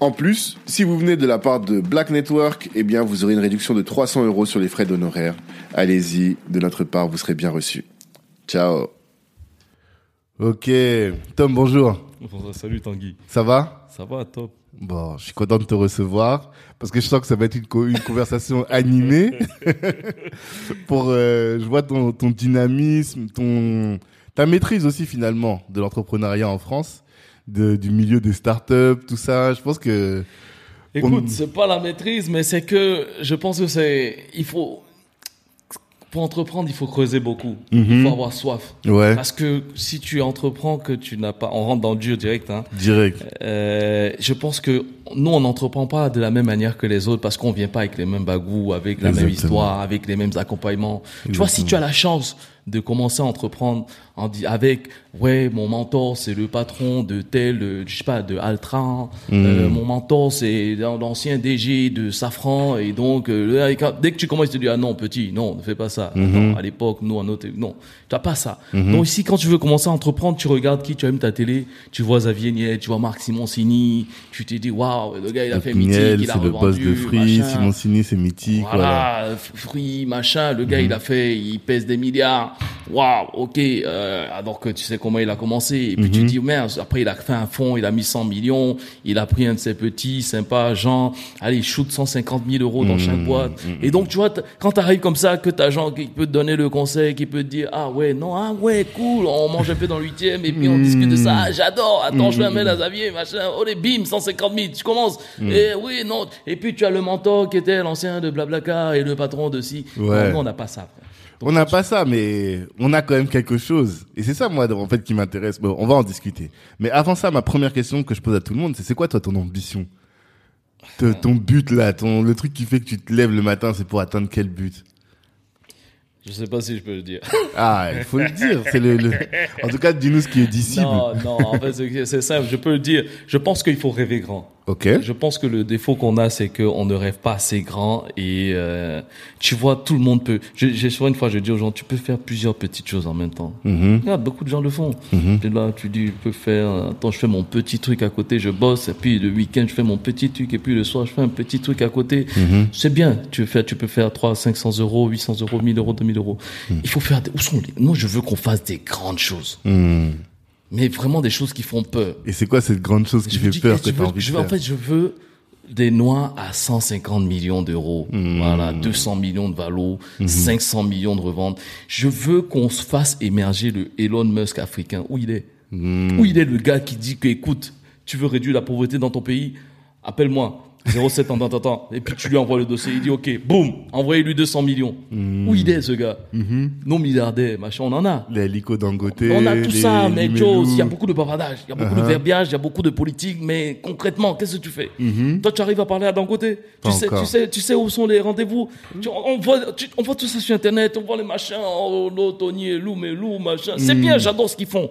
En plus, si vous venez de la part de Black Network, eh bien, vous aurez une réduction de 300 euros sur les frais d'honoraires. Allez-y, de notre part, vous serez bien reçu. Ciao. Ok, Tom, bonjour. Salut Tanguy. Ça va? Ça va, top. Bon, je suis content de te recevoir parce que je sens que ça va être une, co- une conversation animée. Pour, euh, je vois ton, ton dynamisme, ton, ta maîtrise aussi finalement de l'entrepreneuriat en France, de, du milieu des startups, tout ça. Je pense que Écoute, On- c'est pas la maîtrise, mais c'est que je pense que c'est. Il faut. Pour entreprendre, il faut creuser beaucoup. Il faut avoir soif. ouais, Parce que si tu entreprends que tu n'as pas. On rentre dans le dur direct, hein. direct. Euh, je pense que nous, on n'entreprend pas de la même manière que les autres parce qu'on vient pas avec les mêmes bagous, avec la même histoire, avec les mêmes accompagnements. Tu vois, si tu as la chance de commencer à entreprendre avec, ouais, mon mentor, c'est le patron de tel, euh, je sais pas, de Altran, euh, mon mentor, c'est l'ancien DG de Safran, et donc, euh, dès que tu commences, tu te dis, ah non, petit, non, ne fais pas ça. Attends, à l'époque, nous, à notre, non, tu as pas ça. Donc ici, quand tu veux commencer à entreprendre, tu regardes qui, tu allumes ta télé, tu vois Xavier Niel, tu vois Marc Simoncini, tu te dis, waouh, le gars, il a fait mythique, Miel, il a c'est le boss revendu, de Free, machin. Simon Sini, c'est mythique. Voilà. Voilà, fruits, machin, le gars il a fait, il pèse des milliards. Waouh, ok. Euh, alors que tu sais comment il a commencé. Et puis tu dis merde. Après il a fait un fonds, il a mis 100 millions. Il a pris un de ses petits, sympa, Jean. Allez, shoot 150 000 euros dans chaque boîte. Et donc tu vois, quand t'arrives comme ça, que t'as Jean qui peut te donner le conseil, qui peut te dire ah ouais non ah ouais cool, on mange un peu dans le huitième et puis on discute de ça. Ah, J'adore. Attends, je vais mail à Xavier, machin. Oh les bim, 150 000. Tu commences. Et oui non. Et puis tu as le mentor qui était l'ancien de Blablacar et le patron de si. Ouais. Non, on n'a pas ça. frère. On n'a pas ça, mais on a quand même quelque chose. Et c'est ça, moi, en fait, qui m'intéresse. Bon, on va en discuter. Mais avant ça, ma première question que je pose à tout le monde, c'est c'est quoi, toi, ton ambition? Te- Ton but, là, ton, le truc qui fait que tu te lèves le matin, c'est pour atteindre quel but? Je sais pas si je peux le dire. Ah, il faut le dire. C'est le, le- En tout cas, dis-nous ce qui est disciple. Non, non, en fait, c'est c'est simple. Je peux le dire. Je pense qu'il faut rêver grand. Ok. Je pense que le défaut qu'on a, c'est qu'on ne rêve pas assez grand et euh, tu vois, tout le monde peut. J'ai souvent une fois, je dis aux gens, tu peux faire plusieurs petites choses en même temps. Mhm. Regarde, beaucoup de gens le font. Mhm. Et là, tu dis, je peux faire, attends, je fais mon petit truc à côté, je bosse, et puis le week-end, je fais mon petit truc, et puis le soir, je fais un petit truc à côté. Mhm. C'est bien. Tu fais, tu peux faire 3, 500 euros, 800 euros, 1000 euros, 2000 euros. Mhm. Il faut faire des, où sont les, moi, je veux qu'on fasse des grandes choses. Mais vraiment des choses qui font peur. Et c'est quoi cette grande chose qui Je fait dis, peur est-ce que que tu as envie je de veux- faire En fait, je veux des noix à 150 millions d'euros. Hmm. Voilà, 200 millions de valo, 500 millions de reventes. Je veux qu'on se fasse émerger le Elon Musk africain. Où il est? Hmm. Où il est le gars qui dit que, écoute, tu veux réduire la pauvreté dans ton pays? Appelle-moi. 07 en temps, temps, temps. Et puis tu lui envoies le dossier. Il dit, OK, boum, envoyez-lui 200 millions. Hmm. Où il est, ce gars Non milliardaire, machin, on en a. Les hélicos Dangote. On a tout les ça, mais. Joe, il y a beaucoup de bavardage, il y a beaucoup de Uh-huh. verbiage, il y a beaucoup de politique, mais concrètement, qu'est-ce que tu fais Mhm. Toi, tu arrives à parler à Dangote Pas tu sais, tu, sais, tu sais où sont les rendez-vous on, voit, tu- on voit tout ça sur Internet, on voit les machins, oh, l'eau, Tony, Lou, mais Lou, machin. C'est Mhm. bien, j'adore ce qu'ils font.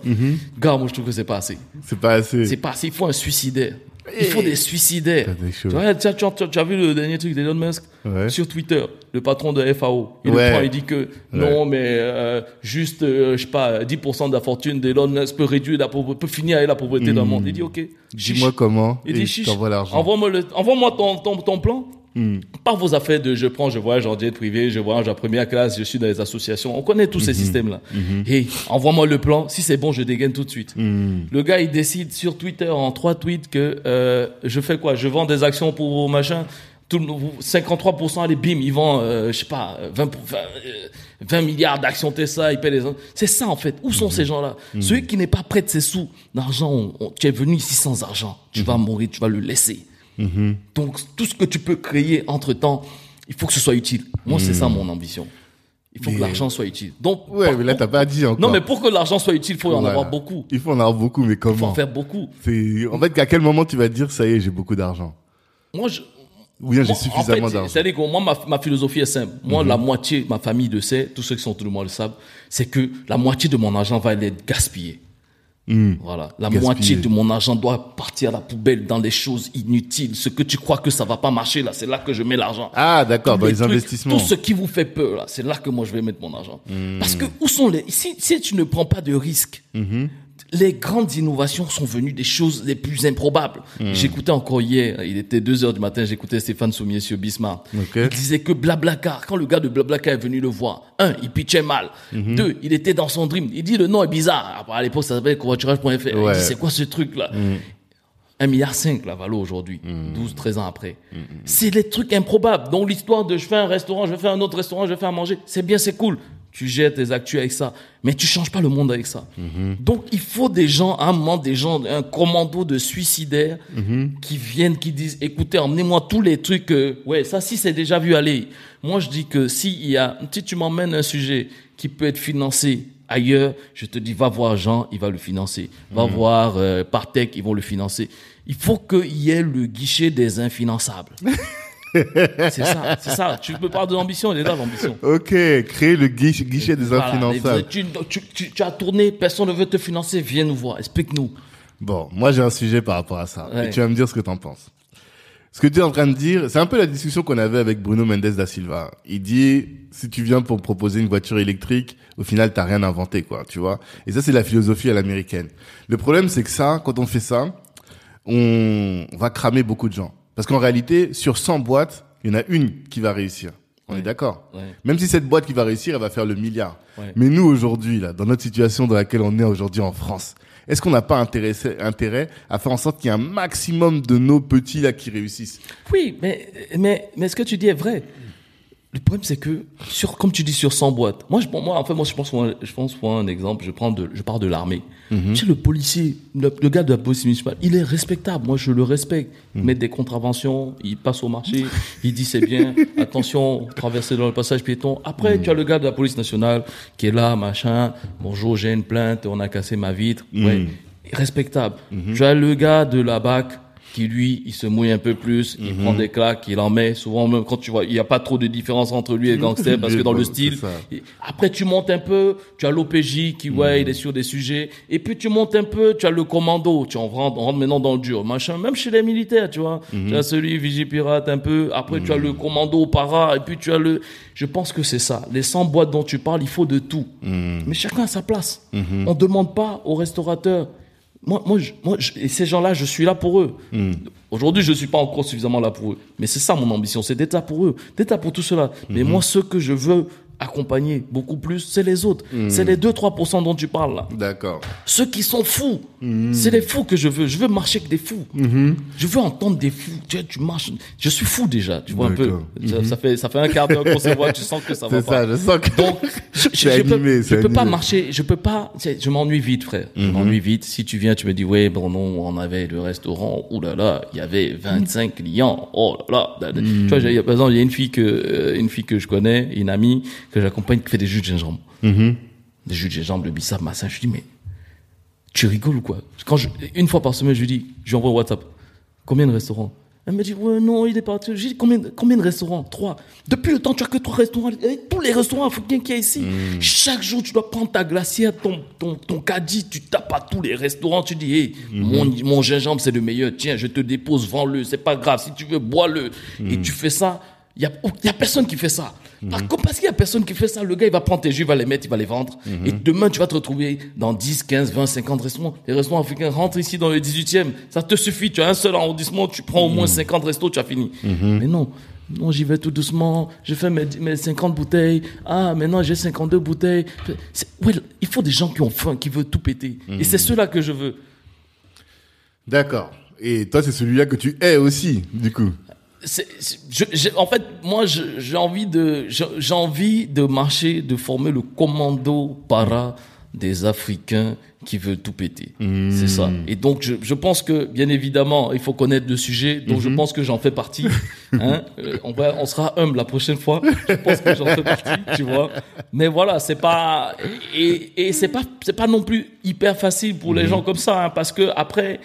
Gars, moi, je trouve que c'est pas assez. C'est pas assez. C'est pas assez, il faut un suicidaire. Il faut des suicidaires. Tu, vois, tu, as, tu as- tu as vu le dernier truc d'Elon Musk Ouais. sur Twitter, le patron de FAO. Il Ouais. le prend, il dit que non, mais euh, juste, euh, je sais pas, 10% de la fortune d'Elon Musk peut réduire la pauvreté, peut finir avec la pauvreté dans le monde. Il dit ok. Dis-moi comment Il dit chiche. Envoie-moi le, envoie-moi ton, ton, ton plan. Par vos affaires de je prends, je voyage en jet privé, je voyage en première classe, je suis dans les associations. On connaît tous ces systèmes-là. Et envoie-moi le plan. Si c'est bon, je dégaine tout de suite. Le gars, il décide sur Twitter en trois tweets que euh, je fais quoi? Je vends des actions pour machin. Tout, le- 53% allez bim, ils vendent, euh, je sais pas, 20, pour- 20, euh, 20 milliards d'actions Tesla, ils paient les C'est ça en fait. Où sont ces gens-là? Celui qui n'est pas prêt de ses sous, on- tu es venu ici sans argent. Tu vas mourir, tu vas le laisser. Donc tout ce que tu peux créer entre temps, il faut que ce soit utile. Moi, c'est ça mon ambition. Il faut que l'argent soit utile. Donc, Ouais, par- mais là, t'as pas dit encore. non, mais pour que l'argent soit utile, il faut en avoir beaucoup. Il faut en avoir beaucoup, mais Il faut comment en faire beaucoup. C'est en fait à quel moment tu vas dire ça y est, j'ai beaucoup d'argent? Moi, je, ou bien j'ai suffisamment en fait, d'argent? Mhm. C'est-à-dire que moi, ma, ma philosophie est simple. Moi, la moitié, ma famille le sait, tous ceux qui sont autour de moi le savent, c'est que la moitié de mon argent va aller être gaspillé. Voilà. La Hmm. Moitié de mon argent doit partir à la poubelle dans des choses inutiles. Ce que tu crois que ça va pas marcher, là, c'est là que je mets l'argent. Ah, d'accord, dans les, trucs, investissements. Tout ce qui vous fait peur, là, c'est là que moi je vais mettre mon argent. Hmm. Parce que où sont les, si, si tu ne prends pas de risques, Mm-hmm. Les grandes innovations sont venues des choses les plus improbables. Hmm. J'écoutais encore hier, il était 2 heures du matin, j'écoutais Stéphane Soumier sur Bismarck. Il disait que Blablacar, quand le gars de Blablacar est venu le voir, un, il pitchait mal. Mm-hmm. Deux, il était dans son dream. Il dit le nom est bizarre. Après, à l'époque, ça s'appelait covoiturage.fr. Il dit c'est quoi ce truc là? Mm. 1 milliard 5 la valo aujourd'hui, Mm. 12 13 ans après. C'est les trucs improbables. Donc l'histoire de je fais un restaurant, je faire un autre restaurant, je faire à manger, c'est bien, c'est cool. Tu jettes tes actus avec ça, mais tu changes pas le monde avec ça. Mm-hmm. Donc il faut des gens, à un moment des gens, un commando de suicidaires Mm-hmm. qui viennent, qui disent écoutez, emmenez-moi tous les trucs. euh, ouais, ça si c'est déjà vu aller. Moi je dis que si il y a, si tu m'emmènes un sujet qui peut être financé ailleurs, je te dis va voir Jean, il va le financer. Va voir euh, Partech, ils vont le financer. Il faut qu'il y ait le guichet des infinançables. c'est ça, c'est ça. Tu peux parler de l'ambition, il est là l'ambition. Ok, créer le guichet, guichet des Voilà, infinançables. les- tu, tu, tu- tu as tourné, personne ne veut te financer, viens nous voir, explique-nous. Bon, moi j'ai un sujet par rapport à ça. Ouais. Et tu vas me dire ce que t'en penses. Ce que tu es en train de dire, c'est un peu la discussion qu'on avait avec Bruno Mendes da Silva. Il dit, si tu viens pour me proposer une voiture électrique, au final, t'as rien inventé, quoi, tu vois. Et ça, c'est la philosophie à l'américaine. Le problème, c'est que ça, quand on fait ça, on va cramer beaucoup de gens. Parce qu'en réalité, sur 100 boîtes, il y en a une qui va réussir. On est d'accord Ouais. Même si cette boîte qui va réussir, elle va faire le milliard. Ouais. Mais nous, aujourd'hui, là, dans notre situation dans laquelle on est aujourd'hui en France, est-ce qu'on n'a pas intéressé, intérêt à faire en sorte qu'il y ait un maximum de nos petits là qui réussissent? Oui, mais, mais, mais ce que tu dis est vrai? Le problème, c'est que, sur, comme tu dis, sur 100 boîtes. Moi, je, moi, en fait, moi, je pense, je pense pour un exemple, je prends de, je pars de l'armée. Tu sais, le policier, le, le gars de la police municipale, il est respectable. Moi, je le respecte. Il met des contraventions, il passe au marché, il dit c'est bien, attention, traverser dans le passage piéton. Après, tu as le gars de la police nationale qui est là, machin. Bonjour, j'ai une plainte, on a cassé ma vitre. Ouais. Respectable. Tu as le gars de la BAC qui lui, il se mouille un peu plus, il prend des claques, il en met. Souvent même quand tu vois, il n'y a pas trop de différence entre lui et gangster parce que dans le style. Après tu montes un peu, tu as l'OPJ qui ouais, il est sur des sujets. Et puis tu montes un peu, tu as le commando. Tu en rentres, on rentre maintenant dans le dur, machin. Même chez les militaires, tu vois. Tu as celui Vigipirate un peu. Après tu as le commando para et puis tu as le. Je pense que c'est ça. Les 100 boîtes dont tu parles, il faut de tout. Mais chacun a sa place. On demande pas aux restaurateurs. Moi, moi, je- moi je- et ces gens-là, je suis là pour eux. Aujourd'hui, je suis pas encore suffisamment là pour eux. Mais c'est ça mon ambition, c'est d'être là pour eux, d'être là pour tout cela. Mais moi, ce que je veux accompagner beaucoup plus, c'est les autres. C'est les 2-3% dont tu parles là. D'accord. Ceux qui sont fous, c'est les fous que je veux. Je veux marcher avec des fous. Je veux entendre des fous. Tu, vois, tu marches. Je suis fou déjà. Tu vois un peu. Ça, ça fait ça fait un quart d'heure qu'on se voit. Tu sens que ça va C'est pas. ça, je sens que... Donc, je, je- C'est je peux, animé, je c'est peux pas animé. marcher, je peux pas, c'est- je m'ennuie vite, frère. Je m'ennuie vite. Si tu viens, tu me dis, ouais, bon, non, on avait le restaurant, ouh là là, il y avait 25 clients, oh là là. Tu vois, par exemple, il y a une fille que, euh, une fille que je connais, une amie, que j'accompagne, qui fait des jus de gingembre. Des jus de gingembre, le bissap, massin. Je lui dis, mais, tu rigoles ou quoi? Quand je, une fois par semaine, je lui dis, je lui envoie WhatsApp. Combien de restaurants? Elle me dit, ouais, non, il est parti. J'ai dit, combien, combien de restaurants? Trois. Depuis le temps, tu as que trois restaurants. Et tous les restaurants africains qu'il y a ici. Chaque jour, tu dois prendre ta glacière, ton, ton, ton caddie, tu tapes à tous les restaurants. Tu dis, hey, mon, mon gingembre, c'est le meilleur. Tiens, je te dépose, vends-le. C'est pas grave. Si tu veux, bois-le. Et tu fais ça. Il y a, il y a personne qui fait ça. Par contre, parce qu'il y a personne qui fait ça, le gars, il va prendre tes jus, il va les mettre, il va les vendre. Et demain, tu vas te retrouver dans 10, 15, 20, 50 restaurants. Les restaurants africains rentrent ici dans le 18e. Ça te suffit. Tu as un seul arrondissement, tu prends au moins 50 restos, tu as fini. Mais non. Non, j'y vais tout doucement. Je fais mes, mes 50 bouteilles. Ah, maintenant j'ai 52 bouteilles. Ouais, il faut des gens qui ont faim, qui veulent tout péter. Et c'est ceux-là que je veux. D'accord. Et toi, c'est celui-là que tu es aussi, du coup. Je- en fait, moi, j'ai envie de, j'ai envie de marcher, de former le commando para des Africains qui veulent tout péter. C'est ça. Et donc, je, je pense que, bien évidemment, il faut connaître le sujet. Donc, je pense que j'en fais partie. Hein Euh, on va, on sera humble la prochaine fois. Je pense que j'en fais partie, tu vois. Mais voilà, c'est pas et, et c'est pas c'est pas non plus hyper facile pour les gens comme ça, hein, parce que après.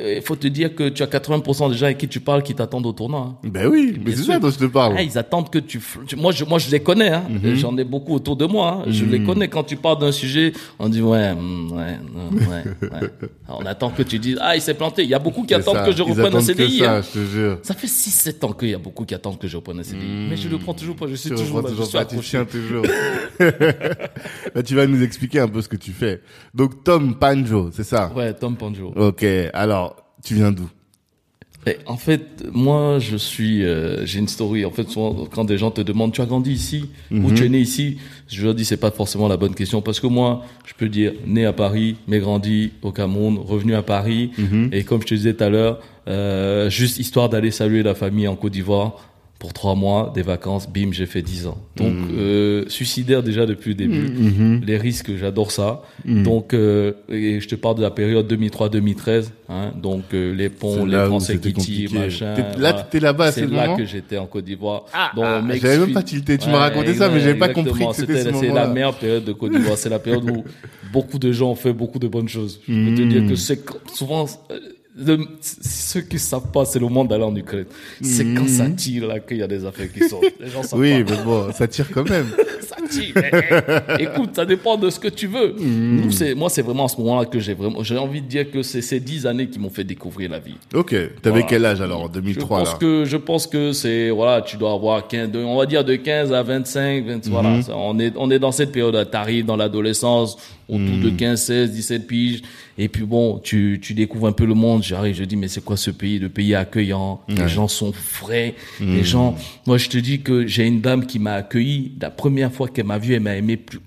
Euh, Il faut te dire que tu as 80% des gens avec qui tu parles qui t'attendent au tournant. hein. Ben oui, mais c'est ça dont je te parle. Ah, ils attendent que tu, Moi, je, moi, je les connais. Hein. Mhm. J'en ai beaucoup autour de moi. hein. Je les connais. Quand tu parles d'un sujet, on dit ouais, hmm, ouais, non, ouais, ouais. Alors, on attend que tu dises ah, il s'est planté. Il y a beaucoup qui attendent ça. que je Ils reprenne un CDI. ça, hein. je te jure. Ça fait 6-7 ans qu'il y a beaucoup qui attendent que je reprenne un CDI. Mais je le prends toujours pas. Je suis toujours là. Je suis pas, tu tiens toujours. Là, tu vas nous expliquer un peu ce que tu fais. Donc, Tom Panjo, c'est ça? Ouais, Tom Panjo. Ok, alors, tu viens d'où? Et en fait, moi, je suis, euh, j'ai une story. En fait, souvent, quand des gens te demandent, tu as grandi ici? Ou tu es né ici, je leur dis, c'est pas forcément la bonne question. Parce que moi, je peux dire, né à Paris, mais grandi au Cameroun, revenu à Paris, et comme je te disais tout à l'heure, euh, juste histoire d'aller saluer la famille en Côte d'Ivoire pour trois mois, des vacances, bim, j'ai fait dix ans. Donc, euh, suicidaire déjà depuis le début. Les risques, j'adore ça. Donc, euh, et je te parle de la période 2003-2013. Hein, donc, euh, les ponts, les là Français compliqué. machin. T'es- là, t'étais là-bas C'est ce là moment que j'étais en Côte d'Ivoire. Ah, ah, j'avais même pas tilté. Tu m'as raconté ça, mais j'avais pas compris que c'était ce C'est la meilleure période de Côte d'Ivoire. C'est la période où beaucoup de gens ont fait beaucoup de bonnes choses. Je peux te Hmm. dire que c'est souvent, euh, le- ceux qui savent pas, c'est le monde d'aller en Ukraine. C'est quand ça tire là qu'il y a des affaires qui sortent. Les gens savent. Oui, pas. mais bon, ça tire quand même. Ça tire. Écoute, ça dépend de ce que tu veux. Hmm. Nous, c'est, moi, c'est vraiment à ce moment-là que j'ai vraiment, j'ai envie de dire que c'est ces dix années qui m'ont fait découvrir la vie. Ok, t'avais Voilà. quel âge alors en Je 2003 pense là que je pense que c'est voilà, tu dois avoir 15 de- on va dire de 15 à 25, 20, voilà, Mhm. on est on est dans cette période t'arrives dans l'adolescence autour de Mhm. 15, 16, 17 piges et puis bon, tu tu découvres un peu le monde, j'arrive, je dis mais c'est quoi ce pays, le pays accueillant, les gens sont frais, Mhm. les gens moi je te dis que j'ai une dame qui m'a accueilli, la première fois qu'elle m'a vu, elle m'a aimé plus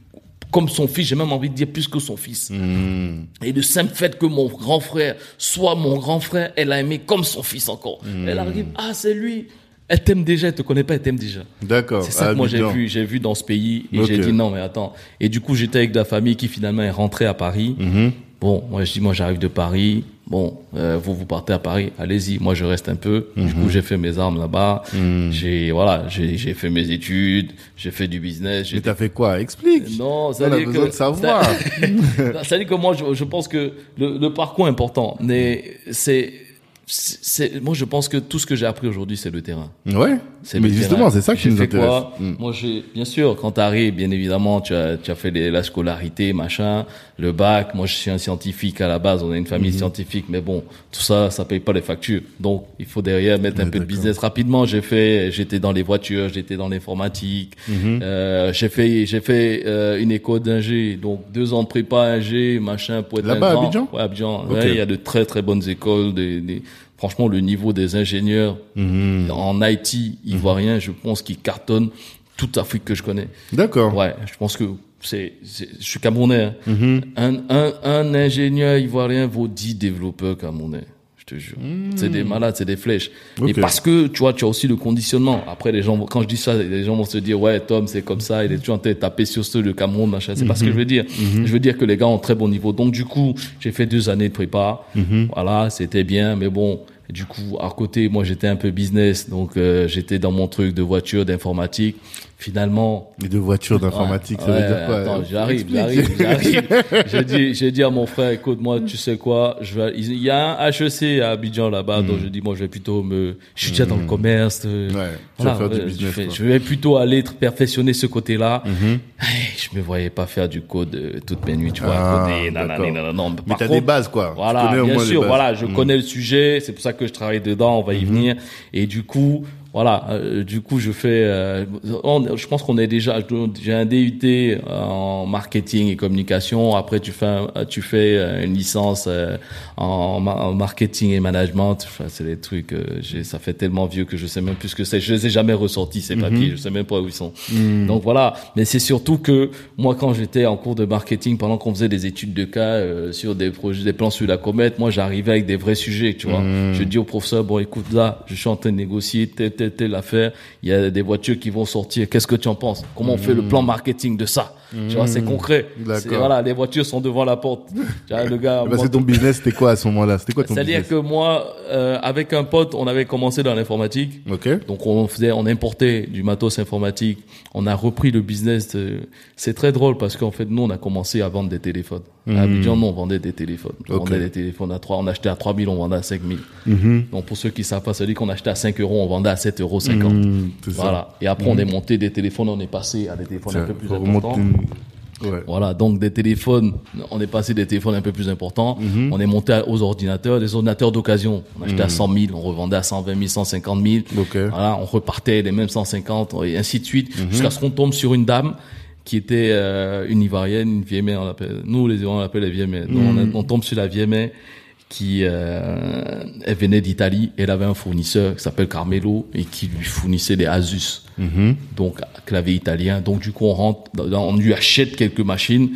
comme son fils, j'ai même envie de dire plus que son fils. Mhm. Et le simple fait que mon grand frère soit mon grand frère, elle a aimé comme son fils encore. Hmm. Elle arrive, ah c'est lui. Elle t'aime déjà, elle te connaît pas, elle t'aime déjà. D'accord. C'est ça que moi j'ai vu, j'ai vu dans ce pays et j'ai dit non mais attends. Et du coup j'étais avec de la famille qui finalement est rentrée à Paris. Mhm. Bon, moi je dis moi j'arrive de Paris. Bon, euh, vous vous partez à Paris, allez-y. Moi je reste un peu. Du Mhm. coup j'ai fait mes armes là-bas. J'ai voilà, j'ai fait mes études, j'ai fait du business. Mais t'as fait quoi? Explique. non, ça On a veut dire besoin que de savoir. ça, ça dit que moi, je, je pense que le, le parcours est important, mais c'est- moi, je pense que tout ce que j'ai appris aujourd'hui, c'est le terrain. Ouais. C'est Mais justement, c'est ça qui nous intéresse. quoi Mm. Moi, j'ai, bien sûr, quand t'arrives, bien évidemment, tu as, tu as fait les- la scolarité, machin, le bac. Moi, je suis un scientifique à la base. On a une famille Mm-hmm. scientifique, mais bon, tout ça, ça paye pas les factures. Donc, il faut derrière mettre un peu de business rapidement. J'ai fait, j'étais dans les voitures, j'étais dans l'informatique. Mm-hmm. Euh, j'ai fait, j'ai fait euh, une école d'ingé, donc deux ans de prépa ingé, machin, pour être Là-bas. Abidjan Ouais, Abidjan. Ok. Ouais, il y a de très très bonnes écoles. Des, des- franchement, le niveau des ingénieurs Mhm. en IT ivoirien, je pense qu'ils cartonnent toute l'Afrique que je connais. D'accord. Ouais, je pense que c'est, je suis camerounais. hein. Mhm. Un, un, un ingénieur ivoirien vaut 10 développeurs camerounais. Je te jure. C'est des malades, c'est des flèches. Et parce que, tu vois, tu as aussi le conditionnement. Après, les gens, quand je dis ça, les gens vont se dire, ouais, Tom, c'est comme ça, il est toujours en train de taper sur ceux de Cameroun, machin. C'est pas ce que je veux dire. Je veux dire que les gars ont très bon niveau. Donc, du coup, j'ai fait deux années de prépa. Voilà, c'était bien, mais bon, du coup, à côté, moi, j'étais un peu business. Donc, euh, j'étais dans mon truc de voiture, d'informatique. Finalement, Les deux voitures d'informatique, ça veut Ouais, dire quoi Attends, j'arrive, j'arrive, j'arrive. j'ai dit, j'ai dit à mon frère, écoute, moi, tu sais quoi, je vais, il y a un HEC à Abidjan là-bas, donc je dis, moi, je vais plutôt me, je suis déjà dans le commerce. Ouais, faire du je, business, vais plutôt aller perfectionner ce côté-là. Hey, je me voyais pas faire du code euh, toutes mes nuits, tu vois, Ah, nanana, d'accord. nanana, non, Mais t'as des bases, quoi. Voilà, bien sûr, voilà, je Mm. connais le sujet, c'est pour ça que je travaille dedans, on va y venir. Et du coup, voilà, euh, du coup, je fais, euh, on- je pense qu'on est déjà, j'ai un DUT en marketing et communication. Après, tu fais, un- tu fais euh, une licence euh, en, en marketing et management. Enfin, c'est des trucs, euh, j'ai, ça fait tellement vieux que je sais même plus ce que c'est. Je les ai jamais ressortis ces papiers. Je sais même pas où ils sont. Donc voilà. Mais c'est surtout que moi, quand j'étais en cours de marketing, pendant qu'on faisait des études de cas euh, sur des projets, des plans sur la comète, moi, j'arrivais avec des vrais sujets, tu vois. Je dis au professeur, bon, écoute, là, je suis en train de négocier telle, telle affaire. Il y a des voitures qui vont sortir. Qu'est-ce que tu en penses? Comment on fait le plan marketing de ça? Tu vois, c'est concret. D'accord. C'est- Voilà, les voitures sont devant la porte. Tu vois, le gars, Bah, c'est ton business, c'était quoi à ce moment-là? C'était quoi ton c'est-à-dire que moi, euh, avec un pote, on avait commencé dans l'informatique. Donc on faisait, on importait du matos informatique. On a repris le business. de- C'est très drôle parce qu'en fait, nous, on a commencé à vendre des téléphones. À Abidjan, nous, on vendait des téléphones. On Hmm. Ok. vendait des téléphones à 3, on achetait à 3000, on vendait à 5000. Mhm. Donc pour ceux qui savent pas, ça veut dire qu'on achetait à 5 euros, on vendait à 7,50 euros. 50. Mhm, c'est ça. Voilà. Et après, on est monté des téléphones, on est passé à des téléphones un peu plus importants. Ouais. Voilà, donc des téléphones, on est passé des téléphones un peu plus importants, Mhm. on est monté aux ordinateurs, des ordinateurs d'occasion. On achetait à 100 000, on revendait à 120 000, 150 000. Ok. Voilà, on repartait les mêmes 150 et ainsi de suite, Mhm. jusqu'à ce qu'on tombe sur une dame qui était euh, une Ivoirienne, une vieille mère, on l'appelle. Nous, les Ivoiriens, on l'appelle les vieilles mères. Donc, Mhm. on, on tombe sur la vieille mère qui euh, elle venait d'Italie. Elle avait un fournisseur qui s'appelle Carmelo et qui lui fournissait des Asus Mhm. donc clavier italien. Donc du coup on rentre, on lui achète quelques machines.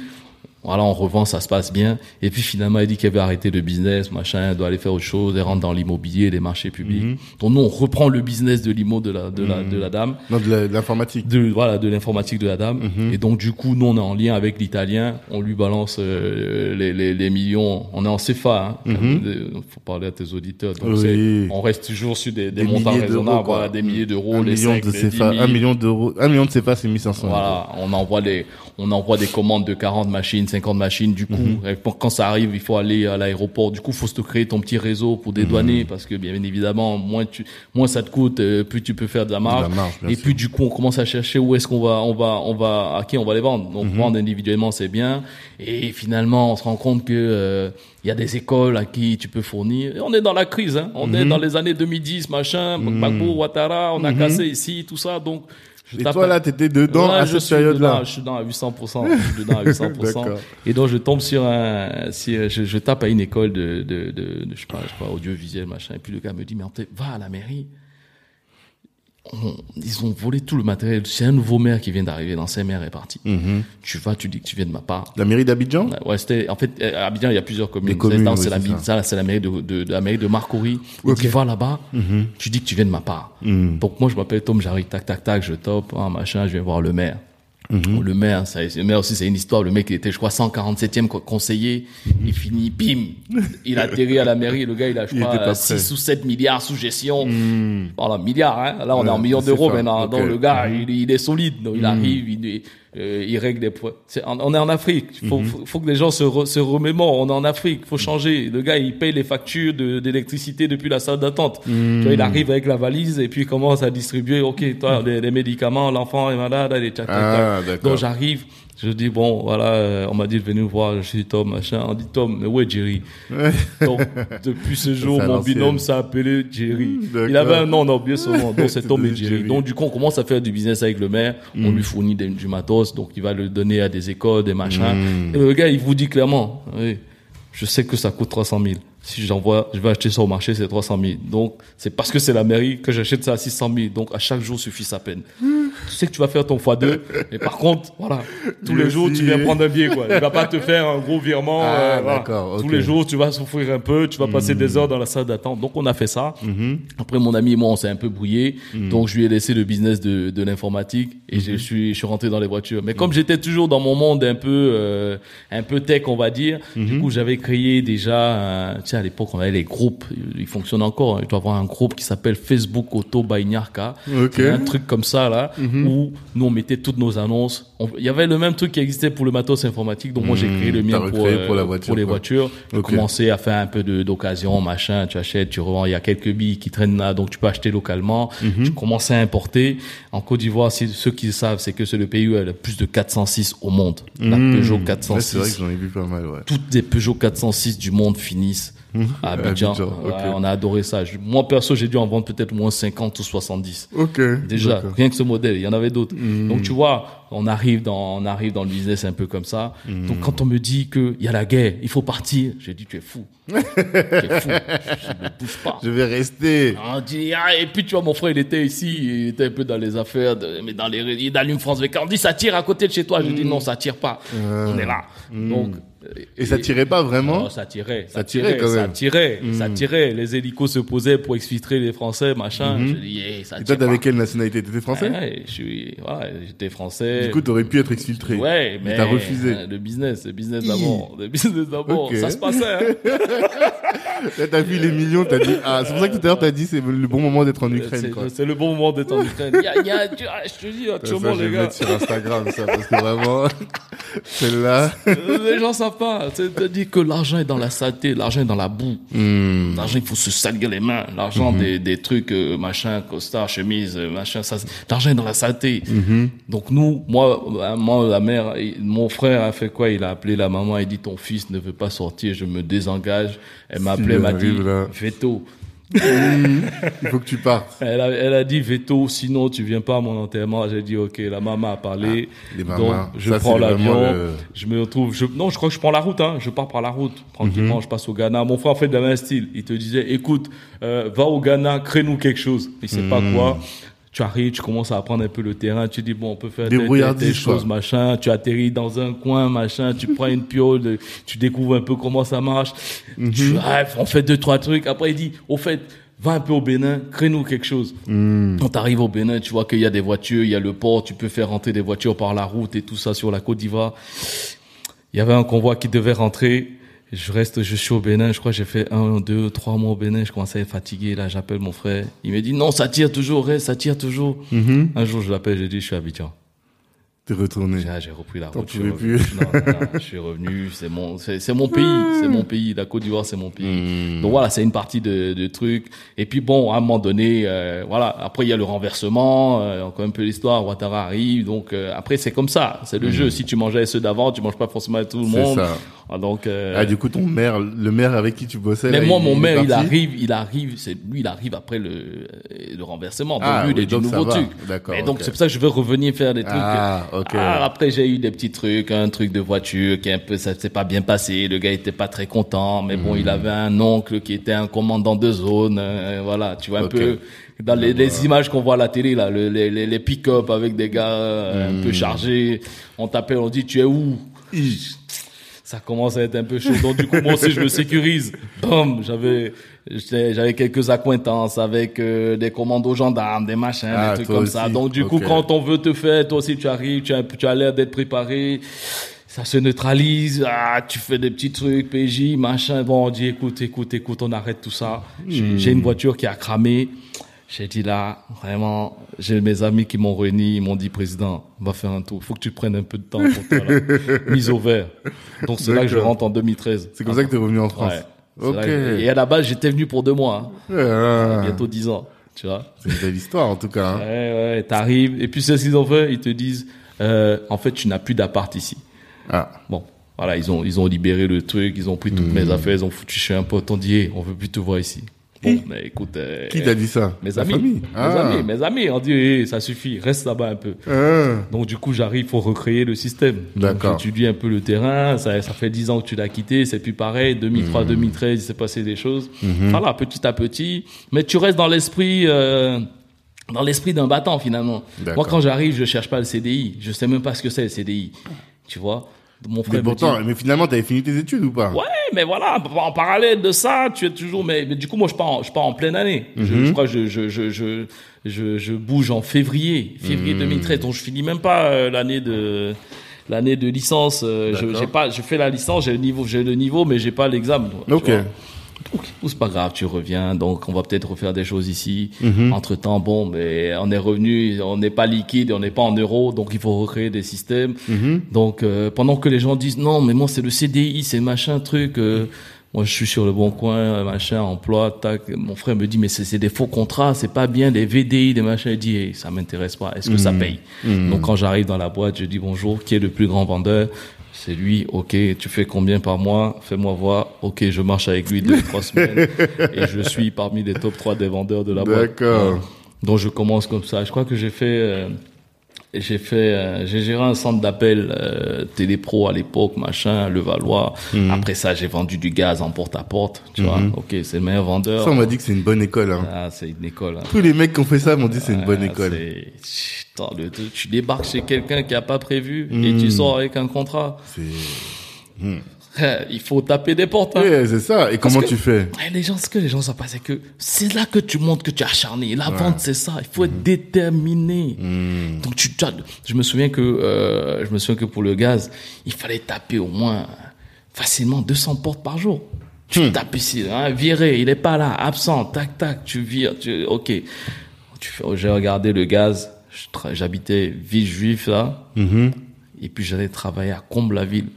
Voilà, on revend, ça se passe bien. Et puis finalement, elle dit qu'elle veut arrêter le business, machin, elle doit aller faire autre chose, elle rentre dans l'immobilier, les marchés publics. Donc nous, on reprend le business de l'immo de la, de la, de la dame Non, de l'informatique. de voilà de l'informatique de la dame et donc du coup nous on est en lien avec l'italien on lui balance euh, les, les, les millions on est en CFA hein, Il faut parler à tes auditeurs donc Oui. on reste toujours sur des, des, Des montants raisonnables voilà, des milliers d'euros les million 5 de les 10 CFA, 000. un million d'euros, un million de CFA, c'est 1500 euros. Voilà, on envoie des, on envoie des commandes de 40 machines, 50 machines. Du coup, Mhm. pour- quand ça arrive, il faut aller à l'aéroport. Du coup, faut se créer ton petit réseau pour Mhm. dédouaner parce que bien évidemment, moins tu, moins ça te coûte, euh, plus tu peux faire de la marge. De la marge, bien Et sûr. puis du coup, on commence à chercher où est-ce qu'on va, on va, on va, à qui on va les vendre. Mhm. Donc vendre individuellement, c'est bien. Et finalement, on se rend compte que euh, il y a des écoles à qui tu peux fournir. Et on est dans la crise, hein. On Mhm. est dans les années 2010, machin, Gbagbo, Ouattara, on a cassé ici, tout ça. Donc Mhm. Et toi, là, t'étais dedans Ouais, à je cette suis période-là. dedans, Je suis dedans à 800%. Je suis dedans à 800%. D'accord. et donc, je tombe sur un, si, euh, je, je tape à une école de, de, de, de, je sais pas, je sais pas, audiovisuel, machin. Et puis le gars me dit, mais en fait, va à la mairie. On- ils ont volé tout le matériel. C'est un nouveau maire qui vient d'arriver. L'ancien maire est parti. Mhm. Tu vas, tu dis que tu viens de ma part. La mairie d'Abidjan? Ouais, c'était, en fait, à Abidjan, il y a plusieurs communes. C'est- oui, c'est la, ça. ça, la mairie de, de, de la mairie de Marcory. Il Ok. dit, va là-bas. Tu dis que tu viens de ma part. Mhm. Donc moi je m'appelle Tom, j'arrive tac tac tac, je top, ah, machin, je vais voir le maire. Mhm. Le maire, ça, le maire aussi c'est une histoire. Le mec il était je crois 147e co- conseiller, il finit, bim, il atterrit à la mairie. Le gars il a je Mhm. Il crois pas 6 prêt. ou 7 milliards sous gestion. Mhm. Voilà, milliards. Hein. Là on est en millions d'euros maintenant. Mhm. Donc le gars il, il est solide. Donc il arrive, il, euh, il règle des points. On on est en Afrique. Il Mhm. faut, faut, faut que les gens se, re- se remémorent. On est en Afrique. faut changer. Le gars il paye les factures de- d'électricité depuis la salle d'attente. Mhm. Tu vois, il arrive avec la valise et puis il commence à distribuer. Ok, toi les, les médicaments, l'enfant est malade, allez, tac, Ah. Donc j'arrive. Je dis bon voilà, euh, on m'a dit de venir vous voir, je suis Tom machin. On dit Tom, mais où est Jerry Donc depuis ce jour, mon binôme s'est appelé Jerry. Il avait un nom, on a oublié son nom. Donc c'est Tom et Jerry. Jerry. Donc du coup, on commence à faire du business avec le maire. On lui fournit des- du matos, donc il va le donner à des écoles, des machins. Mm. Et le gars, il vous dit clairement, oui, je sais que ça coûte 300 000. Si j'envoie, je vais acheter ça au marché, c'est 300 000. Donc, c'est parce que c'est la mairie que j'achète ça à 600 000. Donc, à chaque jour suffit sa peine. Tu sais que tu vas faire ton x2. Mais par contre, voilà, tous les jours, tu viens prendre un billet, quoi. Il va pas te faire un gros virement. Ah, euh, voilà. Tous les jours, tu vas souffrir un peu, tu vas passer des heures dans la salle d'attente. Donc, on a fait ça. Après, mon ami et moi, on s'est un peu brouillé. Donc, je lui ai laissé le business de, de l'informatique et je suis, je suis rentré dans les voitures. Mais comme j'étais toujours dans mon monde un peu, euh, un peu tech, on va dire, du coup, j'avais créé déjà, euh, tu sais, à l'époque, on avait les groupes. Ils fonctionnent encore. hein. Je dois avoir un groupe qui s'appelle Facebook Auto by Nyarka. Ok. C'est un truc comme ça, là, où nous, on mettait toutes nos annonces. On- Il y avait le même truc qui existait pour le matos informatique. Donc, moi, j'ai créé le mien T'as pour, euh, pour la voiture, pour les quoi. voitures. J'ai Ok. commencé à faire un peu d'occasion, machin. Tu achètes, tu revends. Il y a quelques billes qui traînent là, donc tu peux acheter localement. Mhm. Je commençais à importer. En Côte d'Ivoire, ceux qui le savent, c'est que c'est le pays où il y a le plus de 406 au monde. La Mmh. Peugeot Ouais, c'est vrai 406. que j'en ai vu pas mal, ouais. Toutes les Peugeot 406 du monde finissent à Abidjan. Abidjan, Ouais, on a adoré ça. Moi, perso, j'ai dû en vendre peut-être moins 50 ou 70. Ok. Déjà, rien que ce modèle, il y en avait d'autres. Hmm. Donc tu vois, on arrive dans on arrive dans le business un peu comme ça. Hmm. Donc quand on me dit que il y a la guerre, il faut partir, j'ai dit tu es fou. tu es fou. Je ne bouge pas. Je vais rester. On dit, ah, et puis tu vois, mon frère, il était ici, il était un peu dans les affaires, de- mais dans les, il allume France 24. On dit, ça tire à côté de chez toi. Je dis, non, ça tire pas. On est là. Donc. Hmm. Et ça tirait pas vraiment Non, ça tirait. Ça tirait quand Ça même. tirait. Mm. Ça tirait. Les hélicos se posaient pour exfiltrer les Français, machin. Je dis, eh, ça Hmm. Et toi, t'avais quelle nationalité? T'étais français? Ouais, je suis, j'étais français. Du coup, t'aurais pu être exfiltré. ouais, mais. t'as refusé. euh, Le business, le business d'abord. Le business d'abord. Ça se passait, hein. Là, t'as vu les millions, t'as dit, ah, c'est pour ça que tout à l'heure, t'as dit, c'est le bon moment d'être en Ukraine, C'est- le bon moment d'être en Ukraine. Y a, y a, tu- ah, je te dis, Ça, actuellement, je vais les le gars. mettre sur Instagram, ça, parce que vraiment, celle-là. Les gens savent pas. C'est-à-dire que l'argent est dans la saleté, l'argent est dans la boue. Hmm. L'argent, il faut se salir les mains. L'argent des, des trucs, euh, machin, costard, chemise, euh, machin, ça, l'argent est dans la saleté. Donc nous, moi, euh, moi, la mère, et mon frère a fait quoi? Il a appelé la maman, il dit ton fils ne veut pas sortir, je me désengage. Elle m'a appelé, elle m'a dit, veto. Il faut que tu partes. Elle a, elle a dit veto, sinon tu viens pas à mon enterrement. J'ai dit ok, la maman a parlé. Ah, les donc je ça, prends l'avion, le- je me retrouve. Je, non, je crois que je prends la route. Hein, je pars par la route tranquillement. Mhm. Je passe au Ghana. Mon frère fait de la même style. Il te disait écoute, euh, va au Ghana, crée-nous quelque chose. Il sait Mhm. pas quoi. Tu arrives, tu commences à apprendre un peu le terrain, tu dis bon, on peut faire telle, telle, Débrouillardise, telle chose, quoi. machin, tu atterris dans un coin, machin, tu prends une piole, tu découvres un peu comment ça marche, Mhm. tu, ah, on fait deux, trois trucs, après il dit, au fait, va un peu au Bénin, crée-nous quelque chose. Hmm. Quand t'arrives au Bénin, tu vois qu'il y a des voitures, il y a le port, tu peux faire rentrer des voitures par la route et tout ça sur la Côte d'Ivoire. Il y avait un convoi qui devait rentrer. Je reste, je suis au Bénin. Je crois que j'ai fait un, deux, trois mois au Bénin. Je commençais à être fatigué. Là, j'appelle mon frère. Il me dit non, ça tire toujours, reste, ça tire toujours. Mhm. Un jour, je l'appelle, je dis, je suis à Abidjan. T'es retourné. J'ai, ah, repris la route. je suis revenu. Non, non, non, je suis revenu. C'est mon, c'est, mon pays. C'est mon pays. La Côte d'Ivoire, c'est mon pays. Hmm. Donc voilà, c'est une partie de, de trucs. Et puis bon, à un moment donné, euh, voilà. Après, il y a le renversement. Euh, encore un peu l'histoire. Ouattara arrive. Donc euh, après, c'est comme ça. C'est le jeu. Si tu mangeais ceux d'avant, tu manges pas forcément tout le monde. ça. Ah, Donc. euh, Ah, du coup, ton maire, le maire avec qui tu bossais. mais là, moi, il- mon il maire, il arrive, il arrive, c'est lui, il arrive après le, le renversement. Donc Ah, lui, il oui, donc nouveau truc. D'accord, Mais donc c'est pour ça que je veux revenir faire des trucs. Ah, ok. Ah, après j'ai eu des petits trucs, un truc de voiture qui est un peu, ça s'est pas bien passé. Le gars était pas très content, mais bon, il Hmm. avait un oncle qui était un commandant de zone. euh, voilà, tu vois un peu dans les, les images qu'on voit à la télé là, le- les, les, les pick-up avec des gars euh, Hmm. un peu chargés. On t'appelle, on dit tu es où? Ça commence à être un peu chaud. Donc du coup, moi aussi, je me sécurise. Bam, j'avais, j'avais quelques accointances avec euh, des commandos gendarmes, des machins, Ah, des trucs toi comme ça. Donc du coup, quand on veut te faire, toi aussi, tu arrives, tu as, tu as l'air d'être préparé. Ça se neutralise, ah, tu fais des petits trucs, PJ, machin. Bon, on dit, écoute, écoute, écoute, on arrête tout ça. J'ai Hmm. j'ai une voiture qui a cramé. J'ai dit là, vraiment, j'ai mes amis qui m'ont réuni, ils m'ont dit, président, on va faire un tour. Il faut que tu prennes un peu de temps pour toi, là. Mise au vert. Donc c'est là que je rentre en 2013. C'est comme ça que t'es revenu en France. Ouais. Ok. que- Et à la base, j'étais venu pour deux mois, hein. Ah. bientôt dix ans, tu vois. C'est une belle histoire, en tout cas. hein. Ouais, ouais, t'arrives. Et puis c'est ce qu'ils ont fait, ils te disent, euh, en fait, tu n'as plus d'appart ici. Ah. Bon, voilà, ils ont, ils ont libéré le truc, ils ont pris toutes Hmm. mes affaires, ils ont foutu chez un pote, on dit, hey, on veut plus te voir ici. Bon, mais écoute, euh, Qui t'a dit ça? mes Ta amis, mes Ah. amis, mes amis, on dit, hey, ça suffit, reste là-bas un peu. Ah. Donc du coup, j'arrive pour recréer le système. D'accord. J'étudie un peu le terrain. Ça, ça fait dix ans que tu l'as quitté. C'est plus pareil. 2003, Hmm. 2013, il s'est passé des choses. Voilà, petit à petit. Mais tu restes dans l'esprit. Euh, dans l'esprit d'un battant finalement. Moi quand j'arrive, je cherche pas le CDI. Je sais même pas ce que c'est le CDI. Tu vois? Mon frère Mais pourtant, dit, mais finalement, t'avais fini tes études ou pas? Ouais, mais voilà, en parallèle de ça, tu es toujours. Mais, mais du coup, moi, je pars, en, je pars en pleine année. Mhm. je, je crois que je, je, je, je, bouge en février, février Mhm. 2013. Donc, je finis même pas euh, l'année de l'année de licence. euh, je, j'ai pas, je fais la licence, j'ai le niveau, j'ai le niveau, mais j'ai pas l'examen. Ok. C'est pas grave, tu reviens. Donc, on va peut-être refaire des choses ici. Mhm. Entre temps, bon, mais on est revenu, on n'est pas liquide, on n'est pas en euros, donc il faut recréer des systèmes. Mhm. Donc, euh, pendant que les gens disent non, mais moi c'est le CDI, c'est machin truc. euh, moi, je suis sur le bon coin, machin, emploi, tac. Mon frère me dit, mais c'est des faux contrats, c'est pas bien, des VDI, des machins. Il dit, hey, ça m'intéresse pas. Est-ce que ça paye? Donc, quand j'arrive dans la boîte, je dis bonjour, qui est le plus grand vendeur? C'est lui, ok, tu fais combien par mois? Fais-moi voir. Ok, je marche avec lui deux, trois semaines et je suis parmi les top 3 des vendeurs de la boîte. D'accord. Donc je commence comme ça. Je crois que j'ai fait, j'ai fait, euh, j'ai géré un centre d'appel euh, Télépro à l'époque, machin, Le Valois. Mhm. Après ça, j'ai vendu du gaz en porte à porte. Tu vois, ok, c'est le meilleur vendeur. Ça, on m'a dit que c'est une bonne école. Hein. Ah, c'est une école. hein. Tous les mecs qui ont fait ça m'ont dit que c'est une bonne Ah, école. Putain, le- tu débarques chez quelqu'un qui a pas prévu et Mhm. tu sors avec un contrat. C'est... Il faut taper des portes. Hein. Ouais, c'est ça. Et comment que- tu fais? Les gens, ce que les gens savent pas, c'est que c'est là que tu montres que tu es acharné. La vente, c'est ça. Il faut être déterminé. Hmm. Donc, tu, je me souviens que, euh, je me souviens que pour le gaz, il fallait taper au moins facilement 200 portes par jour. Tu Hmm. tapes ici, hein, viré, il est pas là, absent, tac, tac, tu vires, tu, ok. Tu fais, j'ai regardé le gaz, j'habitais Villejuif, là, Mhm. et puis j'allais travailler à Comble-la-Ville.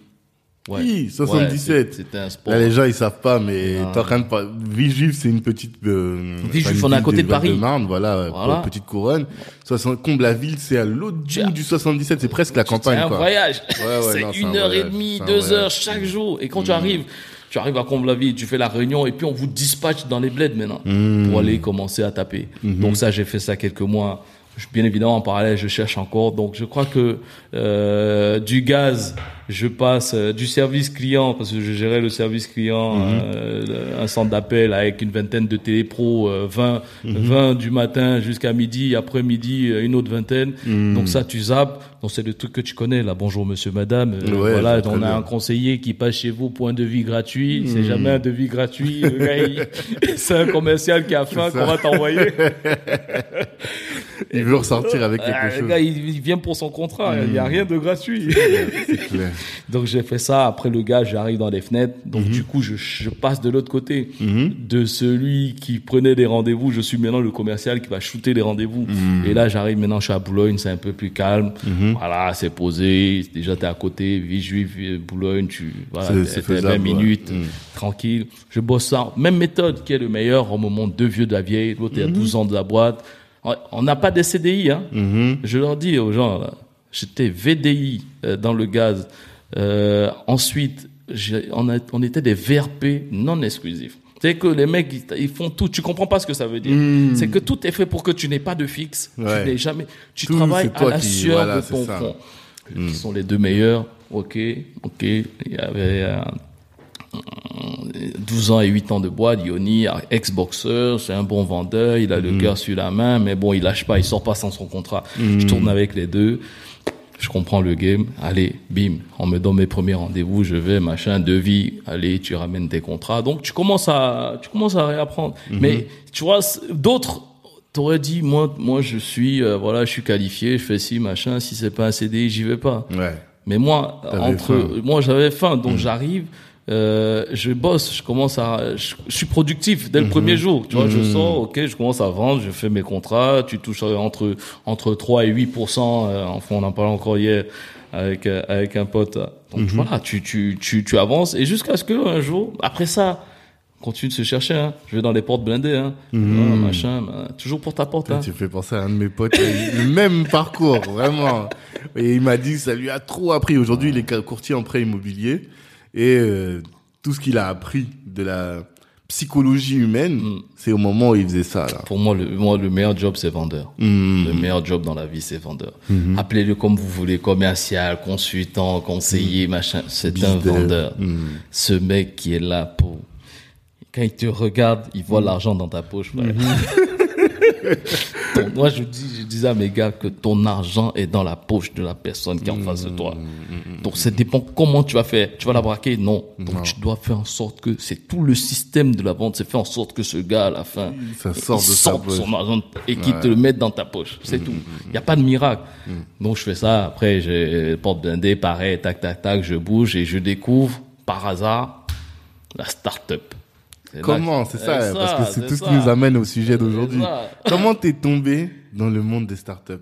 Ouais. Oui, Ouais, 77. c'était un sport. Là, les gens, ils savent pas, mais t'es en train de pas... Villejuif, c'est une petite... Euh, Villejuif, on est à ville côté de Paris. Val-de-Marne, voilà, euh, Voilà. pour petite couronne. 60... Comble-la-Ville, c'est à l'autre bout du 77, c'est presque la campagne, C'est un quoi. voyage. Ouais, ouais, c'est une un heure et demie, deux heures chaque jour. Et quand tu arrives, tu arrives à Comble-la-Ville, tu fais la réunion et puis on vous dispatche dans les bleds maintenant Mmh. pour aller commencer à taper. Donc ça, j'ai fait ça quelques mois. Je- Bien évidemment, en parallèle, je cherche encore. Donc, je crois que euh, du gaz, je passe euh, du service client parce que je gérais le service client, Mmh. euh, un centre d'appel avec une vingtaine de télépros, euh, 20, Mmh. 20 du matin jusqu'à midi, après midi euh, une autre vingtaine. Mmh. Donc ça, tu zappes. Donc c'est le truc que tu connais là. Bonjour monsieur, madame. Euh, Ouais, voilà, on a bien. un conseiller qui passe chez vous pour un devis gratuit. Mmh. C'est jamais un devis gratuit. C'est un commercial qui a faim qu'on va t'envoyer. Il veut ressortir avec quelque Ah, le chose. gars, il, il vient pour son contrat. Il y a rien de gratuit. C'est clair. Donc j'ai fait ça. Après le gars, j'arrive dans les fenêtres. Donc Mhm. du coup, je, je passe de l'autre côté. De celui qui prenait des rendez-vous, je suis maintenant le commercial qui va shooter les rendez-vous. Mhm. Et là, j'arrive maintenant, je suis à Boulogne, c'est un peu plus calme. Voilà, c'est posé. Déjà, t'es à côté, Villejuif, Boulogne, tu voilà, t'es- c'est t'es 20 faisable, ouais. minutes, Mhm. tranquille. Je bosse ça. Même méthode qui est le meilleur. On me montre deux vieux de la vieille, l'autre il y a 12 ans de la boîte. On n'a pas des CDI, hein. Mhm. Je leur dis aux gens, j'étais VDI euh, dans le gaz. Euh, ensuite, on, a- on était des VRP non exclusifs. C'est que les mecs, ils, ils font tout. Tu comprends pas ce que ça veut dire. C'est que tout est fait pour que tu n'aies pas de fixe. Ouais. Tu n'es jamais. Tu Tout, travailles à la qui- sueur voilà, de ton front. Qui sont les deux meilleurs. Ok, ok. Il y avait 12 ans et 8 ans de boîte, Yoni, ex-boxeur, c'est un bon vendeur, il a Mm. le cœur sur la main, mais bon, il lâche pas, il sort pas sans son contrat. Mm. Je tourne avec les deux, je comprends le game, allez, bim, on me donne mes premiers rendez-vous, je vais, machin, devis, allez, tu ramènes tes contrats. Donc, tu commences à, tu commences à réapprendre. Mm-hmm. Mais, tu vois, d'autres, t'aurais dit, moi, moi, je suis, euh, voilà, je suis qualifié, je fais ci, machin, si c'est pas un CDI, j'y vais pas. Ouais. Mais moi, entre, faim. moi j'avais faim, Mm. donc j'arrive, euh, je bosse, je commence à, je, je suis productif dès le Mm-hmm. premier jour. Tu vois, je sors, ok, je commence à vendre, je fais mes contrats, tu touches euh, entre entre 3 et 8% euh, Enfin, on en parlait encore hier avec euh, avec un pote. Donc Mm-hmm. voilà, tu tu tu tu avances et jusqu'à ce que un jour, après ça. Continue de se chercher, hein. Je vais dans les portes blindées, hein. Ah, machin, bah, toujours porte à porte, hein. Tu me fais penser à un de mes potes, le même parcours, vraiment. Et il m'a dit que ça lui a trop appris. Aujourd'hui, il est courtier en prêt immobilier. Et euh, tout ce qu'il a appris de la psychologie humaine, Mm. c'est au moment où il faisait ça. Là. Pour moi, le, moi, le meilleur job, c'est vendeur. Mm. Le meilleur job dans la vie, c'est vendeur. Mm-hmm. Appelez-le comme vous voulez, commercial, consultant, conseiller, machin. C'est un Mm. Vendeur. Mm. Ce mec qui est là pour... Quand il te regarde, il Mm. voit l'argent dans ta poche. frère. Mm-hmm. Ton- moi, je, dis, je disais à mes gars que ton argent est dans la poche de la personne qui est en face de toi. Mm-hmm. Donc, ça dépend comment tu vas faire. Tu vas la braquer? Non. Donc, tu dois faire en sorte que c'est tout le système de la vente, c'est faire en sorte que ce gars, à la fin, Ça sort de sorte son argent et qu'il te le mette dans ta poche. C'est Mm, tout. Il n'y a pas de miracle. Donc, je fais ça. Après, j'ai porte blindée, pareil, tac, tac, tac, je bouge et je découvre, par hasard, la start-up. Comment C'est ça, parce que c'est tout ce qui nous amène au sujet d'aujourd'hui. Comment t'es tombé dans le monde des startups?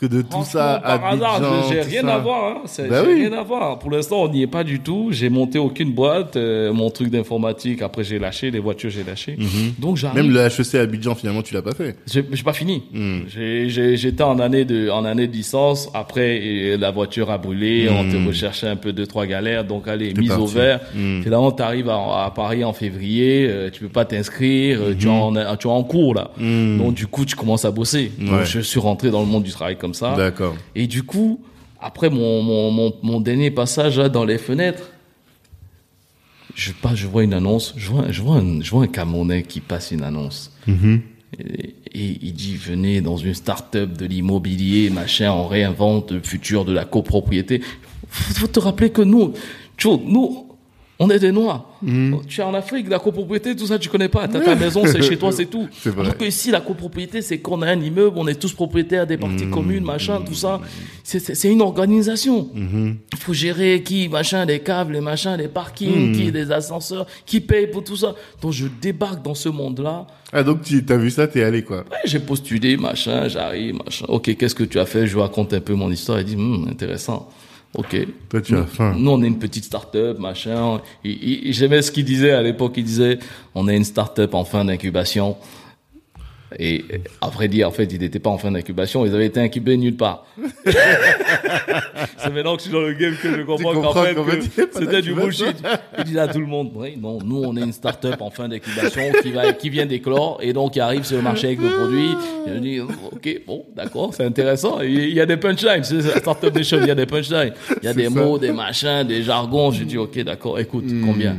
Que de tout ça, Franchement, par hasard, j'ai rien ça- à voir. Hein. C'est- Bah oui. rien à voir. Pour l'instant, on n'y est pas du tout. J'ai monté aucune boîte. euh, mon truc d'informatique, après j'ai lâché. Les voitures, j'ai lâché. Donc j'arrive. Même le HEC Abidjan, finalement, tu l'as pas fait. J'ai j'ai pas fini. Hmm. J'ai- j'ai- J'étais en année de en année de licence. Après, la voiture a brûlé. On te recherchait un peu deux trois galères. Donc allez, T'es mise au vert. Hmm. Finalement, t'arrives à, à Paris en février. euh, tu peux pas t'inscrire. euh, Tu es en tu es en cours là. Hmm. Donc du coup, tu commences à bosser. Donc, Ouais. je suis rentré dans le monde du travail comme ça. D'accord. Et du coup, après mon, mon, mon, mon dernier passage là, dans les fenêtres, je pas, je vois une annonce, je vois, je vois un, je vois un Camerounais qui passe une annonce. Et, et il dit venez dans une start-up de l'immobilier, machin, on réinvente le futur de la copropriété. Faut, faut te rappeler que nous, tu vois, nous, on est des noirs. Tu es en Afrique, la copropriété, tout ça, tu connais pas. T'as ta maison, c'est chez toi, c'est tout. C'est vrai. Alors que ici, la copropriété, c'est qu'on a un immeuble, on est tous propriétaires des parties communes, machin, tout ça. C'est- une organisation. Il faut gérer qui, machin, les caves, les machins, les parkings, qui, les ascenseurs, qui paye pour tout ça. Donc je débarque dans ce monde-là. Ah, donc tu as vu ça, t'es allé, quoi. Ouais, j'ai postulé, machin, j'arrive, machin. Ok, qu'est-ce que tu as fait? Je raconte un peu mon histoire. Il dit, intéressant. Ok. Toi, tu as faim. Nous, on est une petite start-up, machin. J'aimais ce qu'il disait à l'époque. Il disait, on est une start-up en fin d'incubation. Et à vrai dire, en fait, ils n'étaient pas en fin d'incubation. Ils avaient été incubés nulle part. C'est maintenant que je suis dans le game que je comprends qu'en comprends fait, qu'en c'était du bullshit. Il dit à tout le monde, oui, non, nous, on est une start-up en fin d'incubation qui va, qui vient d'éclore et donc qui arrive sur le marché avec le produit. Et je dis, ok, bon, d'accord, c'est intéressant. Il y a des punchlines. C'est la start-up nation, il y a des punchlines. Il y a des ça. mots, des machins, des jargons. Je dis, ok, d'accord, écoute, combien?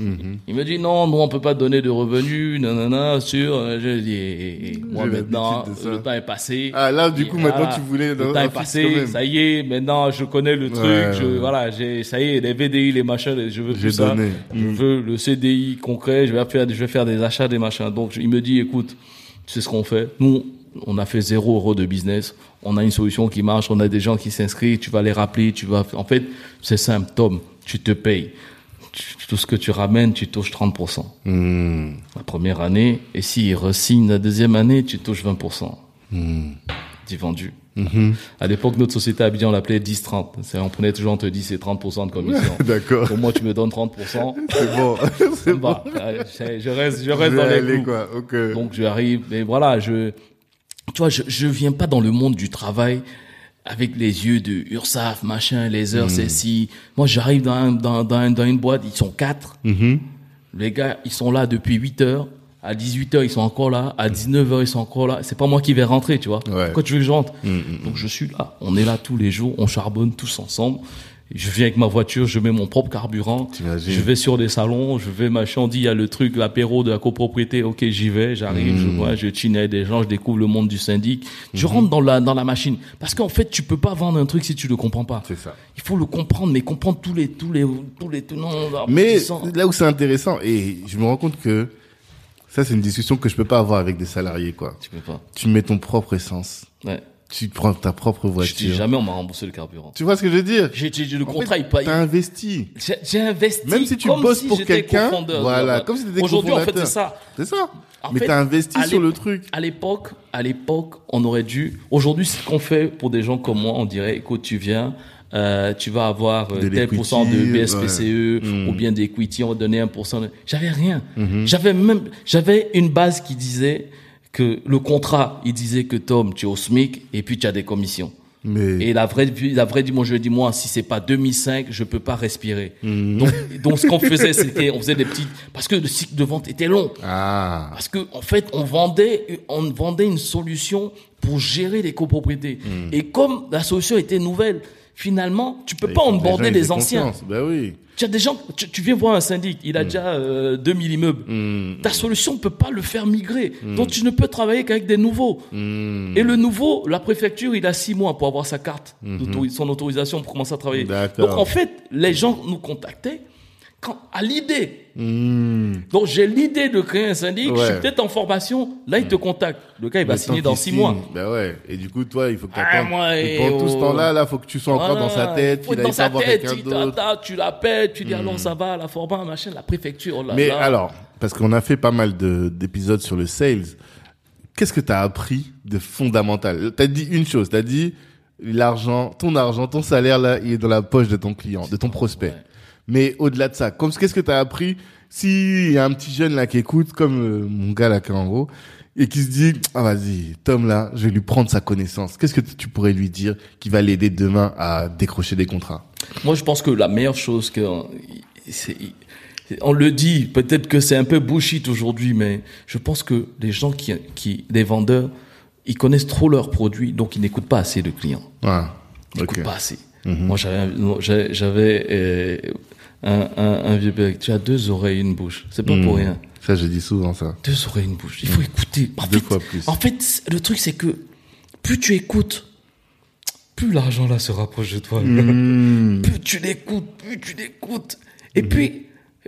Il me dit non, nous on peut pas donner de revenus, nanana, sur. euh, Je dis, eh, eh, moi maintenant, le temps est passé. Ah, là, du coup, Et maintenant, tu voulais Le temps est passé, ça y est, maintenant je connais le truc, Ouais, je, ouais. voilà, j'ai, ça y est, les VDI, les machins, je veux tout ça. Je Mm. veux le CDI concret, je vais faire, je vais faire des achats, des machins. Donc il me dit, écoute, tu sais ce qu'on fait Nous, on a fait zéro euro de business. On a une solution qui marche. On a des gens qui s'inscrivent. Tu vas les rappeler. Tu vas. En fait, c'est simple, Tom. Tu te payes. Tu- Tout ce que tu ramènes, tu touches 30%. Hmm. La première année. Et s'ils re-signent la deuxième année, tu touches 20%. Du vendu. À l'époque, notre société à Abidjan, on l'appelait 10-30. C'est- On prenait toujours entre 10 et 30% de commission. D'accord. Pour moi, tu me donnes 30%. C'est bon. C'est bon. Euh, je reste, je reste dans les aller, quoi. Donc je arrive, mais voilà, je, tu vois, je, je viens pas dans le monde du travail avec les yeux de URSAF, machin, les heures, c'est si. Moi, j'arrive dans, dans, dans, dans une boîte, ils sont quatre. Mhm. Les gars, ils sont là depuis 8 heures. À 18 heures, ils sont encore là. À 19 heures, ils sont encore là. C'est pas moi qui vais rentrer, tu vois. Ouais. Pourquoi tu veux que je rentre Mm, Donc je suis là. On est là tous les jours. On charbonne tous ensemble. Je viens avec ma voiture, je mets mon propre carburant. Je vais sur des salons, je vais machin, on dit il y a le truc, l'apéro de la copropriété, ok j'y vais, j'arrive, je vois, je chine avec des gens, je découvre le monde du syndic, je rentre dans la dans la machine parce qu'en fait tu peux pas vendre un truc si tu le comprends pas. C'est ça. Il faut le comprendre, mais comprendre tous les tous les tous les tenants. Mais là où c'est intéressant, et je me rends compte que ça, c'est une discussion que je peux pas avoir avec des salariés, quoi. tu peux pas. Tu mets ton propre essence. Ouais. Tu prends ta propre Je voiture. jamais on m'a remboursé le carburant. Tu vois ce que je veux dire? J'ai j'ai- le En contrat fait, il paye. T'as investi. J'ai investi. Même si tu bosses si pour quelqu'un, voilà, comme si t'étais Aujourd'hui en fait c'est ça. C'est ça. En Mais t'as investi sur le truc. À l'époque, à l'époque, on aurait dû. Aujourd'hui, ce qu'on fait pour des gens comme moi, on dirait, écoute, tu viens, euh, tu vas avoir euh, De tel pourcent de BSPCE ouais. Ou bien d'equity, on va donner un pourcent. de- J'avais rien. Mm-hmm. J'avais même, j'avais une base qui disait que le contrat, il disait que Tom, tu es au SMIC et puis tu as des commissions. Mais Et la vraie, la vraie, moi, je dis, moi, si c'est pas 2005, je peux pas respirer. Donc, donc, ce qu'on faisait, c'était, on faisait des petits, parce que le cycle de vente était long. ah, Parce que en fait, on vendait, on vendait une solution pour gérer les copropriétés. Hmm. Et comme la solution était nouvelle, finalement, tu peux pas onboarder les anciens. Ben oui. Tu as des gens, tu, tu viens voir un syndic, il a Hmm. déjà euh, 2000 immeubles. Ta solution ne peut pas le faire migrer. Hmm. Donc tu ne peux travailler qu'avec des nouveaux. Et le nouveau, la préfecture, il a six mois pour avoir sa carte, d'autori- son autorisation pour commencer à travailler. Donc en fait, les gens nous contactaient quand, à l'idée. Hmm. Donc j'ai l'idée de créer un syndic, je suis peut-être en formation, là il te contacte. Le gars il va Le signer dans six signe, mois. Ben ouais. Et du coup, toi, il faut que Ah, moi, Et pendant tout ce oh. temps-là, là, faut que tu sois encore dans sa tête, qu'il aille dans sa voir tête, quelqu'un tu, d'autre. Hmm. t'attends, tu l'appelles, tu dis alors ça va, la format, machin, la préfecture. oh là Mais là. alors, parce qu'on a fait pas mal de d'épisodes sur le sales, qu'est-ce que tu as appris de fondamental? Tu as dit une chose, tu as dit l'argent, ton argent, ton salaire là, il est dans la poche de ton client, de ton prospect. Ouais. Mais au-delà de ça, comme qu'est-ce que tu as appris si y a un petit jeune là qui écoute comme euh, mon gars là qui est en gros et qui se dit ah vas-y Tom là je vais lui prendre sa connaissance qu'est-ce que tu pourrais lui dire qui va l'aider demain à décrocher des contrats? Moi, je pense que la meilleure chose que c'est- on le dit, peut-être que c'est un peu bullshit aujourd'hui, mais je pense que les gens qui, qui, les vendeurs, ils connaissent trop leurs produits, donc ils n'écoutent pas assez de clients. ouais. Ils n'écoutent pas assez. Moi, j'avais, un- moi, j'ai- j'avais euh, un, un, un vieux bec. Tu as deux oreilles, une bouche. C'est pas pour rien. ça je dis souvent ça Deux oreilles, une bouche. Il faut écouter. En Deux fait, fois plus. En fait, le truc, c'est que plus tu écoutes, plus l'argent là se rapproche de toi. Hmm. Plus tu l'écoutes, plus tu l'écoutes. Et puis,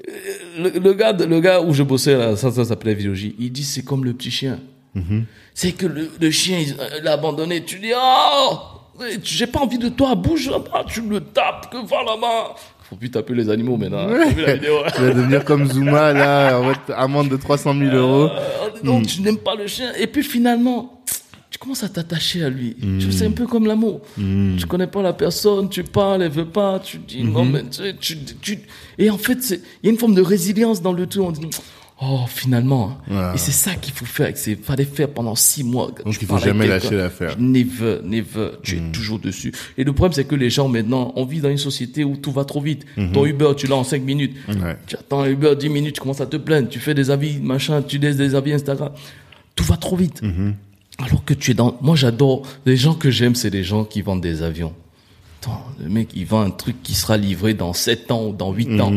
euh, le, le gars, le gars où je bossais, là, ça, ça s'appelait Vilogie, il dit c'est comme le petit chien. C'est que le, le chien, il euh, l'a abandonné. Tu dis, oh, j'ai pas envie de toi, bouge là-bas. Tu le tapes, que va là-bas. Faut plus taper les animaux maintenant. T'as vu la vidéo hein tu vas devenir comme Zuma là en fait amende de 300 000 euros Euh, non, tu n'aimes pas le chien. Et puis finalement, tu commences à t'attacher à lui. Tu C'est un peu comme l'amour. Tu connais pas la personne, tu parles, elle veut pas, tu dis non, mais tu, tu, tu- Et en fait, il y a une forme de résilience dans le tout. On dit, oh, finalement. hein. Et c'est ça qu'il faut faire. Il fallait faire pendant six mois. Donc, il faut jamais lâcher l'affaire. Never, never. Tu es toujours dessus. Et le problème, c'est que les gens maintenant, on vit dans une société où tout va trop vite. Ton Uber, tu l'as en cinq minutes. Ouais. Tu attends Uber 10 minutes, tu commences à te plaindre. Tu fais des avis, machin, tu laisses des avis Instagram. Tout va trop vite. Alors que tu es dans... Moi, j'adore... Les gens que j'aime, c'est les gens qui vendent des avions. Attends, le mec, il vend un truc qui sera livré dans 7 ans ou dans 8 ans.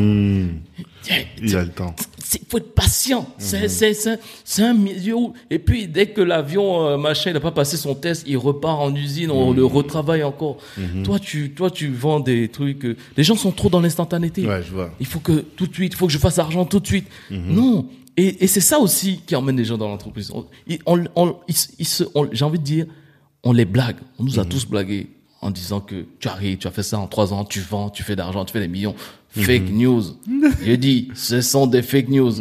Tiens, il a le temps c'est faut être patient. C'est c'est un milieu où et puis dès que l'avion euh, machin il a pas passé son test, il repart en usine, on le retravaille encore. Toi tu toi tu vends des trucs. euh, les gens sont trop dans l'instantanéité. ouais je vois Il faut que tout de suite, il faut que je fasse argent tout de suite. Non. Et, et c'est ça aussi qui emmène les gens dans l'entreprise. On, j'ai envie de dire, on les blague. On nous a tous blagué en disant que tu arrives, tu as fait ça en trois ans, tu vends, tu fais d'argent, tu fais des millions. Fake news. Je dis, ce sont des fake news.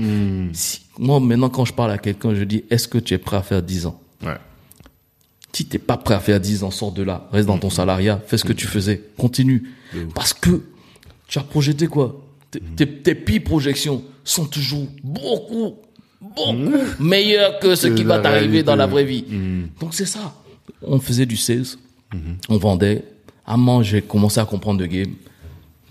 Si- moi, maintenant, quand je parle à quelqu'un, je dis, est-ce que tu es prêt à faire 10 ans? Ouais. Si t'es pas prêt à faire 10 ans, sors de là, reste dans ton salariat, fais ce que tu faisais, continue. Parce que tu as projeté quoi? Tes- tes, pires projections sont toujours beaucoup, beaucoup meilleures que ce qui va t'arriver dans la vraie vie. Donc c'est ça. On faisait du sales, on vendait. À j'ai commencé à comprendre le game.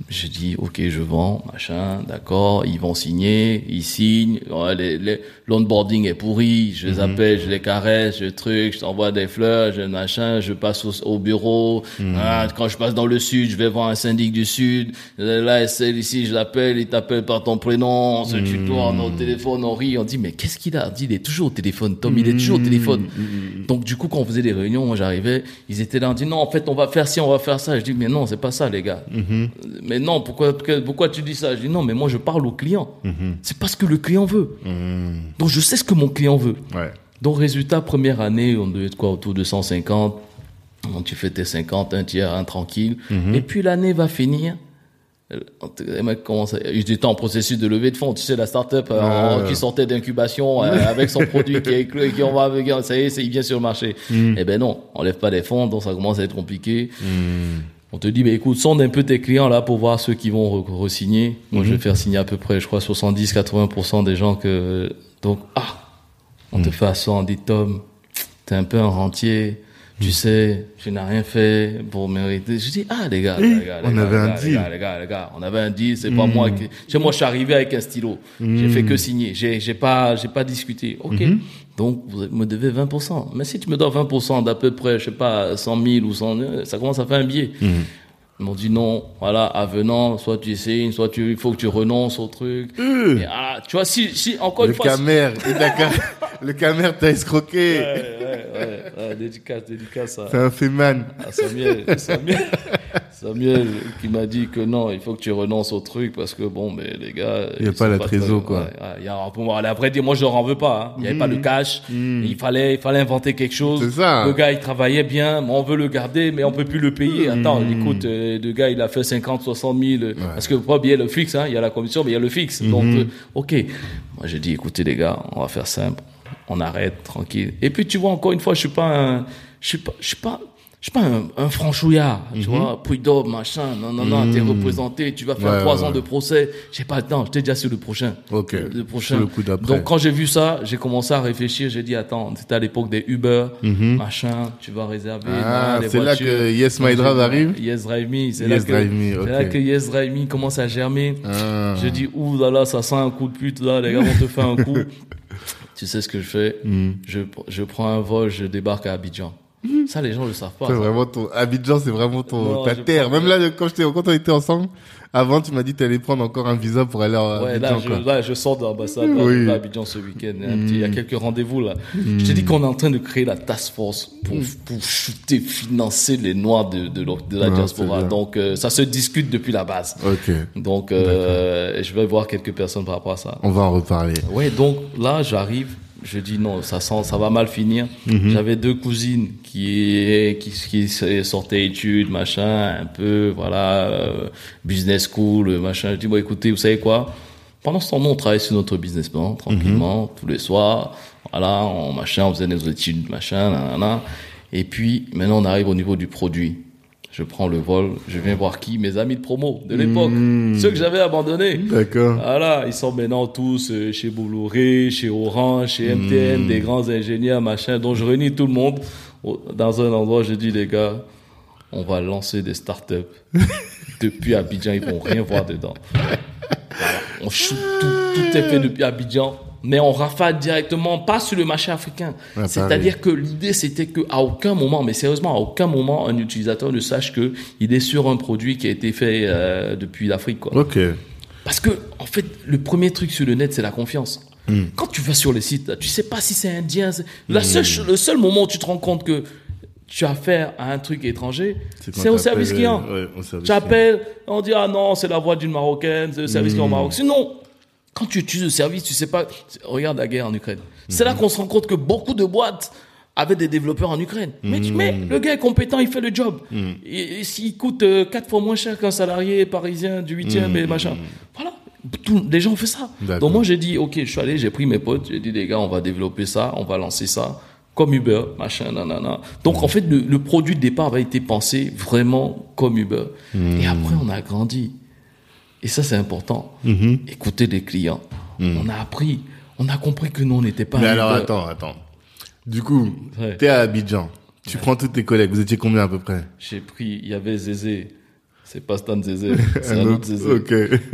J'ai dit, ok, je vends, machin, d'accord, ils vont signer, ils signent, ouais, les- les- l'onboarding est pourri, je les appelle, je les caresse, je truc, je t'envoie des fleurs, je machin, je passe au, au bureau, Ah, quand je passe dans le sud, je vais voir un syndic du sud, là, celle ici, je l'appelle, il t'appelle par ton prénom, on se tutoie, on est au téléphone, on rit, on dit, mais qu'est-ce qu'il a? Dit, il est toujours au téléphone, Tom, il est toujours au téléphone. Donc, du coup, quand on faisait des réunions, moi, j'arrivais, ils étaient là, on dit, non, en fait, on va faire ci, on va faire ça. Je dis, mais non, c'est pas ça, les gars. Mais non, pourquoi, pourquoi tu dis ça? Je dis, non, mais moi, je parle au client. C'est pas ce que le client veut. Donc, je sais ce que mon client veut. ouais Donc, résultat, première année, on devait être quoi, autour de 150. Donc, tu fais tes 50, un tiers, un tranquille. Et puis, l'année va finir. Les mecs commencent à- Ils étaient en processus de levée de fonds. Tu sais, la start-up euh, qui sortait d'incubation euh, avec son produit qui est et qui on va avec, ça y est, il vient sur le marché. Eh ben non, on lève pas des fonds, donc ça commence à être compliqué. On te dit, écoute, sonde un peu tes clients là pour voir ceux qui vont re- re-signer. Moi, je vais faire signer à peu près, je crois, 70-80% des gens que... Donc, ah, on te fait asseoir, on dit, Tom, t'es un peu un rentier. Tu sais, tu n'as rien fait pour mériter. Je dis, ah, les gars, les gars, les on gars, avait un les deal. gars, les gars, les gars, on avait un deal, c'est pas moi qui, moi, je suis arrivé avec un stylo. J'ai fait que signer. J'ai, j'ai pas, j'ai pas discuté. OK. Donc, vous me devez 20%. Mais si tu me dois 20% d'à peu près, je sais pas, 100 000 ou 100 000, ça commence à faire un billet. Ils m'ont dit non, voilà, avenant, soit tu signes, soit tu, il faut que tu renonces au truc. Et, ah, tu vois, si, si, encore le une fois, si- camer il a le camer t'a escroqué Ouais, ouais, ouais, ouais, dédicace, dédicace à, c'est un féman à Samuel, Samuel, Samuel qui m'a dit que non, il faut que tu renonces au truc parce que bon, mais les gars. Il y a pas la trésor, quoi. ouais, ouais, il y a, la vraie dire, moi je leur en veux pas. hein. Il n'y avait pas de cash. Il fallait, il fallait inventer quelque chose. C'est ça. Le gars, il travaillait bien, mais on veut le garder, mais on peut plus le payer. Attends, écoute, euh, le gars, il a fait 50, 60 000. euh, Parce que pas il y a le fixe, hein, il y a la commission, mais il y a le fixe. Donc, euh, ok. Moi, j'ai dit, écoutez les gars, on va faire simple. On arrête, tranquille. Et puis tu vois, encore une fois, je suis pas un, je suis pas, je suis pas, je suis pas un, un franchouillard, tu vois, prud'homme, machin. Non, non, non, t'es représenté, tu vas faire Mhm. Ouais, trois ouais, ans de procès. J'ai pas le temps, je t'ai déjà sur le prochain. Ok. Le prochain. Sur le coup d'après. Donc quand j'ai vu ça, j'ai commencé à réfléchir. J'ai dit attends, c'était à l'époque des Uber, machin. Tu vas réserver. Mhm. Ah, c'est là que Yes My Drive arrive Yes Drive Me. C'est Yes là que, Drive Me, c'est là que Yes Drive Me commence à germer. Ah. Je dis ouh là là, ça sent un coup de pute là. Les gars vont te faire un coup. tu sais ce que je fais? Hmm. Je je prends un vol, je débarque à Abidjan. Ça les gens le savent pas. C'est vraiment ton Abidjan, c'est vraiment ton Non, ta terre. Même là, quand j'étais quand on était ensemble, avant tu m'as dit que t'allais prendre encore un visa pour aller à Ouais, Abidjan. là, je, là, je sors de l'ambassade Oui. à Abidjan ce week-end. Il y a Il y a quelques rendez-vous là. Je te dis qu'on est en train de créer la task force pour, pour shooter, financer les noirs de, de, l'o- de la Ah, diaspora. Donc, euh, ça se discute depuis la base. Ok, Donc, euh, je vais voir quelques personnes par rapport à ça. on va en reparler. Ouais, donc là, j'arrive, je dis non, ça sent, ça va mal finir. J'avais deux cousines qui, qui, qui sortaient études, machin, un peu, voilà, euh, business school, machin. Je dis, bon, écoutez, vous savez quoi? Pendant ce temps, nous, on travaillait sur notre business plan, tranquillement, tous les soirs. Voilà, on, machin, on faisait nos études, machin, nanana. Et puis, maintenant, on arrive au niveau du produit. Je prends le vol, je viens voir qui? Mes amis de promo de l'époque. Ceux que j'avais abandonnés. D'accord. Voilà, ils sont maintenant tous euh, chez Bolloré, chez Orange, chez MTN, Hmm. des grands ingénieurs, machin. Donc je réunis tout le monde au- dans un endroit. Je dis les gars, on va lancer des startups. depuis Abidjan, ils vont rien voir dedans. Voilà, on shoot tout, tout est fait depuis Abidjan. Mais on rafale directement, pas sur le marché africain. C'est-à-dire que l'idée, c'était que à aucun moment, mais sérieusement, à aucun moment, un utilisateur ne sache que il est sur un produit qui a été fait euh, depuis l'Afrique. Ok. Parce que, en fait, le premier truc sur le net, c'est la confiance. Hmm. Quand tu vas sur le site, tu sais pas si c'est indien. seule, ch- le seul moment où tu te rends compte que tu as affaire à un truc étranger, C'est c'est au service client. euh, ouais, Tu appelles, on dit, ah non, c'est la voix d'une Marocaine, c'est le service client au Maroc. Sinon, quand tu utilises le service, tu sais pas, regarde la guerre en Ukraine. C'est là qu'on se rend compte que beaucoup de boîtes avaient des développeurs en Ukraine. Mais, tu- mais le gars est compétent, il fait le job. Et s'il coûte euh, quatre fois moins cher qu'un salarié parisien du 8e et machin. Voilà. Tout, les gens ont fait ça. Donc moi j'ai dit, ok, je suis allé, j'ai pris mes potes, j'ai dit les gars, on va développer ça, on va lancer ça, comme Uber, machin, nanana. Donc en fait, le, le produit de départ avait été pensé vraiment comme Uber. Et après, on a grandi. Et ça, c'est important. Écouter les clients. On a appris, on a compris que nous, on n'était pas Mais alors, attends, attends. Du coup, Ouais. t'es à Abidjan. Tu prends tous tes collègues. Vous étiez combien à peu près? J'ai pris, il y avait Zézé. C'est pas Stan Zézé, c'est Un un autre- Zézé. Ok.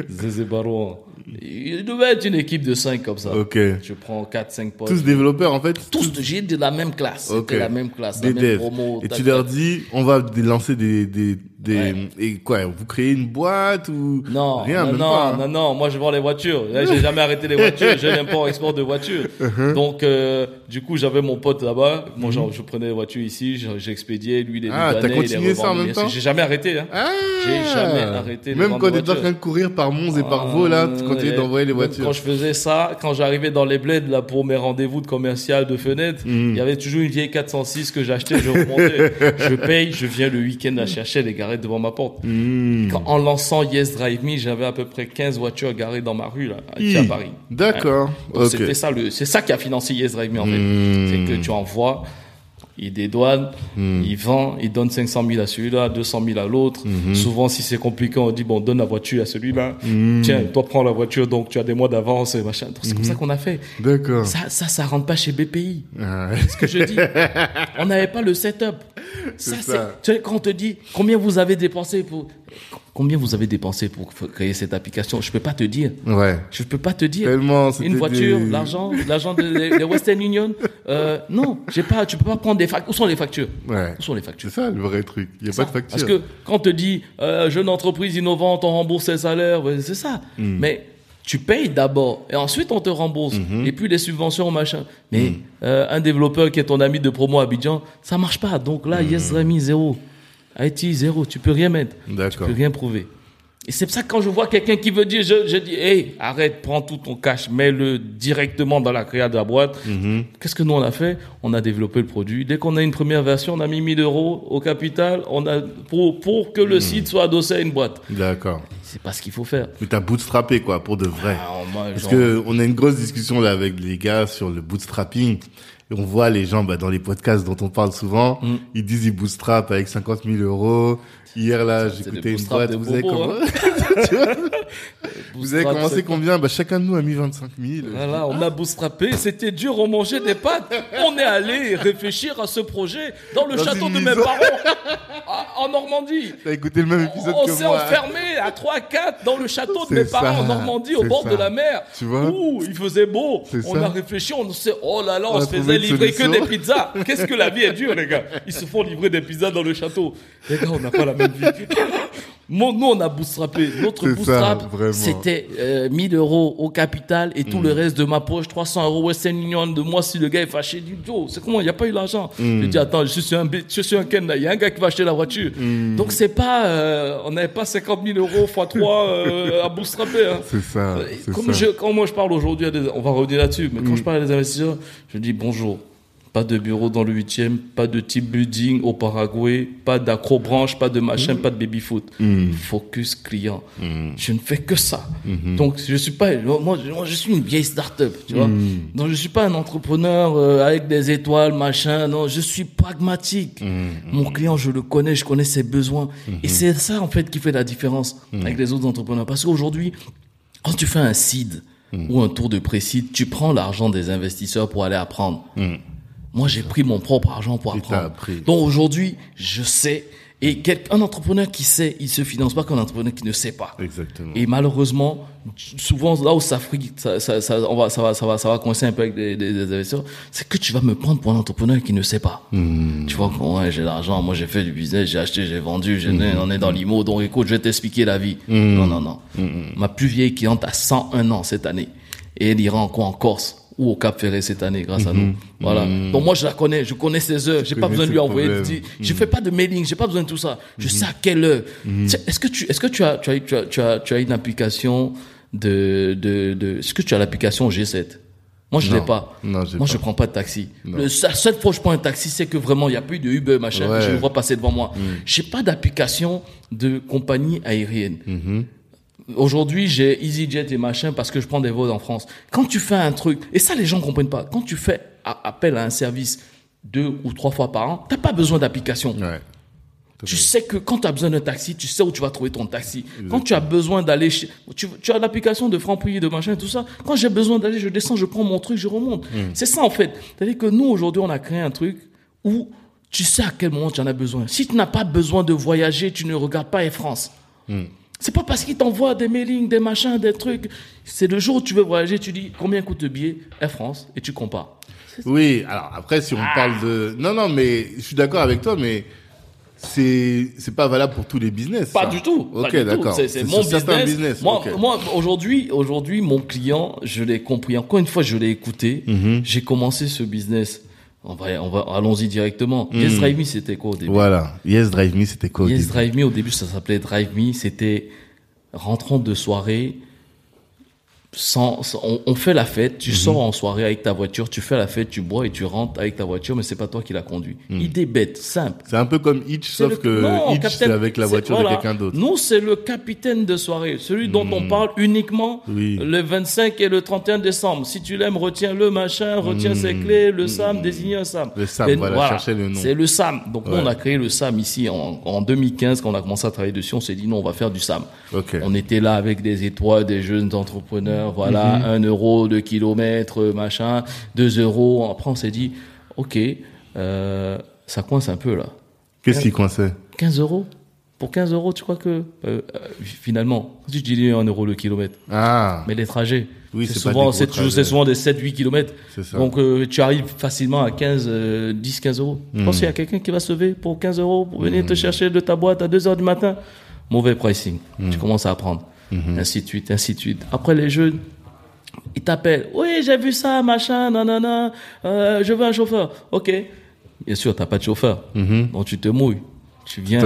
Zézé Baron. Il devait être une équipe de 5 comme ça. Ok. Je prends 4, 5 potes. Tous développeurs, en fait? Tous, j'ai de la même classe. Ok. C'était la même classe, Des la même devs. promo. Et tu leur dis, on va lancer des, des, des, Ouais. et quoi, vous créez une boîte ou Non, rien, non, même non, pas. hein. non, non, moi je vends les voitures. J'ai jamais arrêté les voitures. J'ai l'import-export de voitures. Uh-huh. Donc, euh, du coup, j'avais mon pote là-bas. Moi, genre, je prenais les voitures ici, je- j'expédiais, lui, les Mm-hmm. Ah, t'as les continué ça en même temps J'ai jamais arrêté. Hein. Ah J'ai jamais arrêté Même quand t'étais en train de courir par Mons et par Vaux, là, tu continuais d'envoyer les voitures. Quand je faisais ça, quand j'arrivais dans les bleds là pour mes rendez-vous de commercial de fenêtre, Mm. il y avait toujours une vieille 406 que j'achetais, je remontais, je paye, je viens le week-end la chercher, elle est devant ma porte. Hmm. Quand- en lançant Yes Drive Me, j'avais à peu près 15 voitures garées dans ma rue là, ici à Hi. Paris. D'accord. Ouais. C'était ça le, c'est ça qui a financé Yes Drive Me en fait. Hmm. C'est que tu envoies, il dédouane, il vend, il donne 500 000 à celui-là, 200 000 à l'autre. Hmm. Souvent, si c'est compliqué, on dit bon, donne la voiture à celui-là. Tiens, toi prends la voiture, donc tu as des mois d'avance et machin. C'est comme ça qu'on a fait. D'accord. Ça, ça, ça rentre pas chez BPI. Ah. C'est ce que je dis. on n'avait pas le setup. Ça, ça. tu sais, quand on te dit combien vous avez dépensé pour, combien vous avez dépensé pour créer cette application, je peux pas te dire. Ouais. Je peux pas te dire. Tellement, Une voiture, des- l'argent, l'argent de, de- Western Union. Euh, non, j'ai pas, tu peux pas prendre des factures. Où sont les factures? Ouais. Où sont les C'est factures? ça le vrai truc. Il n'y a Ça. pas de facture. Parce que quand on te dit euh, jeune entreprise innovante, on rembourse ses salaires, c'est ça. Hmm. Mais tu payes d'abord et ensuite on te rembourse. Mhm. Et puis les subventions, machin. Mais euh, un développeur qui est ton ami de promo à Abidjan, ça marche pas. Donc là, Hmm. Yes Rami, zéro. IT, zéro. Tu peux rien mettre. Tu peux rien prouver. Et c'est pour ça que quand je vois quelqu'un qui veut dire, je, je dis, hey, arrête, prends tout ton cash, mets-le directement dans la créa de la boîte. Mhm. Qu'est-ce que nous on a fait? On a développé le produit. Dès qu'on a une première version, on a mis 1000 euros au capital, on a pour pour que Mhm. le site soit adossé à une boîte. D'accord. C'est pas ce qu'il faut faire. Mais t'as bootstrappé, quoi, pour de vrai. Ah, moi, Parce genre- que on a une grosse discussion là avec les gars sur le bootstrapping. On voit les gens bah, dans les podcasts dont on parle souvent, Mm. ils disent ils bootstrap avec 50 000 euros. Hier là, j'écoutais une boîte. de Vous avez, vous avez commencé combien? Bah chacun de nous a mis 25 000. Voilà, on a bootstrappé, c'était dur, on mangeait des pâtes. On est allé réfléchir à ce projet dans le Dans château de mes parents, en Normandie. T'as écouté le même épisode On que s'est enfermé à 3-4 dans le château de mes parents en Normandie, au bord ça. de la mer. Tu vois? Ouh, il faisait beau. On ça. a réfléchi, on s'est, oh là là, on, On se faisait livrer que des pizzas. Qu'est-ce que la vie est dure, les gars? Ils se font livrer des pizzas dans le château. Les gars, on n'a pas la même vie. Mon- nous, on a bootstrappé. Notre bootstrap, c'était euh, 1000 euros au capital et tout le reste de ma poche, 300 euros Western Union de moi si le gars est fâché. Il dit, Joe, c'est comment? Il n'y a pas eu l'argent. Je dis, attends, je suis un, je suis un Ken, il y a un gars qui va acheter la voiture. Donc, c'est pas, euh, on n'avait pas 50 000 euros x 3 euh, à bootstrapper. Hein. C'est ça. Euh, Comme ça. je, quand moi je parle aujourd'hui, à des- on va revenir là-dessus, mais quand je parle à des investisseurs, je dis bonjour. Pas de bureau dans le 8e, pas de type building au Paraguay, pas d'acrobranche, pas de machin, pas de baby-foot. Focus client. Je ne fais que ça. Donc je suis pas, moi, moi, je suis une vieille start-up, tu vois. Donc je suis pas un entrepreneur euh, avec des étoiles, machin. Non, je suis pragmatique. Mon client, je le connais, je connais ses besoins. Et c'est ça en fait qui fait la différence avec les autres entrepreneurs. Parce qu'aujourd'hui, quand tu fais un seed ou un tour de pré-seed, tu prends l'argent des investisseurs pour aller apprendre. Moi, j'ai pris mon propre argent pour apprendre. Donc aujourd'hui, je sais. Et quel- un entrepreneur qui sait, il se finance pas qu'un entrepreneur qui ne sait pas. Exactement. Et malheureusement, souvent là où ça frite, ça, ça, ça, on va, ça va, ça va, ça va coincer un peu avec des, des, des investisseurs, c'est que tu vas me prendre pour un entrepreneur qui ne sait pas. Tu vois, ouais, j'ai l'argent, moi j'ai fait du business, j'ai acheté, j'ai vendu, j'ai on est dans l'IMO, donc écoute, je vais t'expliquer la vie. Non, non, non. Ma plus vieille cliente a 101 ans cette année. Et elle ira encore en Corse ou au Cap Ferré cette année grâce à nous. Voilà. Donc moi je la connais, je connais ses heures, j'ai pas besoin de lui envoyer de je fais pas de mailing, j'ai pas besoin de tout ça. Je sais à quelle heure. Est-ce que tu, est-ce que tu as, tu as, tu as, tu as, tu as une application de, de, de, est-ce que tu as l'application G7? Moi, je l'ai pas. Non, moi, pas. je prends pas de taxi. Le seul, seule fois que je prends un taxi, c'est que vraiment, il y a plus de Uber, machin, Ouais. je le vois passer devant moi. J'ai pas d'application de compagnie aérienne. Aujourd'hui, j'ai EasyJet et machin parce que je prends des vols en France. Quand tu fais un truc, et ça, les gens comprennent pas. Quand tu fais a- appel à un service deux ou trois fois par an, t'as pas besoin d'application. Ouais. Tu sais que quand tu as besoin d'un taxi, tu sais où tu vas trouver ton taxi. Quand tu as besoin d'aller chez... Tu, tu as l'application de Franprix, de machin, tout ça. Quand j'ai besoin d'aller, je descends, je prends mon truc, je remonte. C'est ça, en fait. C'est-à-dire que nous, aujourd'hui, on a créé un truc où tu sais à quel moment tu en as besoin. Si tu n'as pas besoin de voyager, tu ne regardes pas Air France. C'est pas parce qu'ils t'envoient des mailings, des machins, des trucs. C'est le jour où tu veux voyager, tu dis combien coûte le billet Air France et tu compares. Oui, alors après, si on Ah. parle de... Non, non, mais je suis d'accord avec toi, mais c'est c'est pas valable pour tous les business. Pas ça. du tout. Ok, du tout. d'accord. C'est, c'est C'est mon business. business, Moi, ok. moi aujourd'hui, aujourd'hui, mon client, je l'ai compris. Encore une fois, je l'ai écouté. Mhm. J'ai commencé ce business. On va, on va, allons-y directement. Mhm. Yes Drive Me, c'était quoi au début? Voilà. Yes Drive Me, c'était quoi au Yes début? Drive Me, au début, ça s'appelait Drive Me. C'était rentrant de soirée. Sans, on, on fait la fête, Mhm. tu sors en soirée avec ta voiture, tu fais la fête, tu bois et tu rentres avec ta voiture, mais c'est pas toi qui la conduis. Idée bête, simple. C'est un peu comme Hitch, Mhm. sauf le- que non, Hitch, c'est avec la voiture voilà. de quelqu'un d'autre. Nous, c'est le capitaine de soirée, celui dont on parle uniquement Oui. le 25 et le 31 décembre. Si tu l'aimes, retiens le machin, retiens ses clés, le SAM, désigne un SAM. Le SAM, voilà, cherchez le nom. C'est le SAM. Donc nous, on a créé le SAM ici en, en 2015, quand on a commencé à travailler dessus, on s'est dit non, on va faire du SAM. On était là avec des étoiles, des jeunes entrepreneurs, voilà, Mhm. un euro de kilomètre, machin, deux euros. Après, on s'est dit, ok, euh, ça coince un peu là. Qu'est-ce qui coinçait? 15 euros Pour 15 euros, tu crois que, euh, euh, finalement, si tu dis 1 euro le kilomètre, Ah, mais les trajets, Oui, c'est souvent, des c'est souvent des 7-8 kilomètres. Donc, euh, tu arrives facilement à 15, euh, 10, 15 euros. Hmm. Je pense qu'il y a quelqu'un qui va se lever pour 15 euros pour venir te chercher de ta boîte à 2 heures du matin. Mauvais pricing. Hmm. Tu commences à apprendre. Ainsi de suite, ainsi de suite. Après, les jeunes, ils t'appellent. Oui, j'ai vu ça, machin, nanana. Euh, je veux un chauffeur. OK. Bien sûr, t'as pas de chauffeur. Mhm. Donc, tu te mouilles. Tu viens,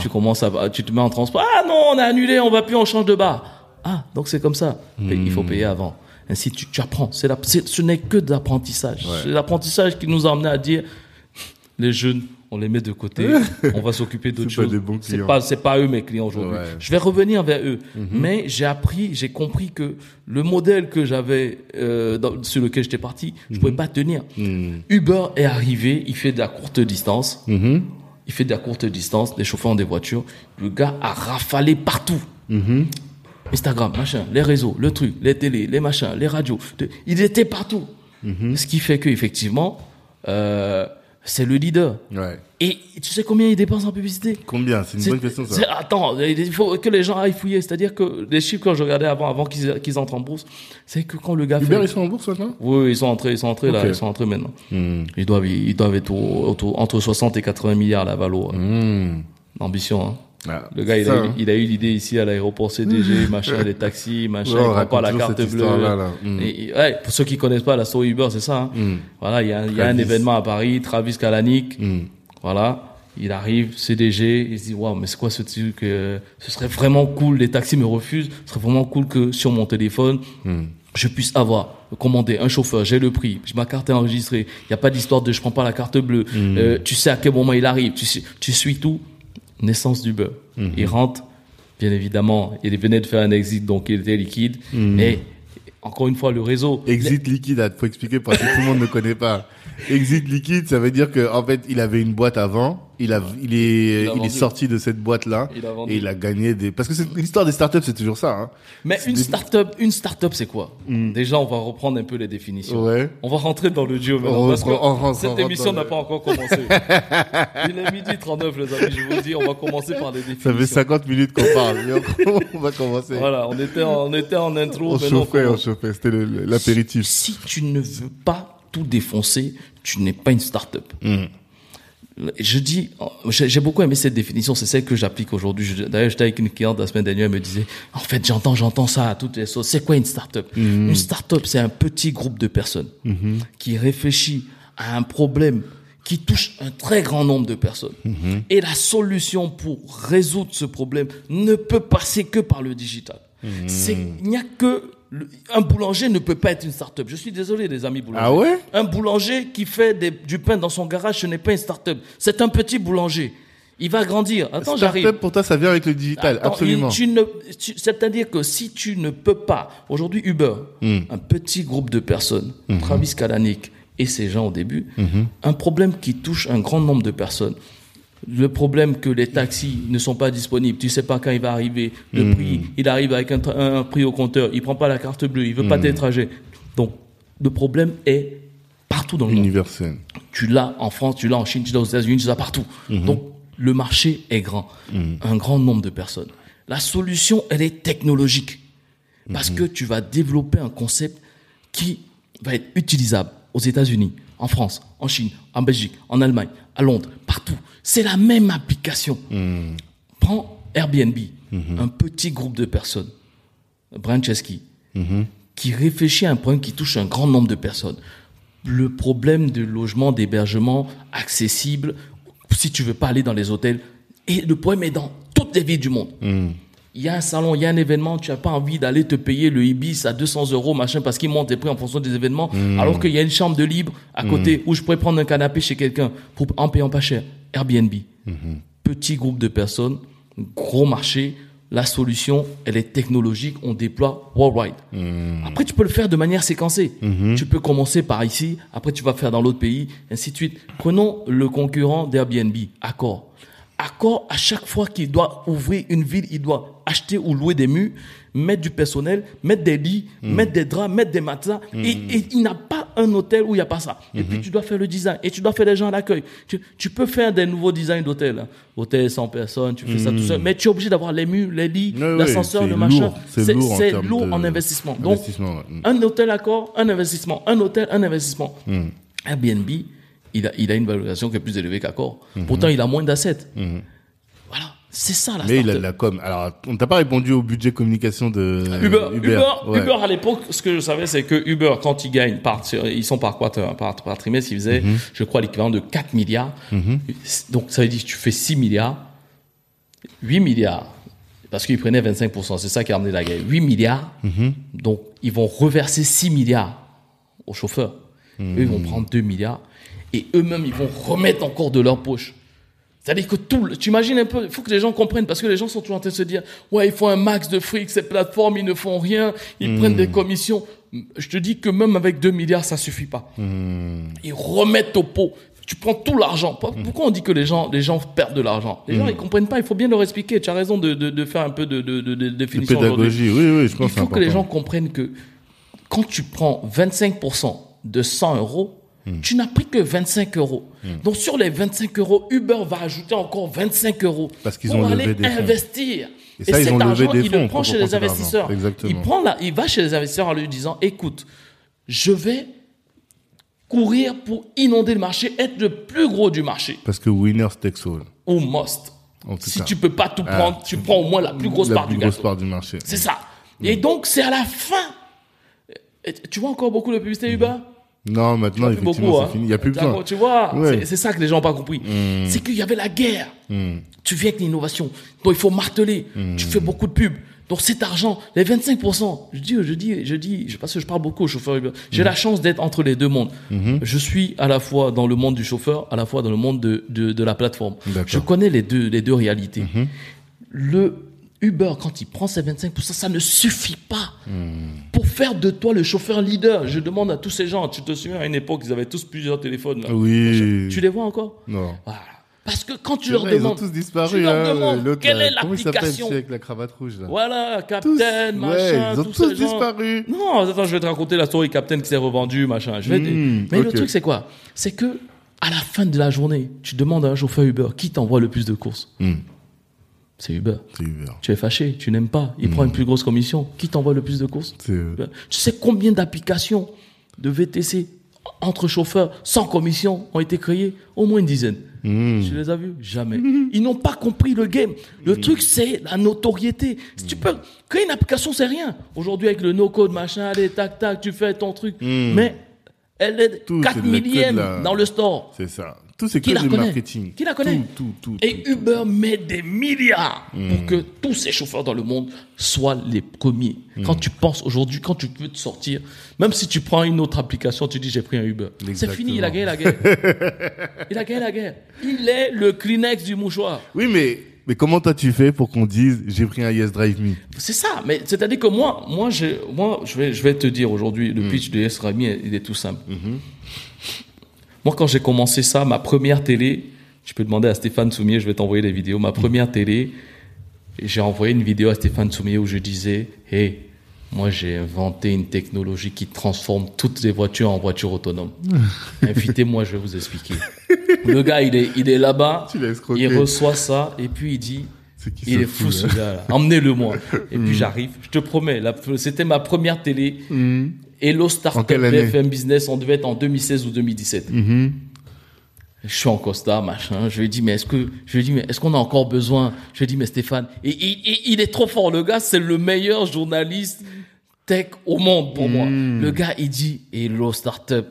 tu commences à, tu te mets en transport. Ah non, on a annulé, on va plus, on change de bar. Ah, donc c'est comme ça. Mais Il faut payer avant. Ainsi, tu, tu apprends. C'est- ce n'est que de l'apprentissage. C'est l'apprentissage qui nous a amené à dire les jeunes, on les met de côté, on va s'occuper d'autres C'est pas choses. c'est clients. pas, c'est pas eux mes clients aujourd'hui. Ouais. Mhm. Je vais revenir vers eux. Mais j'ai appris, j'ai compris que le modèle que j'avais euh, sur lequel j'étais parti, je pouvais pas tenir. Mhm. Uber est arrivé, il fait de la courte distance. Mhm. Il fait de la courte distance, des chauffeurs des voitures. Le gars a rafalé partout. Mhm. Instagram, machin, les réseaux, le truc, les télés, les machins, les radios. de- il était partout. Mhm. Ce qui fait que effectivement, euh, c'est le leader. Ouais. Et tu sais combien il dépense en publicité Combien? C'est une bonne question, ça. Attends, il faut que les gens aillent fouiller. C'est-à-dire que les chiffres que je regardais avant, avant qu'ils entrent en bourse, c'est que quand le gars Uber, fait... ils sont en bourse maintenant? Oui, ils sont entrés, ils sont entrés là, ils sont entrés maintenant. Hmm. Ils doivent, ils doivent être autour- entre 60 et 80 milliards la valo. Hmm. Ambition, hein. Ah, Le gars, il, ça, a, eu, hein. il a eu l'idée ici à l'aéroport CDG, machin, les taxis, machin, il prend pas la carte bleue. là. Mm. Et- et- ouais, pour ceux qui connaissent pas la story Uber, c'est ça. hein. Mm. Voilà, il y a, un- il y a un Travis. événement à Paris, Travis Kalanick, Hmm. voilà, il arrive, CDG, il se dit, waouh, mais c'est quoi ce truc euh, Ce serait vraiment cool, les taxis me refusent, ce serait vraiment cool que sur mon téléphone, je puisse avoir commandé un chauffeur, j'ai le prix, ma carte est enregistrée, il n'y a pas d'histoire de je prends pas la carte bleue, euh, tu sais à quel moment il arrive, tu, tu suis tout. Naissance d'Uber. Hmm. Il rentre, bien évidemment, il venait de faire un exit, donc il était liquide. Hmm. Et encore une fois, le réseau. Exit liquide, il faut expliquer parce que tout le monde ne connaît pas. Exit liquide, ça veut dire que en fait, il avait une boîte avant, il a, il est, Il a il est sorti de cette a vendu. et il a gagné des. Parce que c'est l'histoire des startups, c'est toujours ça. Hein. Mais une des- start-up, une start-up, c'est quoi? Déjà, on va reprendre un peu les définitions. Ouais. On va rentrer dans le duo maintenant On parce que rentre- on rentre- on cette rentre émission n'a pas encore commencé. Il est midi 39, les amis. Je vous dis, on va commencer par les définitions. Ça fait 50 minutes qu'on parle, on, on va commencer. Voilà, on était en, on était en intro. On chauffait, on commence. chauffait. C'était l'apéritif. Si tu ne veux pas tout défoncer, tu n'es pas une start-up. Hmm. Je dis, j'ai beaucoup aimé cette définition, c'est celle que j'applique aujourd'hui. Je- D'ailleurs, j'étais avec une cliente la semaine dernière, elle me disait, en fait, j'entends, j'entends ça à toutes les sauces. C'est quoi une start-up? Une start-up, c'est un petit groupe de personnes qui réfléchit à un problème qui touche un très grand nombre de personnes. Et la solution pour résoudre ce problème ne peut passer que par le digital. C'est, il n'y a que le- un boulanger ne peut pas être une start-up. Je suis désolé, les amis boulangers. Ah ouais? Un boulanger qui fait des- du pain dans son garage, ce n'est pas une start-up. C'est un petit boulanger. Il va grandir. Attends, j'arrive. Startup, pour toi, ça vient avec le digital, Attends, absolument. il- tu ne- tu- C'est-à-dire que si tu ne peux pas, aujourd'hui Uber, Hmm. un petit groupe de personnes, Travis Kalanick et ces gens au début, Hmm. un problème qui touche un grand nombre de personnes. Le problème que les taxis ne sont pas disponibles, tu sais pas quand il va arriver, le Hmm. prix, il arrive avec un, prix au compteur, il prend pas la carte bleue, il veut Hmm. pas des trajets. Donc, le problème est partout dans le monde. Universel. Tu l'as en France, tu l'as en Chine, tu l'as aux États-Unis, tu l'as partout. Donc, le marché est grand. Un grand nombre de personnes. La solution, elle est technologique. Parce que tu vas développer un concept qui va être utilisable aux États-Unis, en France, en Chine, en Belgique, en Allemagne, à Londres, partout. C'est la même application. Prends Airbnb, un petit groupe de personnes, Brian Chesky, qui réfléchit à un problème qui touche un grand nombre de personnes. Le problème de logement, d'hébergement accessible, si tu veux pas aller dans les hôtels. Et le problème est dans toutes les villes du monde. Il y a un salon, il y a un événement, tu n'as pas envie d'aller te payer le Ibis à 200 euros, machin, parce qu'ils montent les prix en fonction des événements, alors qu'il y a une chambre de libre à côté où je pourrais prendre un canapé chez quelqu'un pour, en payant pas cher. Airbnb. Petit groupe de personnes, gros marché, la solution, elle est technologique, on déploie worldwide. Après, tu peux le faire de manière séquencée. Tu peux commencer par ici, après tu vas faire dans l'autre pays, ainsi de suite. Prenons le concurrent d'Airbnb, Accor. Accor, à chaque fois qu'il doit ouvrir une ville, il doit acheter ou louer des murs, mettre du personnel, mettre des lits, mettre des draps, mettre des matelas. Et, et il n'a pas un hôtel où il n'y a pas ça. Et puis tu dois faire le design et tu dois faire les gens à l'accueil. Tu, tu peux faire des nouveaux designs d'hôtels. hein. Hôtel sans personne, tu fais ça tout seul. Mais tu es obligé d'avoir les murs, les lits, l'ascenseur, le machin. C'est lourd en lourd en investissement. Donc, Investissement, ouais. Mm. un hôtel Accor, un investissement. Un hôtel, un investissement. Airbnb, il a, il a une valorisation qui est plus élevée qu'Accor. Pourtant, il a moins d'assets. Voilà. C'est ça la Mais il a de la com. Alors, on t'a pas répondu au budget communication de Uber, Uber, ouais. Uber, à l'époque, ce que je savais, c'est que Uber, quand ils gagnent, par, ils sont par quoi, par, par trimestre, ils faisaient, Mhm. je crois, l'équivalent de 4 milliards. Donc, ça veut dire que tu fais 6 milliards, 8 milliards, parce qu'ils prenaient 25%, c'est ça qui a amené la guerre. 8 milliards, Mhm. donc ils vont reverser 6 milliards aux chauffeurs. Eux, ils vont Mhm. prendre 2 milliards, et eux-mêmes, ils vont remettre encore de leur poche. C'est-à-dire que tout, tu imagines un peu, il faut que les gens comprennent, parce que les gens sont toujours en train de se dire, ouais, il faut un max de fric, ces plateformes, ils ne font rien, ils prennent des commissions. Je te dis que même avec 2 milliards, ça suffit pas. Ils remettent au pot. Tu prends tout l'argent. Pour- Pourquoi on dit que les gens, les gens perdent de l'argent? Les gens, ils comprennent pas. Il faut bien leur expliquer. Tu as raison de, de, de faire un peu de, de, de, de De définition. aujourd'hui. pédagogie, oui, oui, je pense Il faut que les gens comprennent que quand tu prends 25% de 100 euros, Hmm. tu n'as pris que 25 euros. Donc sur les 25 euros, Uber va ajouter encore 25 euros Parce qu'ils pour ont levé aller fonds. investir. Et ça, ils cet ont levé argent, des il le prend chez les investisseurs. Exactement. Il prend là, il va chez les investisseurs en lui disant, écoute, je vais courir pour inonder le marché, être le plus gros du marché Parce que winners takes all. ou tout Si cas. tu peux pas tout Ah, prendre, tu prends au moins la plus grosse La part plus du grosse part du marché. C'est ça. Et donc, c'est à la fin. Et Tu vois encore beaucoup de publicité Uber? Non, maintenant, Plus effectivement, c'est hein. fini. Il n'y a plus D'accord, besoin. Tu vois, c'est- ça que les gens n'ont pas compris. C'est qu'il y avait la guerre. Hmm. Tu viens avec l'innovation. Donc, il faut marteler. Tu fais beaucoup de pubs. Donc, cet argent, les 25%, je dis, je dis, je dis, je, parce que je parle beaucoup aux chauffeurs Uber. J'ai la chance d'être entre les deux mondes. Je suis à la fois dans le monde du chauffeur, à la fois dans le monde de, de, de la plateforme. Je connais les deux, les deux réalités. Le Uber, quand il prend ses 25%, ça ne suffit pas pour faire de toi le chauffeur leader. Je demande à tous ces gens, tu te souviens à une époque, ils avaient tous plusieurs téléphones. là. Oui. Tu les vois encore? Non. Voilà. Parce que quand tu leur vrai, ils ont demandes, tous tu disparu. leur hein, demandes quelle là. est l'application celui avec la cravate rouge, là voilà, Tous. Captain, machin, Ouais, ils ont tous tous ces gens. disparu. Non, attends, je vais te raconter la story Captain qui s'est revendu, machin. Je vais te- Hmm, Mais le truc, c'est quoi? C'est que à la fin de la journée, tu demandes à un chauffeur Uber qui t'envoie le plus de courses. Hmm. C'est Uber. C'est Uber. Tu es fâché, tu n'aimes pas. Il prend une plus grosse commission. Qui t'envoie le plus de courses C'est eux. Tu sais combien d'applications de VTC entre chauffeurs sans commission ont été créées Au moins une dizaine. Hmm. Tu les as vus Jamais. Ils n'ont pas compris le game. Le truc, c'est la notoriété. Si tu peux créer une application, c'est rien. Aujourd'hui, avec le no-code, machin, allez, tac, tac, tu fais ton truc. Mais elle est Tout, 4 c'est de la- que de millième la- dans le store. C'est ça. Tout, c'est Qui que la connaît marketing. Qui la connaît Tout, tout, tout. Et Uber met des milliards pour que tous ces chauffeurs dans le monde soient les premiers. Hmm. Quand tu penses aujourd'hui, quand tu veux te sortir, même si tu prends une autre application, tu dis j'ai pris un Uber. C'est fini, il a gagné la guerre. il a gagné la guerre. Il est le Kleenex du mouchoir. Oui, mais, mais comment toi tu fais pour qu'on dise j'ai pris un Yes Drive Me? C'est ça, mais c'est-à-dire que moi, moi, je, moi, je vais, je vais te dire aujourd'hui, le pitch de S Rami, il est tout simple. Moi, quand j'ai commencé ça, ma première télé, je peux demander à Stéphane Soumier, je vais t'envoyer les vidéos. Ma première télé, j'ai envoyé une vidéo à Stéphane Soumier où je disais, hey, moi, j'ai inventé une technologie qui transforme toutes les voitures en voitures autonomes. Invitez-moi, je vais vous expliquer. Le gars, il est, il est là-bas, Tu il reçoit ça, et puis il dit, il est fou, fou ce là gars-là. Emmenez-le moi. Et puis j'arrive. Je te promets, c'était ma première télé. Hello Startup BFM Business, on devait être en 2016 ou 2017. Je suis en costard, machin. Je lui ai dit, mais est-ce que, je lui dit, mais est-ce qu'on a encore besoin? Je lui ai dit, mais Stéphane, et, et- et il est trop fort. Le gars, c'est le meilleur journaliste tech au monde pour moi. Le gars, il dit, Hello Startup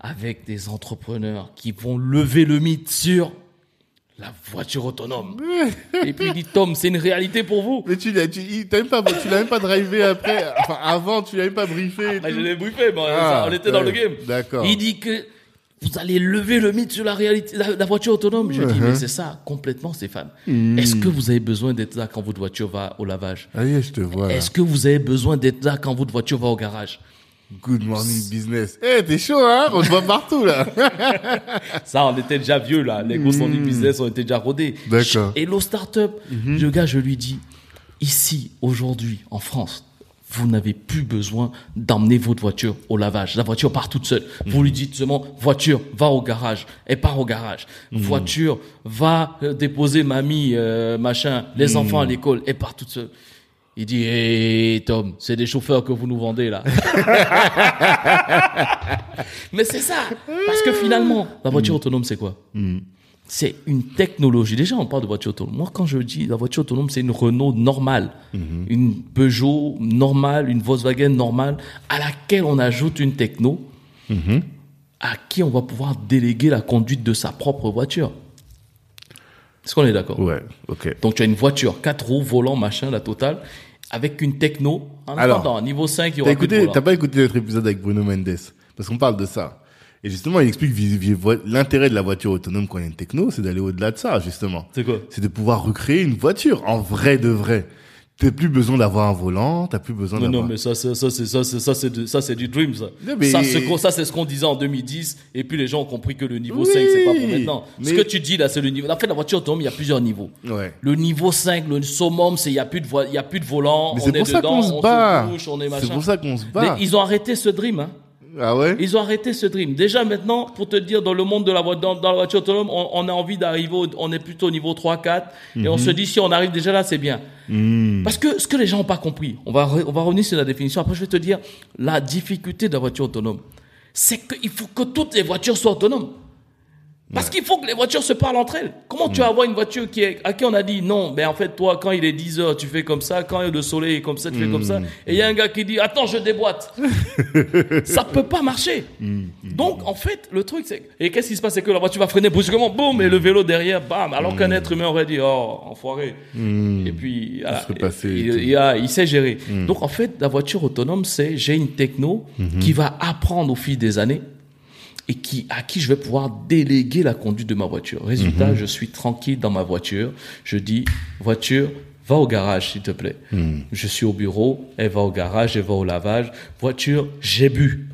avec des entrepreneurs qui vont lever le mythe sur la voiture autonome. Et puis il dit, Tom, c'est une réalité pour vous. Mais tu l'as, tu, t'as même pas, tu l'as même pas drivé après, enfin avant, tu l'as même pas briefé. Après, je l'ai briefé, mais Ah, on était dans le game. d'accord. Il dit que vous allez lever le mythe sur la réalité, la, la voiture autonome. Je dis, Uh-huh. mais c'est ça, complètement, Stéphane. Hmm. Est-ce que vous avez besoin d'être là quand votre voiture va au lavage? Allez, je te vois. Est-ce que vous avez besoin d'être là quand votre voiture va au garage? Good morning business. Eh, t'es chaud, hein? On te voit partout, là. Ça, on était déjà vieux, là. Les gros Sonic Business, on était déjà rodés. Hmm. D'accord. Mhm. Et l'eau startup, le gars, je lui dis, ici, aujourd'hui, en France, vous n'avez plus besoin d'emmener votre voiture au lavage. La voiture part toute seule. Mhm. Vous lui dites seulement, voiture, va au garage. Elle part au garage. Mhm. Voiture, va euh, déposer mamie, euh, machin, Mhm. les enfants à l'école. Elle part toute seule. Il dit, hé Tom, c'est des chauffeurs que vous nous vendez là. Mais c'est ça. Parce que finalement, la voiture autonome, c'est quoi c'est une technologie. Déjà, on parle de voiture autonome. Moi, quand je dis la voiture autonome, c'est une Renault normale, une Peugeot normale, une Volkswagen normale, à laquelle on ajoute une techno, à qui on va pouvoir déléguer la conduite de sa propre voiture. Est-ce qu'on est d'accord? Ouais, ok. Donc, tu as une voiture, quatre roues, volant, machin, la totale, avec une techno. En Alors, attendant, niveau 5, il y T'as aura écouté, t'as pas écouté notre épisode avec Bruno Mendes? Parce qu'on parle de ça. Et justement, il explique l'intérêt de la voiture autonome quand il y a une techno, c'est d'aller au-delà de ça, justement. C'est quoi? C'est de pouvoir recréer une voiture en vrai de vrai. T'as plus besoin d'avoir un volant, t'as plus besoin Non, d'avoir. non, mais ça, c'est- ça, c'est ça, c'est ça, c'est de- ça, c'est du dream, ça. Non, mais- Ça, c'est ça, c'est ce qu'on disait en 2010, et puis les gens ont compris que le niveau Oui, 5, c'est pas pour maintenant. Ce mais- que tu dis là, c'est le niveau. En fait, la voiture autonome, il y a plusieurs niveaux. Ouais. Le niveau 5, le summum, c'est il y a plus de vo- il y a plus de volant, Mais on c'est est pour ça dedans, qu'on se on bat. se on est C'est machin. pour ça qu'on se Mais bat. ils ont arrêté ce dream, hein. Ah ouais? Ils ont arrêté ce dream. Déjà maintenant, pour te dire, dans le monde de la voiture, dans, dans la voiture autonome, on, on a envie d'arriver, au- on est plutôt au niveau 3, 4, et on se dit, si on arrive déjà là, c'est bien. Parce que ce que les gens n'ont pas compris, on va, on va revenir sur la définition, après je vais te dire, la difficulté de la voiture autonome, c'est qu'il faut que toutes les voitures soient autonomes. Parce qu'il faut que les voitures se parlent entre elles. Comment tu vas avoir une voiture qui est, à qui on a dit non, mais en fait, toi, quand il est 10 heures, tu fais comme ça, quand le soleil est comme ça, tu fais comme ça. Et il y a un gars qui dit, attends, je déboîte. ça peut pas marcher. Donc, en fait, le truc, c'est, et qu'est-ce qui se passe? C'est que la voiture va freiner brusquement, boum, et le vélo derrière, bam. Alors qu'un être humain aurait dit, oh, enfoiré. Et puis, voilà. il, il a- il sait gérer. Donc, en fait, la voiture autonome, c'est, j'ai une techno qui va apprendre au fil des années et qui, à qui je vais pouvoir déléguer la conduite de ma voiture. Résultat, je suis tranquille dans ma voiture. Je dis, voiture, va au garage, s'il te plaît. Je suis au bureau, elle va au garage, elle va au lavage. Voiture, j'ai bu.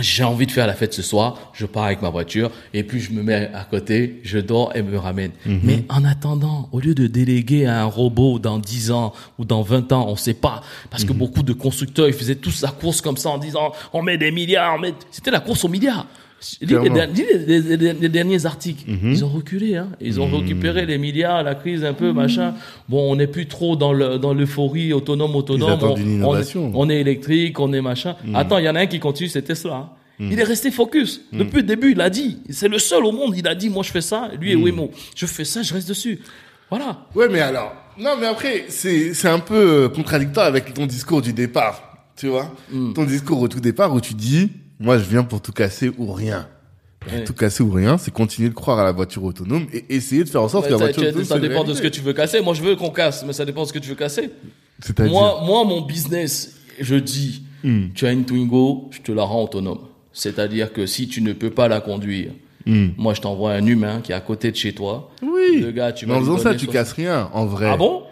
J'ai envie de faire la fête ce soir, je pars avec ma voiture et puis je me mets à côté, je dors et me ramène. Mais en attendant, au lieu de déléguer à un robot dans 10 ans ou dans 20 ans, on sait pas, parce que beaucoup de constructeurs, ils faisaient tous la course comme ça en disant on met des milliards, on met... c'était la course aux milliards. Lis les, les- les- les- derniers articles. Ils ont reculé, hein. Ils ont récupéré les milliards, la crise un peu, machin. Bon, on n'est plus trop dans le dans l'euphorie autonome, autonome. On- une on- est électrique, on est machin. Attends, il y en a un qui continue, c'est Tesla. hein. Il est resté focus. Depuis le début, il a dit. C'est le seul au monde. Il a dit, moi, je fais ça. Lui et Waymo. Je fais ça, je reste dessus. Voilà. Ouais, mais alors. Non, mais après, c'est, c'est un peu euh, contradictoire avec ton discours du départ. Tu vois? Ton discours au tout départ où tu dis, moi, je viens pour tout casser ou rien. Ouais. Tout casser ou rien, c'est continuer de croire à la voiture autonome et essayer de faire en sorte que la voiture tu- autonome ça dépend de ce que tu veux casser. Moi, je veux qu'on casse, mais ça dépend de ce que tu veux casser. Moi, moi, mon business, je dis, Hmm. tu as une Twingo, je te la rends autonome. C'est-à-dire que si tu ne peux pas la conduire, moi, je t'envoie un humain qui est à côté de chez toi. Hmm. Oui. Le gars, tu mais en faisant ça, tu casses rien, en vrai. Ah bon?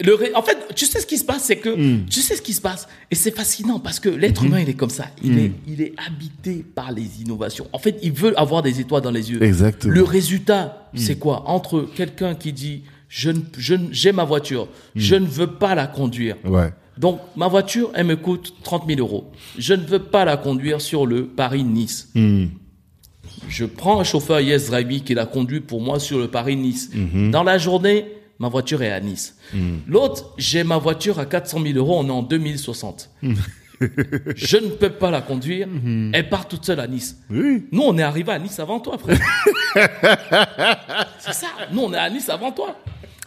Le ré- En fait, tu sais ce qui se passe, c'est que Hmm. tu sais ce qui se passe, et c'est fascinant parce que l'être humain, il est comme ça. Il Hmm. est, il est habité par les innovations. En fait, il veut avoir des étoiles dans les yeux. Exactement. Le résultat, c'est quoi? Entre quelqu'un qui dit, je, j'ai ma voiture, je ne veux pas la conduire. Ouais. Donc, ma voiture, elle me coûte 30 000 euros. Je ne veux pas la conduire sur le Paris-Nice. Hmm. Je prends un chauffeur Yes Drive qui la conduit pour moi sur le Paris-Nice. Mhm. Dans la journée, ma voiture est à Nice. L'autre, j'ai ma voiture à 400 000 euros, on est en 2060. je ne peux pas la conduire, Mhm. elle part toute seule à Nice. Oui. Nous, on est arrivé à Nice avant toi, frère. C'est ça. Nous, on est à Nice avant toi.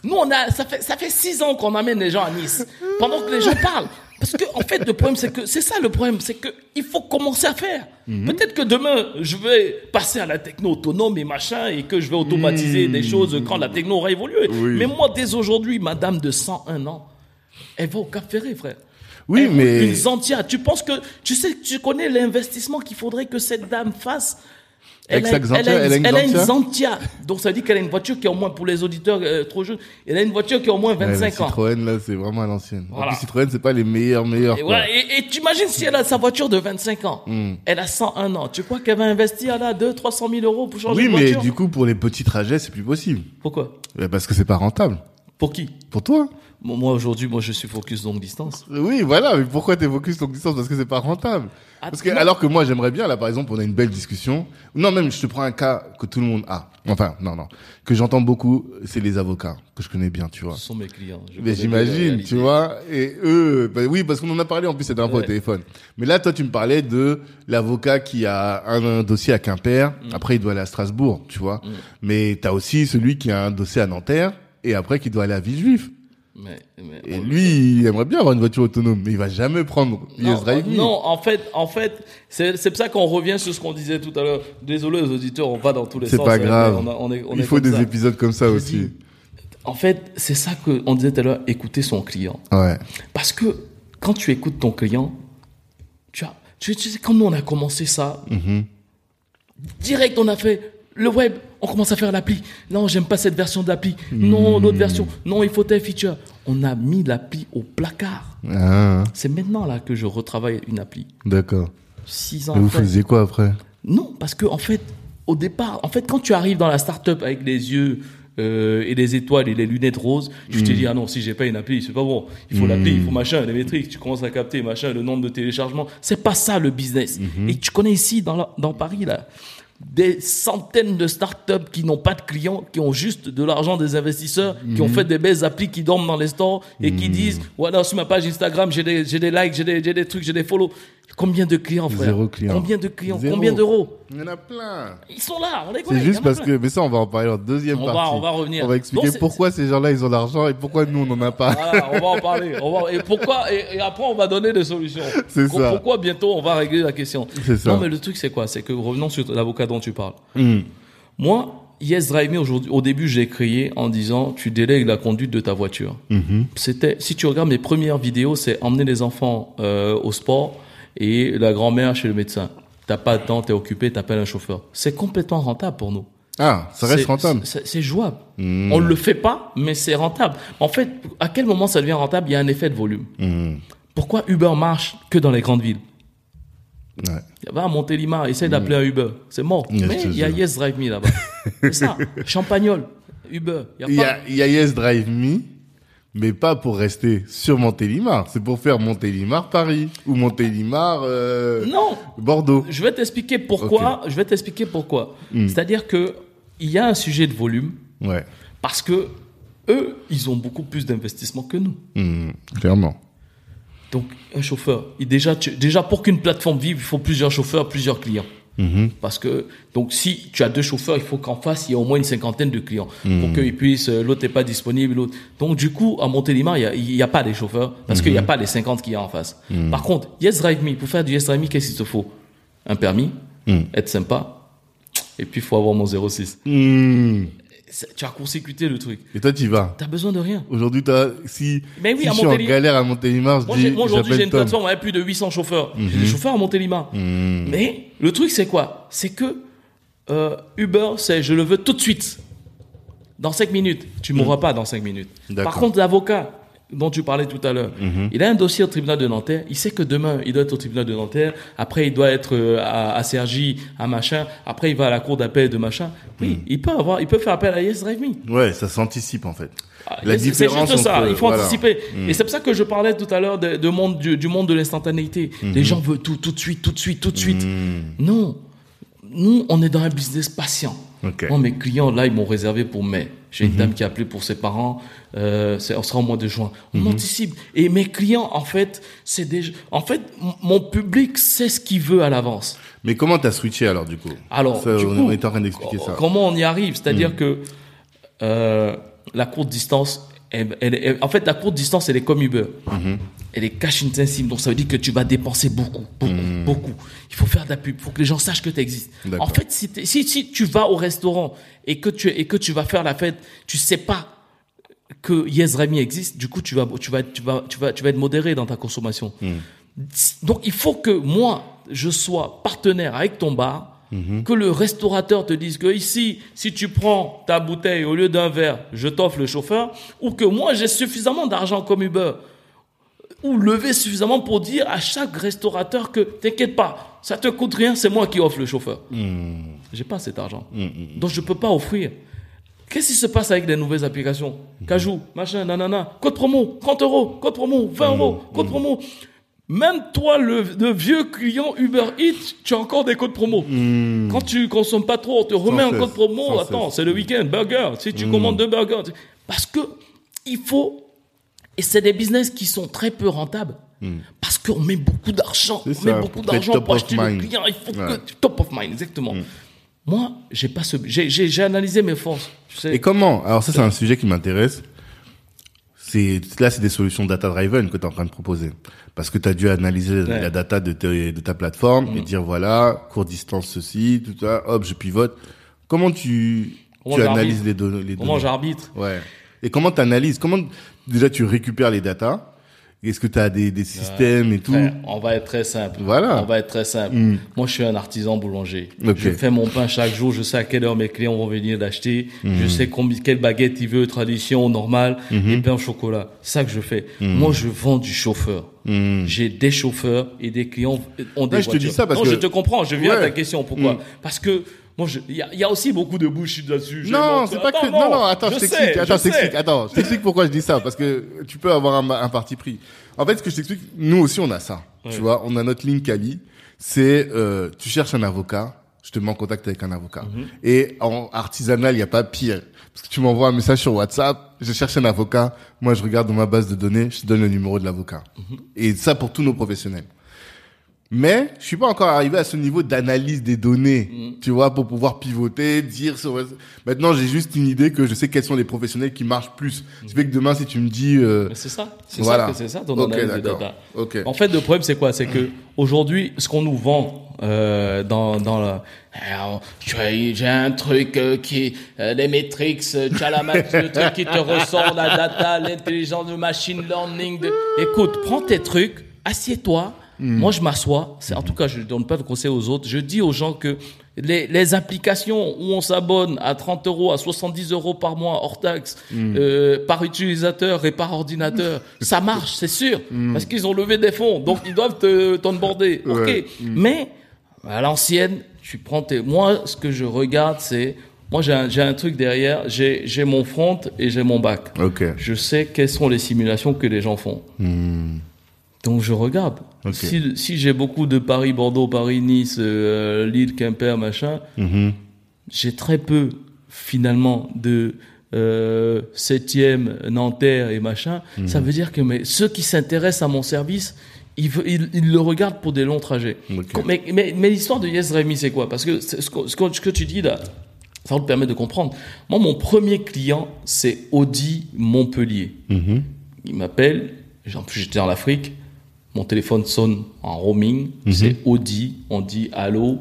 Nous, on a, ça fait, ça fait six ans qu'on amène les gens à Nice. Pendant que les gens parlent. Parce que, en fait, le problème, c'est que, c'est ça le problème, c'est que, il faut commencer à faire. Peut-être que demain, je vais passer à la techno autonome et machin, et que je vais automatiser des choses quand la techno aura évolué. Oui. Mais moi, dès aujourd'hui, madame de 101 ans, elle va au Cap Ferré, frère. Oui, Elle mais. Une Zantia. Tu penses que, tu sais, tu connais l'investissement qu'il faudrait que cette dame fasse. Elle a elle a une elle a une Zantia. Donc ça dit qu'elle a une voiture qui est au moins, pour les auditeurs euh, trop jeunes, elle a une voiture qui a au moins Ouais, la 25 ans. Citroën, là, c'est vraiment à l'ancienne. En Voilà. plus, Citroën, c'est pas les meilleurs, meilleurs. Et, voilà, et, et tu imagines si elle a sa voiture de 25 ans, Hmm. elle a 101 ans, tu crois qu'elle va investir là 2 300 000 euros pour changer Oui, de mais voiture? du coup, pour les petits trajets, c'est plus possible. Pourquoi? Ouais, Parce que c'est pas rentable. Pour qui? Pour toi. Moi, aujourd'hui, moi, je suis focus longue distance. Oui, voilà, mais pourquoi t'es focus longue distance? Parce que c'est pas rentable. Ah, Parce que, non. alors que moi, j'aimerais bien, là, par exemple, on a une belle discussion. Non, même, je te prends un cas que tout le monde a. Enfin, non, non. Que j'entends beaucoup, c'est les avocats, que je connais bien, tu vois. Ce sont mes clients. Je Mais j'imagine, tu vois. Et eux, bah oui, parce qu'on en a parlé en plus cette dernière fois au téléphone. Mais là, toi, tu me parlais de l'avocat qui a un, un dossier à Quimper. Mm. Après, il doit aller à Strasbourg, tu vois. Mais t'as aussi celui qui a un dossier à Nanterre et après qui doit aller à Villejuif. Mais, mais- Et on- lui, il aimerait bien avoir une voiture autonome, mais il va jamais prendre Non, Yes Drive non, en fait, en fait, c'est c'est pour ça qu'on revient sur ce qu'on disait tout à l'heure. Désolé aux auditeurs, on va dans tous les C'est sens. pas hein, grave. on a- on est- on il faut des ça. épisodes comme ça Je aussi. dis- En fait, c'est ça que on disait tout à l'heure. Écouter son client. Ouais. Parce que quand tu écoutes ton client, tu as, tu, tu sais, comme nous on a commencé ça, Mhm. direct on a fait le web, on commence à faire l'appli. Non, j'aime pas cette version de l'appli. Non, l'autre version. Non, il faut tel feature. On a mis l'appli au placard. Ah, C'est maintenant là que je retravaille une appli. d'accord. Six ans Et vous après. faisiez quoi après? Non, parce que en fait, au départ, en fait, quand tu arrives dans la startup avec les yeux euh, et les étoiles et les lunettes roses, tu te dis ah non, si j'ai pas une appli, c'est pas bon. Il faut l'appli, il faut machin, les métriques. Tu commences à capter machin, le nombre de téléchargements. C'est pas ça le business. Et tu connais ici dans la- dans Paris là des centaines de startups qui n'ont pas de clients, qui ont juste de l'argent des investisseurs, qui ont fait des belles applis qui dorment dans les stores et qui disent voilà sur ma page Instagram j'ai des j'ai des likes, j'ai des j'ai des trucs, j'ai des follow. Combien de clients frère Zéro client. Combien de clients Zéro. Combien d'euros Il y en a plein. ils sont là, on les C'est juste parce plein. que, mais ça, on va en parler en deuxième On va- partie. on va revenir. On va expliquer Donc, pourquoi ces gens-là, ils ont l'argent et pourquoi nous, on n'en a pas. Voilà, on va en parler. On va- et pourquoi et, et après on va donner des solutions. C'est ça. Pourquoi bientôt on va régler la question. C'est ça. Non mais le truc c'est quoi? C'est que revenons sur l'avocat dont tu parles. Hmm. Moi, Yes Drive Me aujourd'hui, au début j'ai créé en disant tu délègues la conduite de ta voiture. Mhm. C'était si tu regardes mes premières vidéos, c'est emmener les enfants euh, au sport et la grand-mère chez le médecin. T'as pas de temps, t'es occupé, t'appelles un chauffeur. C'est complètement rentable pour nous. Ah, ça reste rentable. C'est jouable. Hmm. On le fait pas, mais c'est rentable. En fait, à quel moment ça devient rentable? Il y a un effet de volume. Hmm. Pourquoi Uber marche que dans les grandes villes? Ouais. Va à Montélimar, essaie d'appeler un Uber. C'est mort. Yes, mais il y a. Yes Drive Me là-bas. c'est ça. Champagnol, Uber. Il y a y a Yes Drive Me, mais pas pour rester sur Montélimar. C'est pour faire Montélimar Paris ou Montélimar euh, Non, Bordeaux. je vais t'expliquer pourquoi. Je vais t'expliquer pourquoi. Hmm. C'est-à-dire que il y a un sujet de volume Ouais. parce que eux, ils ont beaucoup plus d'investissement que nous. Hmm. Clairement. Donc, un chauffeur, il déjà, tu- déjà pour qu'une plateforme vive, il faut plusieurs chauffeurs, plusieurs clients. Mhm. Parce que, donc, si tu as deux chauffeurs, il faut qu'en face, il y ait au moins une cinquantaine de clients Mhm. pour qu'ils puissent, euh, l'autre n'est pas disponible, l'autre. Donc, du coup, à Montélimar, il y a, pas les chauffeurs parce qu'il n'y a pas les 50 qu'il y a en face. Par contre, Yes Drive Me, pour faire du Yes Drive Me, qu'est-ce qu'il te faut? Un permis, Mhm. être sympa, et puis il faut avoir mon 06. Hmm. C'est- Tu as court-circuité le truc. Et toi, tu y vas? T'as besoin de rien. Aujourd'hui, t'as, si, Mais oui, si à je suis en galère à Montélimar, je Moi, dis, moi, aujourd'hui, j'ai une plateforme avec plus de 800 chauffeurs. J'ai des chauffeurs à Montélimar. Mais le truc, c'est quoi? C'est que euh, Uber, c'est je le veux tout de suite. Dans 5 minutes. Tu ne mourras pas dans 5 minutes. Par contre, l'avocat dont tu parlais tout à l'heure, il a un dossier au tribunal de Nanterre. Il sait que demain, il doit être au tribunal de Nanterre. Après, il doit être euh, à, à Cergy, à machin. Après, il va à la cour d'appel de machin. Oui, il peut avoir, il peut faire appel à Yes Drive Me. Ouais, ça s'anticipe, en fait. Ah, La c'est- c'est différence juste ça, entre- il faut voilà. anticiper. Et c'est pour ça que je parlais tout à l'heure de, de monde, du, du monde de l'instantanéité. Les gens veulent tout, tout de suite, tout de suite, tout de suite. Non. Nous, on est dans un business patient. Ok. Moi, mes clients, là, ils m'ont réservé pour mai. J'ai une dame qui a appelé pour ses parents. Euh, on sera au mois de juin. On anticipe. Et mes clients, en fait, c'est déjà. En fait, mon public sait ce qu'il veut à l'avance. Mais comment t'as switché alors, du coup? Alors, Ça, du on, coup, est en train d'expliquer ça. Comment on y arrive? C'est-à-dire que euh, la courte distance, elle, elle- elle- en fait, la courte distance, elle est comme Uber. Elle est cash intensive, donc ça veut dire que tu vas dépenser beaucoup, beaucoup, beaucoup. Il faut faire de la pub, il faut que les gens sachent que tu existes. En fait, si, si, si tu vas au restaurant et que tu, et que tu vas faire la fête, tu sais pas que Yes Remy existe, du coup, tu vas, tu vas, tu vas, tu vas, tu vas être modéré dans ta consommation. Donc, il faut que moi, je sois partenaire avec ton bar, que le restaurateur te dise que ici, si tu prends ta bouteille au lieu d'un verre, je t'offre le chauffeur, ou que moi, j'ai suffisamment d'argent comme Uber, ou lever suffisamment pour dire à chaque restaurateur que t'inquiète pas, ça te coûte rien, c'est moi qui offre le chauffeur. J'ai pas cet argent. Donc je peux pas offrir. Qu'est-ce qui se passe avec les nouvelles applications? Cajou, machin, nanana, code promo, 30 euros, code promo, 20 euros, code promo. Même toi, le, le vieux client Uber Eats, tu as encore des codes promo. Quand tu consommes pas trop, on te remet un cesse, code promo. Attends, c'est le week-end, burger. Si tu commandes deux burgers, parce que il faut. Et c'est des business qui sont très peu rentables. Parce qu'on met beaucoup d'argent. On met beaucoup d'argent pour acheter le client. Il faut Ouais. que top of mind, exactement. Moi, j'ai pas ce. J'ai analysé mes forces. Tu sais. Et comment? Alors ça, c'est un sujet qui m'intéresse. C'est là, c'est des solutions data driven que tu es en train de proposer, parce que tu as dû analyser Ouais. la data de, ta plateforme Mm. et dire voilà, court distance ceci, tout ça, hop, je pivote. Comment tu Comment tu analyses les, données les Comment données? j'arbitre Ouais. Et comment tu analyses Comment déjà tu récupères les datas Est-ce que tu as des, des systèmes et tout Frère, on va être très simple. Voilà. On va être très simple. Mm. Moi, je suis un artisan boulangers. Ok. Je fais mon pain chaque jour. Je sais à quelle heure mes clients vont venir l'acheter. Mm. Je sais combien, quelle baguette il veut, tradition, normale, Mm-hmm. et pain au chocolat. C'est ça que je fais. Moi, je vends du chauffeur. J'ai des chauffeurs et des clients ont des Ouais, je te voitures. dis ça parce non, que- je te comprends. Je viens à ta question. Pourquoi? Parce que moi, il y y a aussi beaucoup de bullshit là-dessus. Non, c'est pas Attends, que. Non, non, attends, je, je t'explique. Attends, je t'explique. Attends, je t'explique pourquoi je dis ça. Parce que tu peux avoir un, un parti pris. En fait, ce que je t'explique, nous aussi, on a ça. Tu vois, on a notre ligne Cali. C'est, euh, tu cherches un avocat, je te mets en contact avec un avocat. Mhm. Et en artisanal, il n'y a pas pire. Parce que tu m'envoies un message sur WhatsApp, je cherche un avocat, moi je regarde dans ma base de données, je te donne le numéro de l'avocat. Mhm. Et ça pour tous nos professionnels. Mais je suis pas encore arrivé à ce niveau d'analyse des données, Mm. tu vois, pour pouvoir pivoter, dire. sur- Maintenant, j'ai juste une idée que je sais quels sont les professionnels qui marchent plus. Ce qui fait que demain, si tu me dis, euh, c'est ça. C'est voilà, ça c'est ça ton ok, analyse d'accord, data. ok, En fait, le problème, c'est quoi? C'est que aujourd'hui, ce qu'on nous vend euh, dans dans la, j'ai un truc euh, qui euh, les metrics, euh, tu as la mat- le truc qui te ressort la data, l'intelligence, le machine learning. De... Écoute, prends tes trucs, assieds-toi. Moi, je m'assois. C'est en tout cas, je donne pas de conseils aux autres. Je dis aux gens que les, les applications où on s'abonne à 30 euros, à 70 euros par mois hors taxe, euh, par utilisateur et par ordinateur, ça marche, c'est sûr, parce qu'ils ont levé des fonds, donc ils doivent te t'onboarder. Ok, Ouais. mais à l'ancienne, tu prends tes. Moi, ce que je regarde, c'est moi j'ai un, j'ai un truc derrière, j'ai j'ai mon front et j'ai mon back. Ok. Je sais quelles sont les simulations que les gens font. Hmm. Donc je regarde. Si, si j'ai beaucoup de Paris, Bordeaux, Paris, Nice, euh, Lille, Quimper, machin, Mhm. j'ai très peu finalement de euh, septième, Nanterre et machin. Mhm. Ça veut dire que mais, ceux qui s'intéressent à mon service, ils, ve- ils, ils le regardent pour des longs trajets. Mais, mais, mais l'histoire de Yes Rémi, c'est quoi? Parce que ce, que, ce tu dis là, ça va te permettre de comprendre. Moi, mon premier client, c'est Audi Montpellier. Mhm. Il m'appelle, en plus j'étais en Afrique, mon téléphone sonne en roaming, c'est Audi, on dit allô,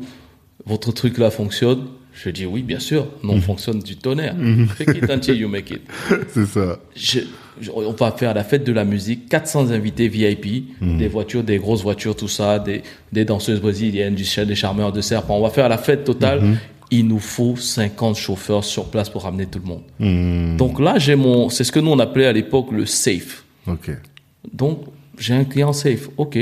votre truc là fonctionne? Je dis oui, bien sûr, non fonctionne du tonnerre. Fake it until you make it. C'est ça. Je- je- on va faire la fête de la musique, 400 invités VIP, des voitures, des grosses voitures, tout ça, des, des danseuses brésiliennes, du, ch- des charmeurs de serpents. On va faire la fête totale. Il nous faut 50 chauffeurs sur place pour ramener tout le monde. Donc là, j'ai mon, c'est ce que nous on appelait à l'époque le safe. Ok. Donc, j'ai un client safe. OK.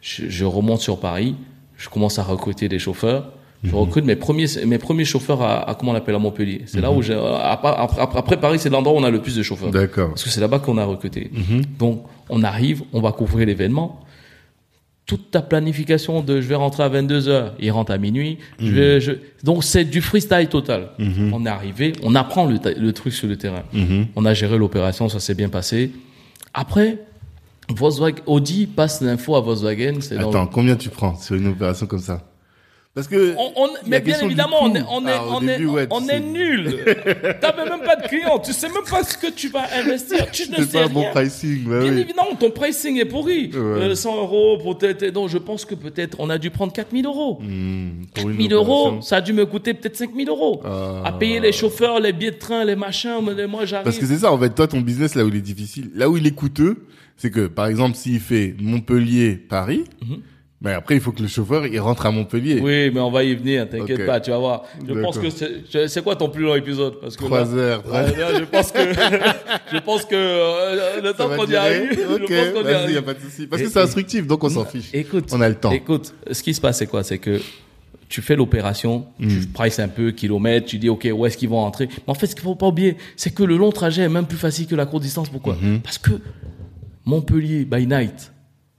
Je, je remonte sur Paris. Je commence à recruter des chauffeurs. Je recrute mes premiers, mes premiers chauffeurs à, à comment on appelle à Montpellier. C'est là où j'ai, après, Paris, c'est l'endroit où on a le plus de chauffeurs. D'accord. Parce que c'est là-bas qu'on a recruté. Donc, on arrive, on va couvrir l'événement. Toute ta planification de je vais rentrer à 22 heures, il rentre à minuit. Je vais, je... Donc, c'est du freestyle total. On est arrivé, on apprend le truc sur le terrain. On a géré l'opération, ça s'est bien passé. Après, Volkswagen, Audi passe l'info à Volkswagen. C'est Attends, combien tu prends sur une opération comme ça? Parce que. On, on- la mais bien évidemment, on est, on est, Ah, au on est, début, ouais, tu on sais. est nul. T'avais même pas de clients. Tu sais même pas ce que tu vas investir. Tu ne sais pas un bon rien. pricing, bah Bien oui. évidemment, ton pricing est pourri. Ouais. Euh, 100 euros pour peut-être. Donc, je pense que peut-être on a dû prendre 4000 euros. Une 1000 euros, ça a dû me coûter peut-être 5000 euros. Ah. À payer les chauffeurs, les billets de train, les machins. mais Moi, j'arrive. Parce que c'est ça, en fait, toi, ton business, là où il est difficile, là où il est coûteux, c'est que, par exemple, s'il fait Montpellier-Paris, Mhm. mais après, il faut que le chauffeur, il rentre à Montpellier. Oui, mais on va y venir, t'inquiète pas, tu vas voir. Je pense que c'est, quoi ton plus long épisode? Parce que là- Trois heures. trois- Ouais, là, je pense que, je pense que, euh, le temps qu'on y arrive, je Ok, pense qu'on y vas-y, y a pas de souci. Parce Et- que c'est instructif, donc on s'en fiche. Écoute, On a le temps. Écoute, ce qui se passe, c'est quoi? C'est que tu fais l'opération, tu prices un peu kilomètres, tu dis ok où est-ce qu'ils vont entrer? Mais en fait, ce qu'il faut pas oublier, c'est que le long trajet est même plus facile que la courte distance. Pourquoi? Parce que Montpellier by night,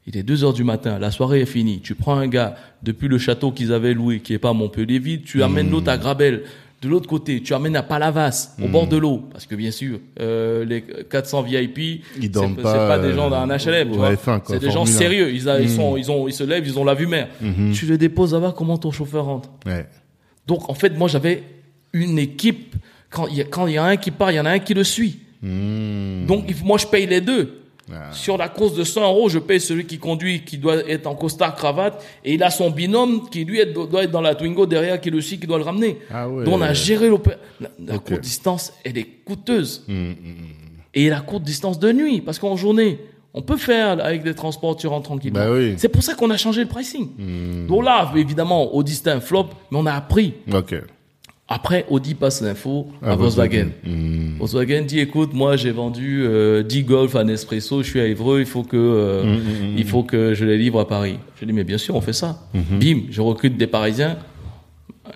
il est 2 heures du matin, la soirée est finie. Tu prends un gars depuis le château qu'ils avaient loué, qui est pas à Montpellier vide, tu amènes l'autre à Grabel. De l'autre côté, tu amènes à Palavas, au bord de l'eau, parce que bien sûr, euh, les 400 VIP, Ils c'est pas, pas des gens euh, d'un HLM, tu au vois. F1, quoi, C'est des gens sérieux. Ils, a- ils sont, ils ont, ils se lèvent, ils ont la vue mer. Tu les déposes à voir comment ton chauffeur rentre? Ouais. Donc en fait, moi j'avais une équipe. Quand il y a, quand il y a un qui part, il y en a un qui le suit. Hmm. Donc moi je paye les deux. Ah. Sur la course de 100 euros, je paye celui qui conduit, qui doit être en costard cravate, et il a son binôme qui lui doit être dans la Twingo derrière, qui le suit, qui doit le ramener. Ah ouais. Donc on a géré l'opération. La, courte distance, elle est coûteuse. Hmm, hmm, Et la courte distance de nuit, parce qu'en journée, on peut faire avec des transports, tu rentres tranquillement. Bah oui. C'est pour ça qu'on a changé le pricing. hmm. Donc là, évidemment, Audi c'était un flop, mais on a appris. Ok. Après, Audi passe l'info à, À Volkswagen. Hmm. Volkswagen dit, écoute, moi j'ai vendu euh, 10 Golf à Nespresso, je suis à Évreux, il faut que euh, Hmm, il faut que je les livre à Paris. Je dis, mais bien sûr, on fait ça. Bim, je recrute des Parisiens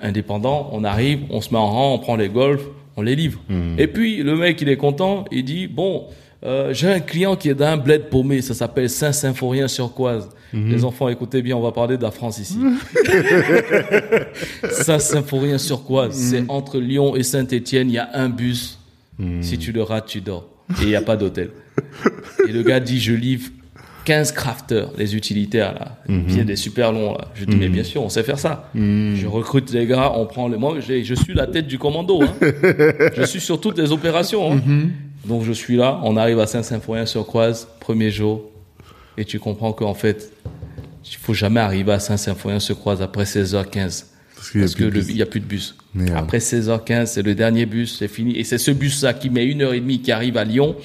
indépendants, on arrive, on se met en rang, on prend les Golf, on les livre. Et puis le mec, il est content, il dit, bon, euh, j'ai un client qui est dans un bled paumé, ça s'appelle Saint-Symphorien-sur-Coise. Les enfants, écoutez bien, on va parler de la France ici. Saint-Symphorien-sur-Coise, c'est entre Lyon et Saint-Étienne, il y a un bus. Si tu le rates, tu dors. Et il n'y a pas d'hôtel. Et le gars dit, je livre 15 crafters, les utilitaires, là. Il y a des super longs, là. Je dis, mais bien sûr, on sait faire ça. Je recrute les gars, on prend les, moi, je suis la tête du commando, hein. Je suis sur toutes les opérations, hein. Donc, je suis là, on arrive à Saint-Symphorien-sur-Croise, premier jour. Et tu comprends qu'en fait, il faut jamais arriver à Saint-Symphorien-sur-Croise après 16h15. Parce qu'il y a plus de bus. il y a plus de bus. Merde. Après 16h15, c'est le dernier bus, c'est fini. Et c'est ce bus-là qui met une heure et demie qui arrive à Lyon.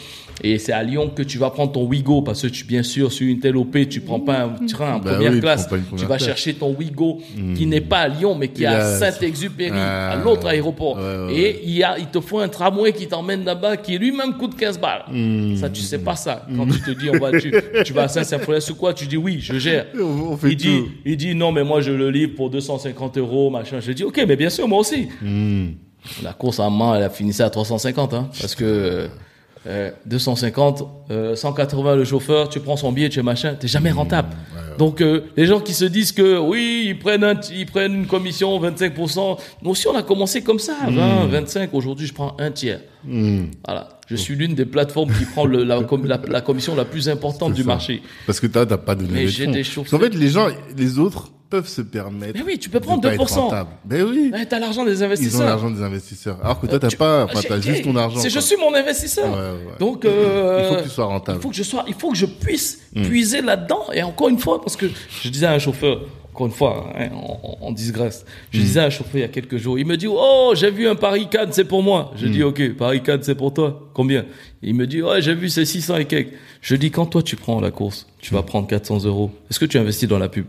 Et c'est à Lyon que tu vas prendre ton Wigo. Parce que tu, bien sûr, sur une telle OP, tu prends pas un train en Bah première oui, classe. Tu vas classe. chercher ton Wigo qui n'est pas à Lyon, mais qui est à Saint-Exupéry, Ah. à l'autre aéroport. Ouais, ouais, et il, y a, il te faut un tramway qui t'emmène là-bas, qui lui-même coûte 15 balles. Hmm. Ça, tu sais pas ça. Quand tu te dis, on va, tu, tu vas à Saint-Symphorien, sur quoi? Tu dis oui, je gère. On on fait Il dit, il dit non, mais moi je le livre pour 250 euros, machin. Je dis ok, mais bien sûr, moi aussi. La course à main, elle a fini ça à 350, hein, parce que euh, 250, euh, 180 le chauffeur, tu prends son billet, tu es machin, t'es jamais rentable. Donc euh, les gens qui se disent que oui, ils prennent un, ils prennent une commission 25%. Nous aussi on a commencé comme ça, 20, 25. Aujourd'hui je prends un tiers. Hmm. Voilà, je suis l'une des plateformes qui prend le- la, com- la- la commission la plus importante du ça. marché. Parce que toi, t'as pas de Mais j'ai des chauffeurs- qu'en fait, les gens, les autres peuvent se permettre. Mais oui, tu peux prendre pas être 2%. rentables. Ben oui. Ouais, t'as l'argent des Ils ont investisseurs. l'argent des investisseurs. Alors que toi, t'as Tu- pas, enfin, J'ai- t'as juste ton argent. C'est je suis mon investisseur. Ouais, ouais. Donc euh, Il faut que tu sois rentable. Il faut que je sois, il faut que je puisse Hmm. puiser là-dedans. Et encore une fois, parce que je disais à un chauffeur, encore une fois, hein, on, on. Je Hmm. disais à un chauffeur il y a quelques jours, il me dit, oh, j'ai vu un Paris Cannes, c'est pour moi. Je Hmm. dis, ok, Paris Cannes, c'est pour toi. Combien? Il me dit, ouais, j'ai vu, c'est 600 et quelques. Je dis, quand toi tu prends la course, tu vas prendre 400 euros. Est-ce que tu investis dans la pub?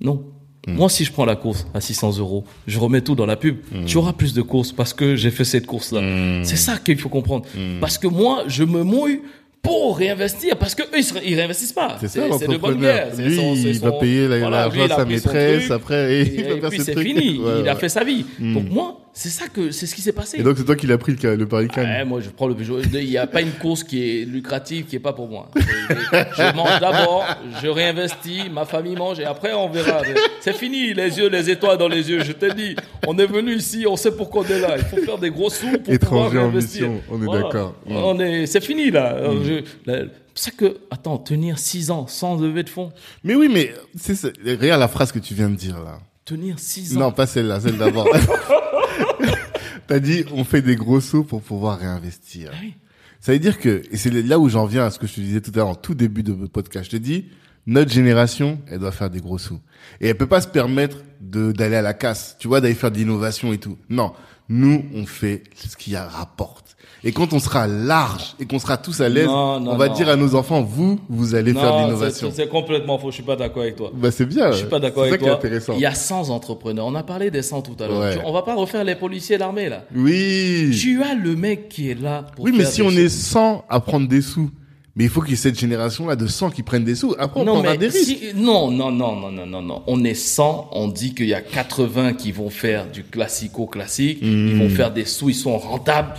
Non. Hmm. Moi, si je prends la course à 600 euros, je remets tout dans la pub. Tu auras plus de courses parce que j'ai fait cette course-là. C'est ça qu'il faut comprendre. Parce que moi, je me mouille pour réinvestir parce que eux, ils, ils réinvestissent pas. C'est ça, de bonne guerre. C'est Lui, son- c'est il va payer la- voilà, l'argent il à sa maîtresse, truc, après, et et faire puis c'est fini. Ouais, il a ouais. fait sa vie. Donc moi, c'est ça que c'est ce qui s'est passé. Et donc, c'est toi qui l'as pris le, le Paris Cannes. Ouais, moi, je prends le Peugeot. Il n'y a pas une course qui est lucrative, qui est pas pour moi. Je, je mange d'abord, je réinvestis, ma famille mange et après on verra. C'est fini, les yeux, les étoiles dans les yeux. Je t'ai dit, on est venu ici, on sait pourquoi on est là. Il faut faire des gros sous pour Étranger pouvoir en réinvestir. mission, on est d'accord. Mm. On est, c'est fini là. Alors, je- la- C'est ça que, attends, tenir 6 ans sans lever de fonds, Mais oui, mais c'est regarde la phrase que tu viens de dire là. tenir 6 ans. Non, pas celle-là, celle d'avant. T'as dit, on fait des gros sauts pour pouvoir réinvestir. Ah oui. Ça veut dire que, et c'est là où j'en viens à ce que je te disais tout à l'heure, en tout début de votre podcast, je te dis, notre génération, elle doit faire des gros sous. Et elle peut pas se permettre de, d'aller à la casse, tu vois, d'aller faire de l'innovation et tout. Non. Nous, on fait ce qui rapporte. Et quand on sera large et qu'on sera tous à l'aise, non, on va non. dire à nos enfants, vous, vous allez faire de l'innovation. c'est- complètement faux. Je suis pas d'accord avec toi. Bah, c'est bien. Je suis pas d'accord avec ça qui est toi. intéressant. Il y a 100 entrepreneurs. On a parlé des 100 tout à l'heure. Ouais. On va pas refaire les policiers l'armée là. Oui. Tu as le mec qui est là pour Oui, mais si on choses. est 100 à prendre des sous, Mais il faut qu'il y ait cette génération-là de 100 qui prennent des sous. Après, on non, prendra mais des risques. si- non, non, non, non, non, non, non. On est 100, on dit qu'il y a 80 qui vont faire du classico-classique, Mhm. ils vont faire des sous, ils sont rentables.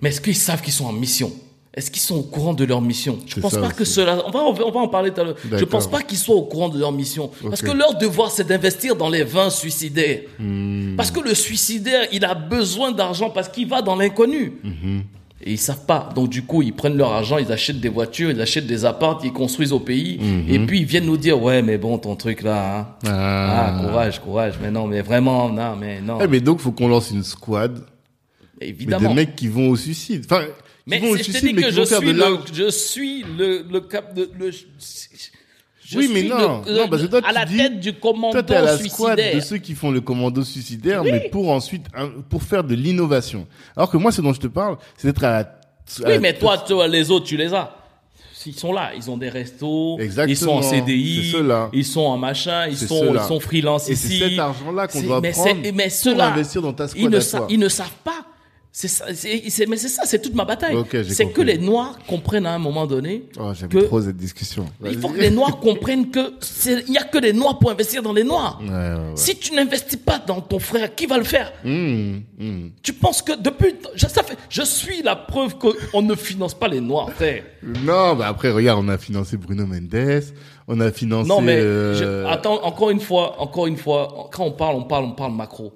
Mais est-ce qu'ils savent qu'ils sont en mission? Est-ce qu'ils sont au courant de leur mission? Je C'est pense pas que cela. On va, on va, on en parler tout à l'heure. Je D'accord. pense pas qu'ils soient au courant de leur mission. Parce que leur devoir, c'est d'investir dans les 20 suicidaires. Hmm. Parce que le suicidaire, il a besoin d'argent parce qu'il va dans l'inconnu. Et ils savent pas. Donc du coup, ils prennent leur argent, ils achètent des voitures, ils achètent des apparts, ils construisent au pays. Et puis ils viennent nous dire, ouais, mais bon, ton truc là, hein. Mhm. Ah. ah, courage, courage. Mais non, mais vraiment, non, mais non. Eh, mais donc, faut qu'on lance une squad. Mais Évidemment. des mecs qui vont au suicide. Enfin, Mais qui vont au suicide, mais que qui je vont suis, le, je suis le, le cap de, le, je Oui, mais non. le- Non, parce que toi, à tu la dis- tête du commando Toi, t'es à la squad suicidaire. de ceux qui font le commando suicidaire, mais pour ensuite, hein, pour faire de l'innovation. Alors que moi, ce dont je te parle, c'est d'être à la... à Oui, mais toi, toi, les autres, tu les as. Ils sont là, ils ont des restos, Exactement. ils sont en CDI, C'est ils sont en machin, ils C'est sont, ils sont freelance Et c'est ici. cet argent-là qu'on C'est- doit mais prendre c'est- mais pour investir dans ta squad ils ne, à sa- toi. ils ne savent pas. C'est ça, c'est, mais c'est ça, c'est toute ma bataille. C'est que les Noirs comprennent à un moment donné Oh, j'aime trop cette discussion. il faut que les Noirs comprennent que il y a que les Noirs pour investir dans les Noirs. Ouais, ouais, ouais. Si tu n'investis pas dans ton frère, qui va le faire? Mmh, mmh. Tu penses que depuis, je, ça fait, je suis la preuve qu'on ne finance pas les Noirs, frère. Non, bah après, regarde, on a financé Bruno Mendes, on a financé... Non, mais euh, je- attends, encore une fois, encore une fois, quand on parle, on parle, on parle macro.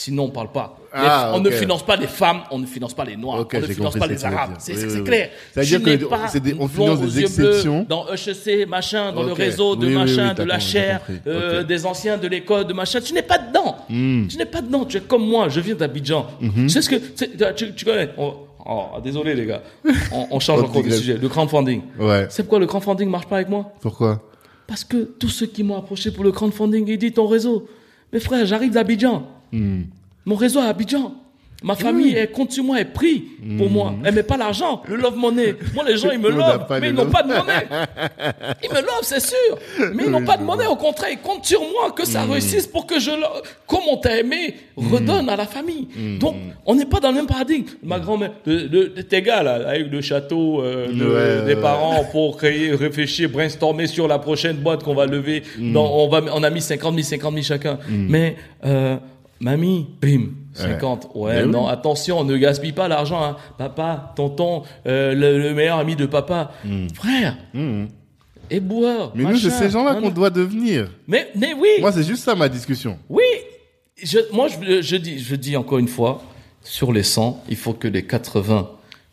Sinon, on parle pas. Ah, on ne finance pas les femmes, on ne finance pas les noirs, on ne finance pas les arabes. C'est Oui, oui, clair. Ça veut Je dire que n'ai les- pas c'est des- on blond finance des bleus exceptions. dans HEC, machin, dans le réseau de Oui, machin, de la chair, euh, des anciens de l'école, de machin. Tu n'es pas dedans. Hmm. Tu n'es pas dedans. Tu es comme moi. Je viens d'Abidjan. Mhm. Tu sais ce que tu, tu connais? On- oh, désolé les gars. On, on change encore de sujet. Le crowdfunding. Ouais. C'est pourquoi le crowdfunding marche pas avec moi? Pourquoi? Parce que tous ceux qui m'ont approché pour le crowdfunding, ils disent ton réseau. Mais frère, j'arrive d'Abidjan. Hmm. Mon réseau à Abidjan. Ma famille, elle compte sur moi, elle prie pour moi. Elle met pas l'argent, le love money. Moi, les gens, ils me love, mais ils n'ont pas de monnaie. Ils me love, c'est sûr. Mais ils n'ont pas de monnaie. Au contraire, ils comptent sur moi que ça réussisse pour que je, comme on t'a aimé, redonne à la famille. Donc, on n'est pas dans le même paradigme. Ma grand-mère, tes gars, là, avec le château, euh, des parents pour créer, réfléchir, brainstormer sur la prochaine boîte qu'on va lever. On va, on a mis 50 000, 50 000 chacun. Mais, euh, mamie, bim, 50. Ouais, oui. non, attention, ne gaspille pas l'argent, hein. Papa, tonton, euh, le, le meilleur ami de papa. Frère. Et boueur. Mais nous, c'est machin, ces gens-là qu'on doit devenir. Mais, mais oui. Moi, c'est juste ça ma discussion. Oui, je, moi je, je dis, je dis encore une fois, sur les 100, il faut que les 80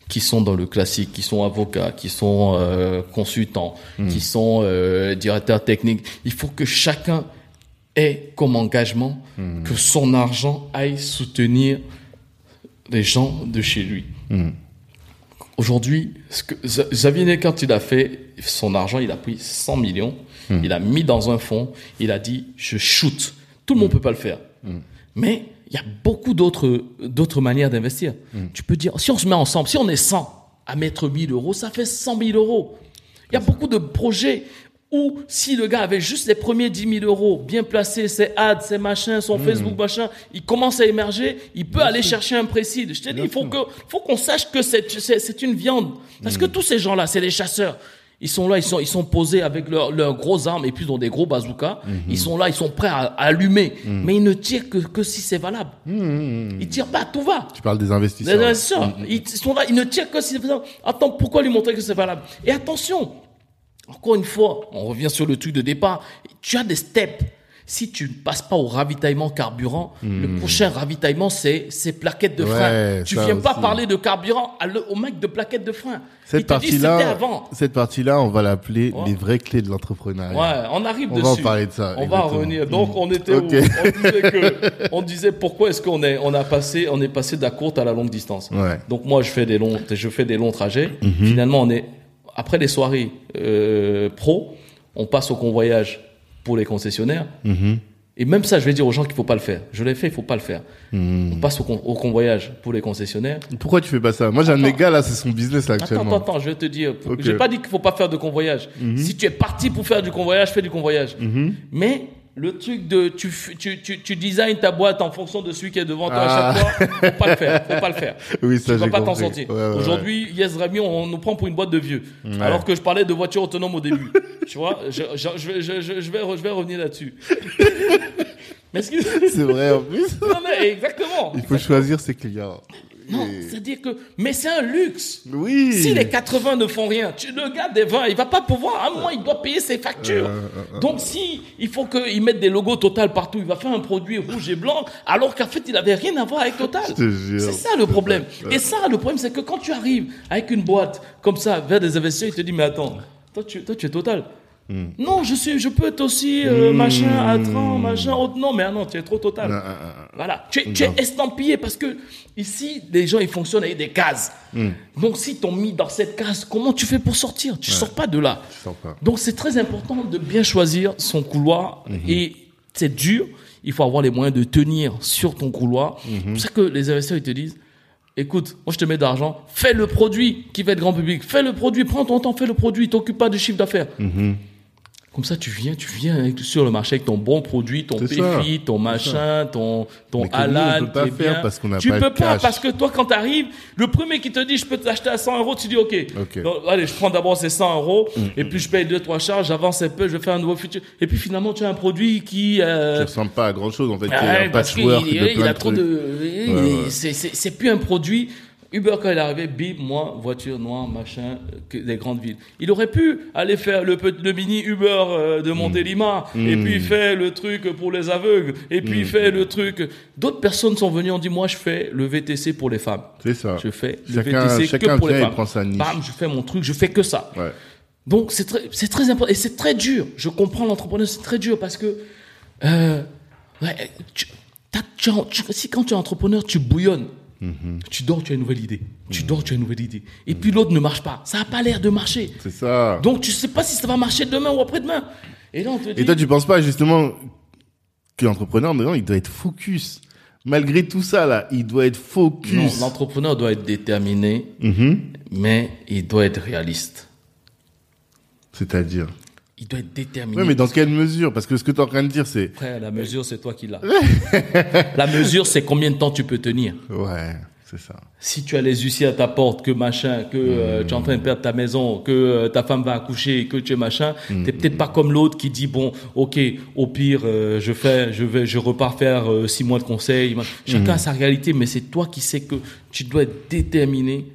qui sont dans le classique, qui sont avocats, qui sont euh, consultants, qui sont euh, directeurs techniques, il faut que chacun ait comme engagement que son argent aille soutenir les gens de chez lui. Aujourd'hui, ce que Z- Xavier quand il a fait son argent, il a pris 100 millions, il a mis dans un fonds, il a dit je shoot. Tout le monde peut pas le faire. Mais il y a beaucoup d'autres d'autres manières d'investir. Tu peux dire si on se met ensemble, si on est 100 à mettre 1000 euros, ça fait 100 000 euros. Il y a beaucoup de projets où si le gars avait juste les premiers 10 000 euros bien placés, ses ads, ses machins, son Facebook machin, il commence à émerger, il peut aller chercher un précide. Je te dis, il faut que, faut qu'on sache que c'est, une viande. Parce que tous ces gens-là, c'est les chasseurs. Ils sont là, ils sont, ils sont posés avec leurs leurs gros armes et puis ils ont des gros bazookas. Ils sont là, ils sont prêts à, à allumer. Mais ils ne tirent que, que si c'est valable. Ils tirent pas, tout va. Tu parles des investisseurs. investisseurs, ils sont là, ils ne tirent que si c'est valable. Attends, pourquoi lui montrer que c'est valable? Et attention, encore une fois, on revient sur le truc de départ. Tu as des steps. Si tu ne passes pas au ravitaillement carburant, le prochain ravitaillement, c'est ces plaquettes de Ouais, frein. Tu viens pas parler de carburant à le- au mec de plaquettes de frein. Cette partie-là, cette partie-là, on va l'appeler Ouais. les vraies clés de l'entrepreneuriat. Ouais, on arrive On dessus. va en parler de ça, On va revenir. Donc, on était, où on disait que, on disait pourquoi est-ce qu'on est, on a passé, on est passé de la courte à la longue distance. Ouais. Donc, moi, je fais des longs, je fais des longs trajets. Finalement, on est, après les soirées, euh, pro, on passe au convoyage pour les concessionnaires. Et même ça, je vais dire aux gens qu'il faut pas le faire. Je l'ai fait, il faut pas le faire. On passe au, con- au convoyage pour les concessionnaires. Pourquoi tu fais pas ça? Moi, j'ai un gars là, c'est son business là, actuellement. attends, attends, je vais te dire. Ok. J'ai pas dit qu'il faut pas faire de convoyage. Si tu es parti pour faire du convoyage, fais du convoyage. Mais le truc de tu, tu, tu, tu designs ta boîte en fonction de celui qui est devant toi Ah. à chaque fois, faut pas le faire, faut pas le faire. Oui, ça, tu vas j'ai pas t'en sortir. Ouais, ouais, ouais. Aujourd'hui, Yes Rami, on nous prend pour une boîte de vieux. Alors que je parlais de voiture autonome au début. tu vois, je, je, je, vais- je, vais, je vais revenir là-dessus. C'est vrai, en plus. non, mais exactement. Il faut choisir ses clients. Non, c'est-à-dire que, mais c'est un luxe. Oui. Si les 80 ne font rien, tu, le gars des 20, il va pas pouvoir, à un moment, il doit payer ses factures. Euh, Donc, si il faut qu'il mette des logos Total partout, il va faire un produit rouge et blanc, alors qu'en fait, il avait rien à voir avec Total. C'est ça le problème. Et ça, le problème, c'est que quand tu arrives avec une boîte comme ça vers des investisseurs, ils te disent, mais attends, toi, tu, toi, tu es Total. Hmm. Non, je suis, je peux être aussi euh, machin, Atran, machin, autre. Non, mais ah non, tu es trop Total. Ah, ah. Voilà, tu es, tu es estampillé parce que ici, les gens, ils fonctionnent avec des cases. Hmm. Donc, si t'ont mis dans cette case, comment tu fais pour sortir? Tu sors pas de là. Pas. Donc, c'est très important de bien choisir son couloir Mhm. et c'est dur. Il faut avoir les moyens de tenir sur ton couloir. Mhm. C'est pour ça que les investisseurs, ils te disent, écoute, moi, je te mets d'argent, fais le produit qui va être grand public. Fais le produit, prends ton temps, fais le produit, t'occupe pas de chiffre d'affaires. Mhm. Comme ça, tu viens, tu viens avec- sur le marché avec ton bon produit, ton. PFI, ton machin, ton, ton que nous, on peut pas qui faire bien. parce qu'on n'a Tu pas peux pas cash. parce que toi, quand t'arrives, le premier qui te dit je peux t'acheter à 100 euros, tu dis ok. Donc, allez, je prends d'abord ces 100 euros et puis je paye deux trois charges, j'avance un peu, je fais un nouveau futur. Et puis finalement, tu as un produit qui. Qui Euh, ressemble pas à grand chose, en fait. qui est ouais, un parce qu'il il plein a de trop trucs. de. ouais. C'est- c'est plus un produit. Uber, quand il est arrivé, bim, moi, voiture noire, machin, des grandes villes. Il aurait pu aller faire le, le mini Uber euh, de Montélimar, et puis il fait le truc pour les aveugles, et puis il fait le truc. D'autres personnes sont venues, ont dit, moi, je fais le VTC pour les femmes. C'est ça. Je fais le Chacun- VTC chacun que pour les femmes. prend sa niche. Bam, je fais mon truc, je fais que ça. Ouais. Donc c'est très, c'est très important et c'est très dur. Je comprends l'entrepreneur, c'est très dur parce que euh, ouais, tu, tu- si quand tu es entrepreneur, tu bouillonnes. Tu dors, tu as une nouvelle idée. Tu dors, tu as une nouvelle idée. Et puis l'autre ne marche pas. Ça n'a pas l'air de marcher. C'est ça. Donc tu sais pas si ça va marcher demain ou après-demain. Et là on te dit. Et toi, tu penses pas justement que l'entrepreneur, maintenant, il doit être focus. Malgré tout ça, là, il doit être non, focus. l'entrepreneur doit être déterminé, Mhm. mais il doit être réaliste. C'est-à-dire. Il doit être déterminé. Ouais, mais dans quelle mesure? Parce que ce que tu es en train de dire, c'est. Frère, la mesure, c'est toi qui l'as. la mesure, c'est combien de temps tu peux tenir. Ouais, c'est ça. Si tu as les huissiers à ta porte, que machin, que euh, tu es en train de perdre ta maison, que euh, ta femme va accoucher, que tu es machin, t'es peut-être pas comme l'autre qui dit bon, ok, au pire, euh, je fais, je vais, je repars faire six mois de conseil. Chacun a sa réalité, mais c'est toi qui sais que tu dois être déterminé.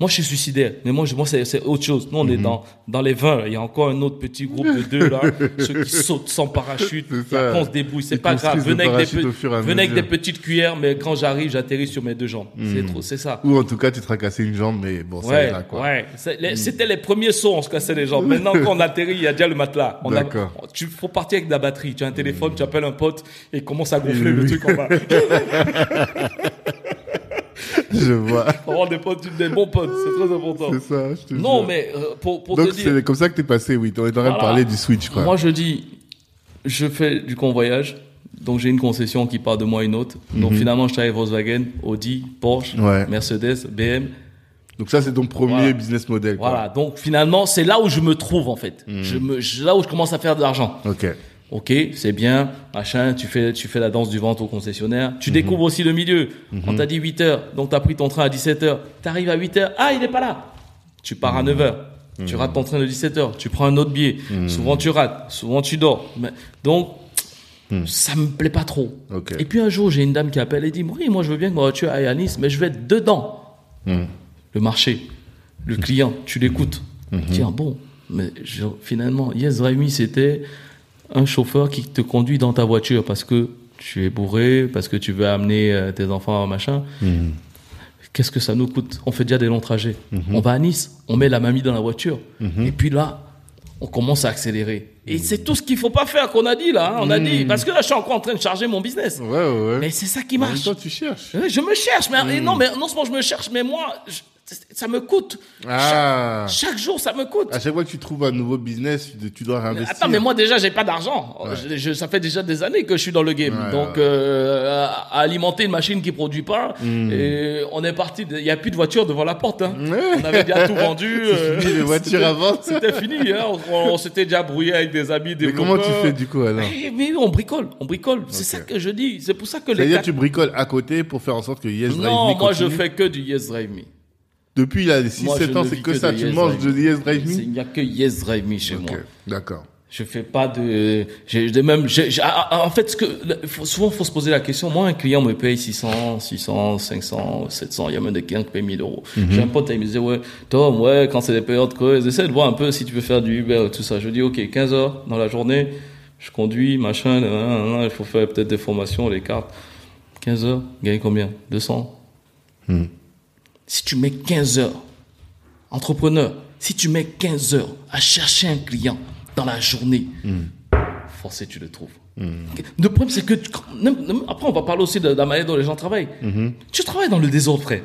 Moi, je suis suicidaire, mais moi, je, moi, c'est, autre chose. Nous, on est dans, dans les 20, là. Il y a encore un autre petit groupe de deux, là. ceux qui sautent sans parachute. Après, on se débrouille. C'est pas grave. Venez avec, des, venez avec petites cuillères, mais quand j'arrive, j'atterris sur mes deux jambes. C'est trop, c'est ça. Ou en tout cas, tu te as cassé une jambe, mais bon, ça Ouais, ira, quoi. ouais. Les- C'était les premiers sauts, on se cassait les jambes. Maintenant, quand on atterrit, il y a déjà le matelas. On a- D'accord. tu faut partir avec de la batterie. Tu as un téléphone, tu appelles un pote et il commence à gonfler le truc en bas. Je vois. On des potes, des bons potes. C'est très important. c'est ça, je te Non, jure. mais euh, pour, pour Donc, te dire. c'est comme ça que t'es passé, oui. On est en train de parler du switch, quoi. Moi, je dis, je fais du convoyage. Donc, j'ai une concession qui part de moi à une autre. Donc, finalement, je travaille avec Volkswagen, Audi, Porsche, Mhm. Ouais. Mercedes, BM. Donc, ça, c'est ton premier Voilà. business model, quoi. Voilà. Donc, finalement, c'est là où je me trouve, en fait. Mhm. Je me, je- là où je commence à faire de l'argent. Ok. Ok, c'est bien, machin, tu fais, tu fais la danse du ventre au concessionnaire. Tu découvres aussi le milieu. On t'a dit 8 heures, donc t'as pris ton train à 17 heures. T'arrives à 8 heures, ah, il est pas là. Tu pars à 9 heures. Tu rates ton train de 17 heures. Tu prends un autre billet. Souvent tu rates. Souvent tu dors. Mais- donc, ça me plaît pas trop. Et puis un jour, j'ai une dame qui appelle et dit, oui, moi je veux bien que ma voiture aille à Nice, mais je vais être dedans. Le marché, le client, tu l'écoutes. Tiens, bon, mais je- finalement, Yes Me, c'était un chauffeur qui te conduit dans ta voiture parce que tu es bourré, parce que tu veux amener euh, tes enfants, machin. Qu'est-ce que ça nous coûte? On fait déjà des longs trajets. On va à Nice, on met la mamie dans la voiture. Et puis là, on commence à accélérer. Et c'est tout ce qu'il faut pas faire qu'on a dit là. hein. On a dit parce que là, je suis encore en train de charger mon business. Ouais, ouais, ouais. Mais c'est ça qui marche. temps, tu cherches. Je me cherche, mais non, mais non seulement je me cherche, mais moi, je- ça me coûte. Ah. Chaque, chaque jour, ça me coûte. À chaque fois que tu trouves un nouveau business, tu- dois réinvestir. Attends, mais moi déjà, j'ai pas d'argent. Ouais. Je- je- ça fait déjà des années que je suis dans le game. Ouais, Donc, euh, à, alimenter une machine qui produit pas, Hmm. et on est parti. Il y a plus de voiture devant la porte. Hein. Ouais. On avait déjà tout vendu. euh, fini, les voitures c'était- avant. C'était fini. Hein. On, on s'était déjà brouillé avec des amis, des Mais comment tu fais du coup alors Eh, mais on bricole, on bricole. C'est ça que je dis. C'est pour ça que les C'est-à-dire tu bricoles à côté pour faire en sorte que Yes Drive Non, moi je continue fais que du Yes Drive Me. Depuis là, Moi, 6-7 je ans, c'est que que ça. Tu Yes manges de Yes Drive Me Il n'y a que Yes Drive Me chez Ok, moi. d'accord. Je fais pas de, j'ai même, j'ai- j'ai- ah, ah, en fait, ce que, souvent, faut se poser la question. Moi, un client me paye 600, 600, 500, 700. Il y a même des clients qui payent 1000 euros. Mhm. J'ai un pote, il me disait, ouais, Tom, ouais, quand c'est des périodes creuses, essaie de voir un peu si tu veux faire du Uber, tout ça. Je dis, ok, 15 heures dans la journée, je conduis, machin, il faut faire peut-être des formations, les cartes. 15 heures, gagne combien? 200? Hmm. Si tu mets 15 heures, entrepreneur, si tu mets 15 heures à chercher un client dans la journée, forcément tu le trouves. Le problème, c'est que, tu- après, on va parler aussi de, de la manière dont les gens travaillent. Tu travailles dans le désordre, frère.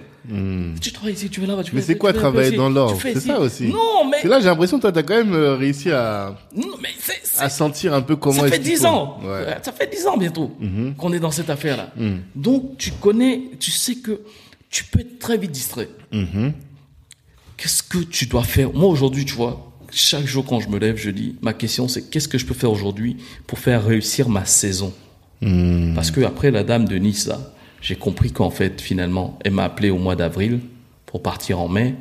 Tu travailles ici, tu vas là, tu Mais c'est quoi travailler dans l'ordre C'est ça aussi. Non, mais, C'est là, j'ai l'impression que toi, t'as quand même euh, réussi à, non, mais c'est, c'est- à sentir un peu comment ça fait qu'il 10 faut. ans. Ouais. Ça fait 10 ans bientôt qu'on est dans cette affaire-là. Mhm. Donc, tu connais, tu sais que tu peux être très vite distrait. Qu'est-ce que tu dois faire? Moi, aujourd'hui, tu vois, chaque jour quand je me lève, je dis, ma question, c'est qu'est-ce que je peux faire aujourd'hui pour faire réussir ma saison? Mhm. Parce que après la dame de Nice, là, j'ai compris qu'en fait, finalement, elle m'a appelé au mois d'avril pour partir en mai.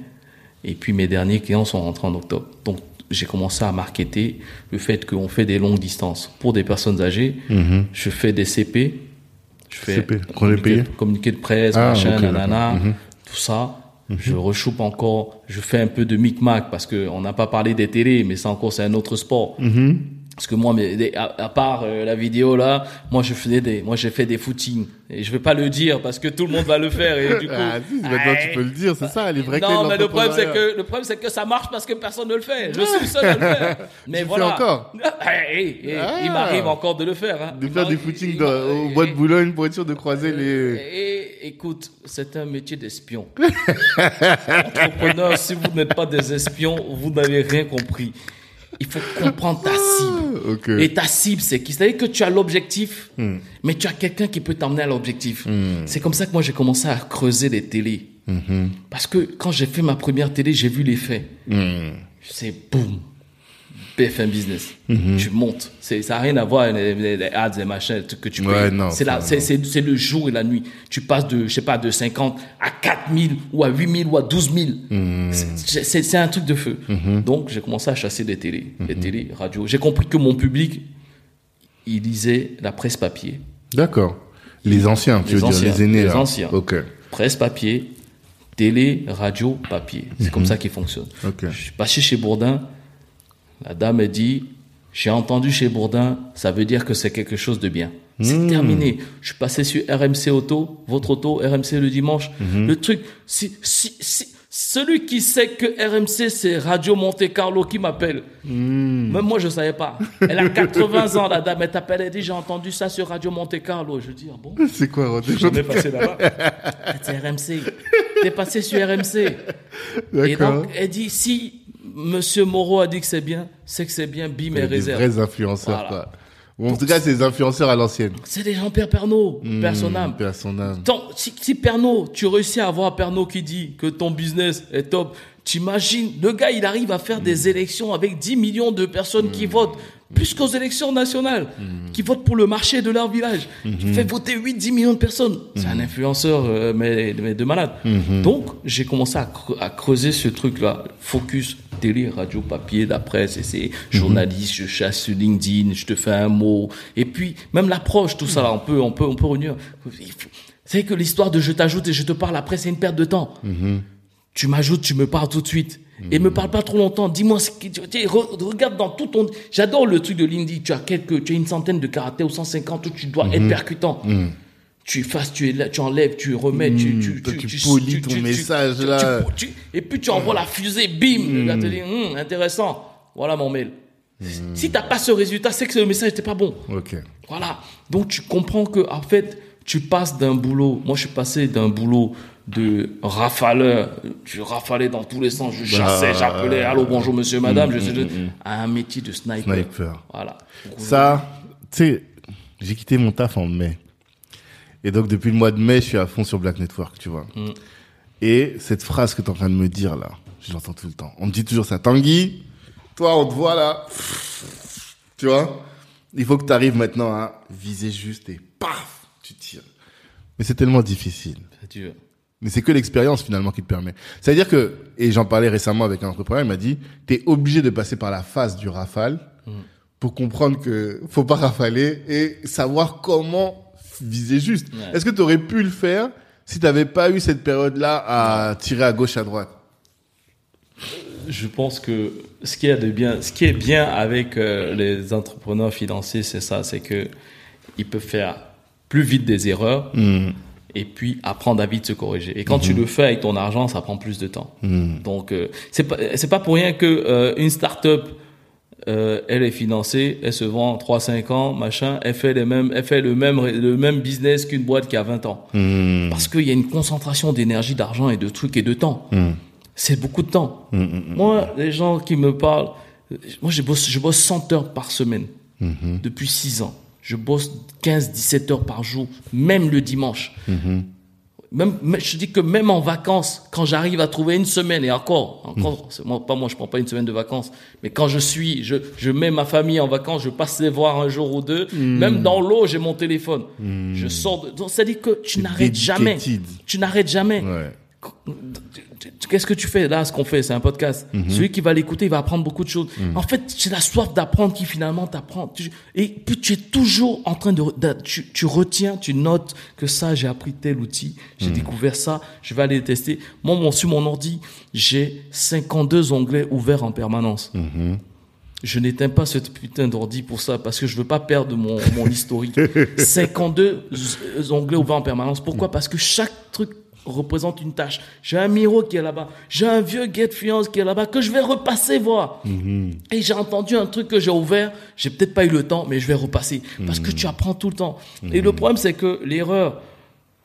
Et puis mes derniers clients sont rentrés en octobre. Donc j'ai commencé à marketer le fait qu'on fait des longues distances. Pour des personnes âgées, Mhm. je fais des CP. Je fais CP, communiqué, communiqué de presse, Ah, machin, ok, nanana. Mhm. tout ça. Je rechoupe encore, je fais un peu de micmac parce que on n'a pas parlé des télés, mais ça encore c'est un autre sport. Mhm. Parce que moi, mais à, à part euh, la vidéo là, moi je faisais des, moi j'ai fait des footings et je vais pas le dire parce que tout le monde va le faire et du coup. Ah, si, maintenant tu peux le dire, c'est ça, les vraies clés non, mais le problème c'est que le problème c'est que ça marche parce que personne ne le fait. Je suis le seul à le faire. Mais Tu voilà. fais encore Eh, eh, eh, Ah. Il m'arrive encore de le faire. Hein. De faire des footings dans- au bois de Boulogne pour être sûr de croiser les... écoute, c'est un métier d'espion. Entrepreneur, si vous n'êtes pas des espions, vous n'avez rien compris. Il faut comprendre ta cible. Ok. Et ta cible, c'est qui? C'est-à-dire que tu as l'objectif, Hmm. mais tu as quelqu'un qui peut t'emmener à l'objectif. C'est comme ça que moi, j'ai commencé à creuser les télés. Mhm. Parce que quand j'ai fait ma première télé, j'ai vu l'effet. Mhm. C'est boum. BFM Business. Mhm. Tu montes. Ça n'a rien à voir avec les, les- les ads, les machins que tu Ouais, payes. c'est, le jour et la nuit. Tu passes de, je sais pas, de 50 à 4000 ou à 8000 ou à 12 000. Mhm. C'est, un truc de feu. Donc, j'ai commencé à chasser des télés, des Mhm. télés, radio. J'ai compris que mon public, il lisait la presse papier. D'accord. Les anciens, tu Les veux anciens, dire, les aînés les là. anciens. Ok. Presse papier, télé, radio, papier. C'est comme ça qu'il fonctionne. Mhm. Ok. Je suis passé chez Bourdin. La dame a dit, j'ai entendu chez Bourdin, ça veut dire que c'est quelque chose de bien. C'est Mmh. terminé. Je suis passé sur RMC Auto, votre auto, RMC le dimanche. Mmh. Le truc, si, si, si, celui qui sait que RMC c'est Radio Monte Carlo qui m'appelle. Mmh. Même moi je savais pas. Elle a 80 ans la dame, elle t'appelle, elle dit j'ai entendu ça sur Radio Monte Carlo. Je dis ah bon? C'est quoi, Rodé On est passé là-bas. C'est RMC. T'es passé sur RMC. Et donc, elle dit, si Monsieur Moreau a dit que c'est bien, c'est que c'est bien, bim et Des réserve. vrais influenceurs, Voilà. quoi. Ou en tout cas, c'est des influenceurs à l'ancienne. C'est des gens Père Pernod, Mmh, personnel. Tant- si, si Pernod, tu réussis à avoir Pernod qui dit que ton business est top, t'imagines, le gars, il arrive à faire Mmh. des élections avec 10 millions de personnes qui votent, plus qu'aux élections nationales, Mmh. qui votent pour le marché de leur village. Il fait voter 8-10 millions de personnes. C'est Mmh. un influenceur, euh, mais, mais de malade. Donc, j'ai commencé à, cre- à creuser ce truc-là. Focus, télé, radio, papier, la presse, et c'est journaliste, je chasse sur LinkedIn, je te fais un mot. Et puis, même l'approche, tout ça, là, on peut, on peut, on peut revenir. C'est que l'histoire de je t'ajoute et je te parle après, c'est une perte de temps. Tu m'ajoutes, tu me parles tout de suite. Et me parle pas trop longtemps. Dis-moi ce que tu tu regarde dans tout ton. J'adore le truc de Lindy. Tu as quelques, tu as une centaine de caractères ou 150 où tu dois être percutant. Tu effaces, tu, tu enlèves, tu remets, tu, tu, toi, tu, tu polis ton message, là. tu- tu- et puis tu envoies la fusée, bim. Le gars te dit, Hum, intéressant. Voilà mon mail. Si t'as pas ce résultat, c'est que le message n'était pas bon. Ok. Voilà. Donc tu comprends que en fait, tu passes d'un boulot. Moi, je suis passé d'un boulot de rafaleur, je rafalais dans tous les sens, je chassais, Bah, j'appelais, allô, bonjour, monsieur, madame, je mm, sais, mm, mm. à un métier de sniper. Sniper. Voilà. Ça, tu sais, j'ai quitté mon taf en mai. Et donc, depuis le mois de mai, je suis à fond sur Black Network, tu vois. Mm. Et cette phrase que tu es en train de me dire, là, je l'entends tout le temps. On me dit toujours ça. Tanguy, toi, on te voit là. Tu vois Il faut que tu arrives maintenant à viser juste et paf, tu tires. Mais c'est tellement difficile. C'est dur. Mais c'est que l'expérience finalement qui te permet. C'est-à-dire que, et j'en parlais récemment avec un entrepreneur, il m'a dit, tu es obligé de passer par la phase du rafale pour comprendre que faut pas rafaler et savoir comment viser juste. Ouais. Est-ce que tu aurais pu le faire si tu n'avais pas eu cette période-là à tirer à gauche, à droite? Je pense que ce qui est de bien, ce qui est bien avec euh, les entrepreneurs financiers, c'est ça, c'est que ils peuvent faire plus vite des erreurs et puis apprendre à vite se corriger. Et quand tu le fais avec ton argent, ça prend plus de temps. Donc euh, c'est pas c'est pas pour rien que euh, une start-up euh, elle est financée, elle se vend en 3 5 ans, machin, elle fait les mêmes elle fait le même le même business qu'une boîte qui a 20 ans. Parce qu'il y a une concentration d'énergie, d'argent et de trucs et de temps. C'est beaucoup de temps. Moi, les gens qui me parlent, moi je bosse, je bosse 100 heures par semaine depuis 6 ans. Je bosse 15-17 heures par jour, même le dimanche. Même, mais je dis que même en vacances, quand j'arrive à trouver une semaine et encore, encore, moi, pas moi, je prends pas une semaine de vacances, mais quand je suis, je, je mets ma famille en vacances, je passe les voir un jour ou deux, même dans l'eau, j'ai mon téléphone. Je sors de, donc, c'est-à-dire que tu n'arrêtes jamais. Tu n'arrêtes jamais. Ouais. Qu'est-ce que tu fais là Ce qu'on fait, c'est un podcast. Celui qui va l'écouter, il va apprendre beaucoup de choses. En fait, c'est la soif d'apprendre qui finalement t'apprend. Et puis tu es toujours en train de, de- tu, tu retiens, tu notes que ça, j'ai appris tel outil, j'ai découvert ça, je vais aller le tester. Moi, mon, sur mon ordi, j'ai 52 onglets ouverts en permanence. Je n'éteins pas ce putain d'ordi pour ça parce que je veux pas perdre mon, mon historique. 52 z- onglets ouverts en permanence. Pourquoi? Parce que chaque truc représente une tâche. J'ai un Miro qui est là-bas. J'ai un vieux Get Fiance qui est là-bas que je vais repasser voir. Et j'ai entendu un truc que j'ai ouvert. J'ai peut-être pas eu le temps, mais je vais repasser. Parce que tu apprends tout le temps. Et le problème, c'est que l'erreur,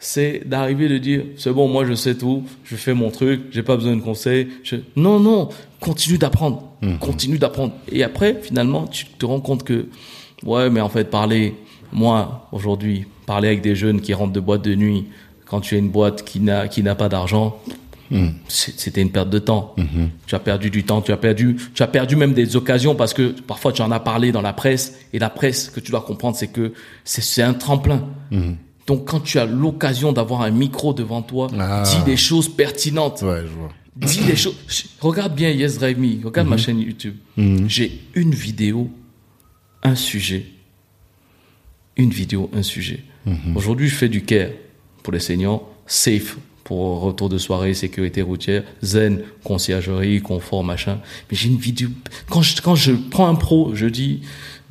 c'est d'arriver de dire c'est bon moi je sais tout. Je fais mon truc. J'ai pas besoin de conseils. Je... non non. Continue d'apprendre. Continue d'apprendre. Et après finalement tu te rends compte que ouais mais en fait parler moi aujourd'hui parler avec des jeunes qui rentrent de boîte de nuit quand tu as une boîte qui n'a qui n'a pas d'argent c'est- c'était une perte de temps. Tu as perdu du temps, tu as perdu, tu as perdu même des occasions parce que parfois tu en as parlé dans la presse et la presse que tu dois comprendre c'est que c'est c'est un tremplin. Donc quand tu as l'occasion d'avoir un micro devant toi, Ah. dis des choses pertinentes. Ouais, je vois. Dis des choses. Regarde bien Yes Drive Me, regarde ma chaîne YouTube. J'ai une vidéo, un sujet. Une vidéo, un sujet. Aujourd'hui, je fais du care pour les seniors, safe pour retour de soirée, sécurité routière, zen, conciergerie, confort, machin. Mais j'ai une vidéo. Quand je, quand je prends un pro, je dis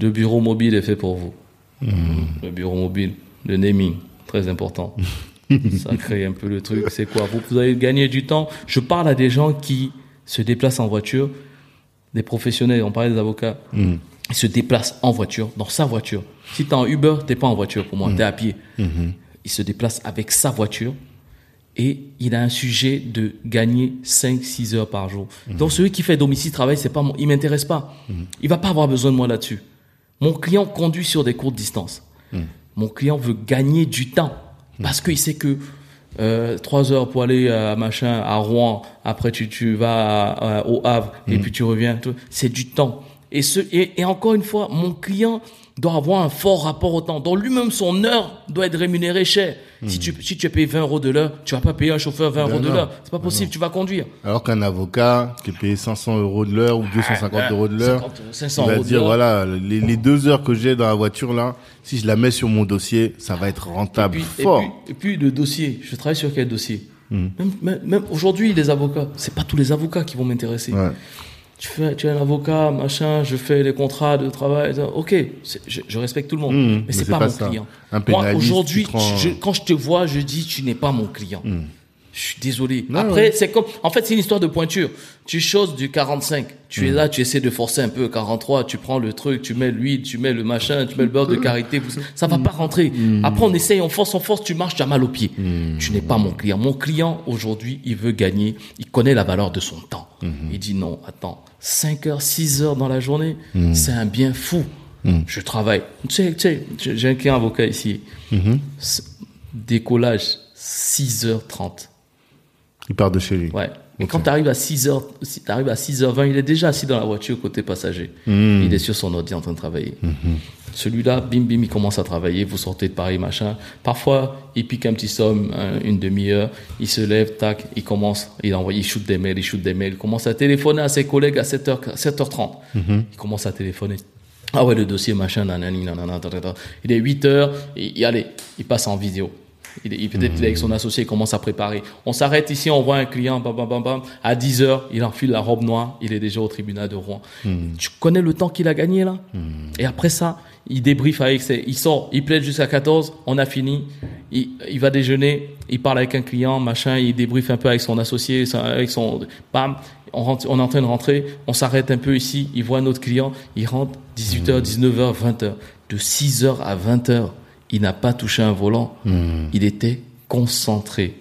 le bureau mobile est fait pour vous. Le bureau mobile, le naming, très important. Ça crée un peu le truc. C'est quoi? Vous, vous allez gagner du temps. Je parle à des gens qui se déplacent en voiture, des professionnels, on parlait des avocats. Ils se déplacent en voiture, dans sa voiture. Si t'es en Uber, t'es pas en voiture pour moi, t'es à pied. Il se déplace avec sa voiture et il a un sujet de gagner 5-6 heures par jour. Donc celui qui fait domicile travail, c'est pas mon, il m'intéresse pas. Il va pas avoir besoin de moi là-dessus. Mon client conduit sur des courtes distances. Mon client veut gagner du temps parce qu'il sait que euh, trois heures pour aller à machin à Rouen, après tu tu vas à- à- au Havre et puis tu reviens. tout. C'est du temps. Et ce et, et encore une fois, mon client doit avoir un fort rapport au temps. Donc lui-même son heure doit être rémunérée cher. Si tu si tu es payé 20 euros de l'heure, tu vas pas payer un chauffeur 20 euros de l'heure. C'est pas possible. Tu vas conduire. Alors qu'un avocat qui est payé 500 euros de l'heure ou 250 euros de l'heure, 50, 500 il va dire voilà, les, les deux heures que j'ai dans la voiture là, si je la mets sur mon dossier, ça va être rentable puis, et fort. puis, et puis le dossier, je travaille sur quel dossier? Même, même, même aujourd'hui, les avocats, c'est pas tous les avocats qui vont m'intéresser. Ouais. Tu, fais, tu es un avocat, machin, je fais les contrats de travail. Ok, je, je respecte tout le monde, Mmh, mais c'est pas, pas mon ça. client. Moi, aujourd'hui, quand je te vois, je dis, tu n'es pas mon client. Je suis désolé. Après, c'est comme, en fait, c'est une histoire de pointure. Tu choses du 45. Tu es là, tu essaies de forcer un peu 43. Tu prends le truc, tu mets l'huile, tu mets le machin, tu mets le beurre de karité. Ça va pas rentrer. Après, on essaye, on force, on force, tu marches, tu as mal au pied. Tu n'es pas mon client. Mon client, aujourd'hui, il veut gagner. Il connaît la valeur de son temps. Il dit non, attends, 5 heures, 6 heures dans la journée, c'est un bien fou. Je travaille. Tu sais, tu sais, j'ai un client avocat ici. Décollage, 6h30. Il part de chez lui. Ouais. Et quand tu arrives à 6h, si t'arrives à 6h20, il est déjà assis dans la voiture côté passager. Il est sur son ordi en train de travailler. Celui-là, bim bim, il commence à travailler, vous sortez de Paris, machin. Parfois, il pique un petit somme, un- une demi-heure, il se lève, tac, il commence, il envoie, il shoot des mails, il shoot des mails, il commence à téléphoner à ses collègues à 7h, 7h30. Il commence à téléphoner. Ah ouais, le dossier, machin, nanani, nanana, tatata. Il est 8h, et, et allez, il passe en vidéo. Il, peut-être avec son associé, il commence à préparer. On s'arrête ici, on voit un client, bam, bam, bam, bam. À 10 heures, il enfile la robe noire, il est déjà au tribunal de Rouen. Tu connais le temps qu'il a gagné là Et après ça, il débriefe avec ses, il sort, il plaide jusqu'à 14, on a fini. Il, il va déjeuner, il parle avec un client, machin, il débriefe un peu avec son associé, avec son, bam, on, rentre, on est en train de rentrer, on s'arrête un peu ici, il voit un autre client, il rentre 18h, 19h, 20h. De 6h à 20h, il n'a pas touché un volant. Il était concentré.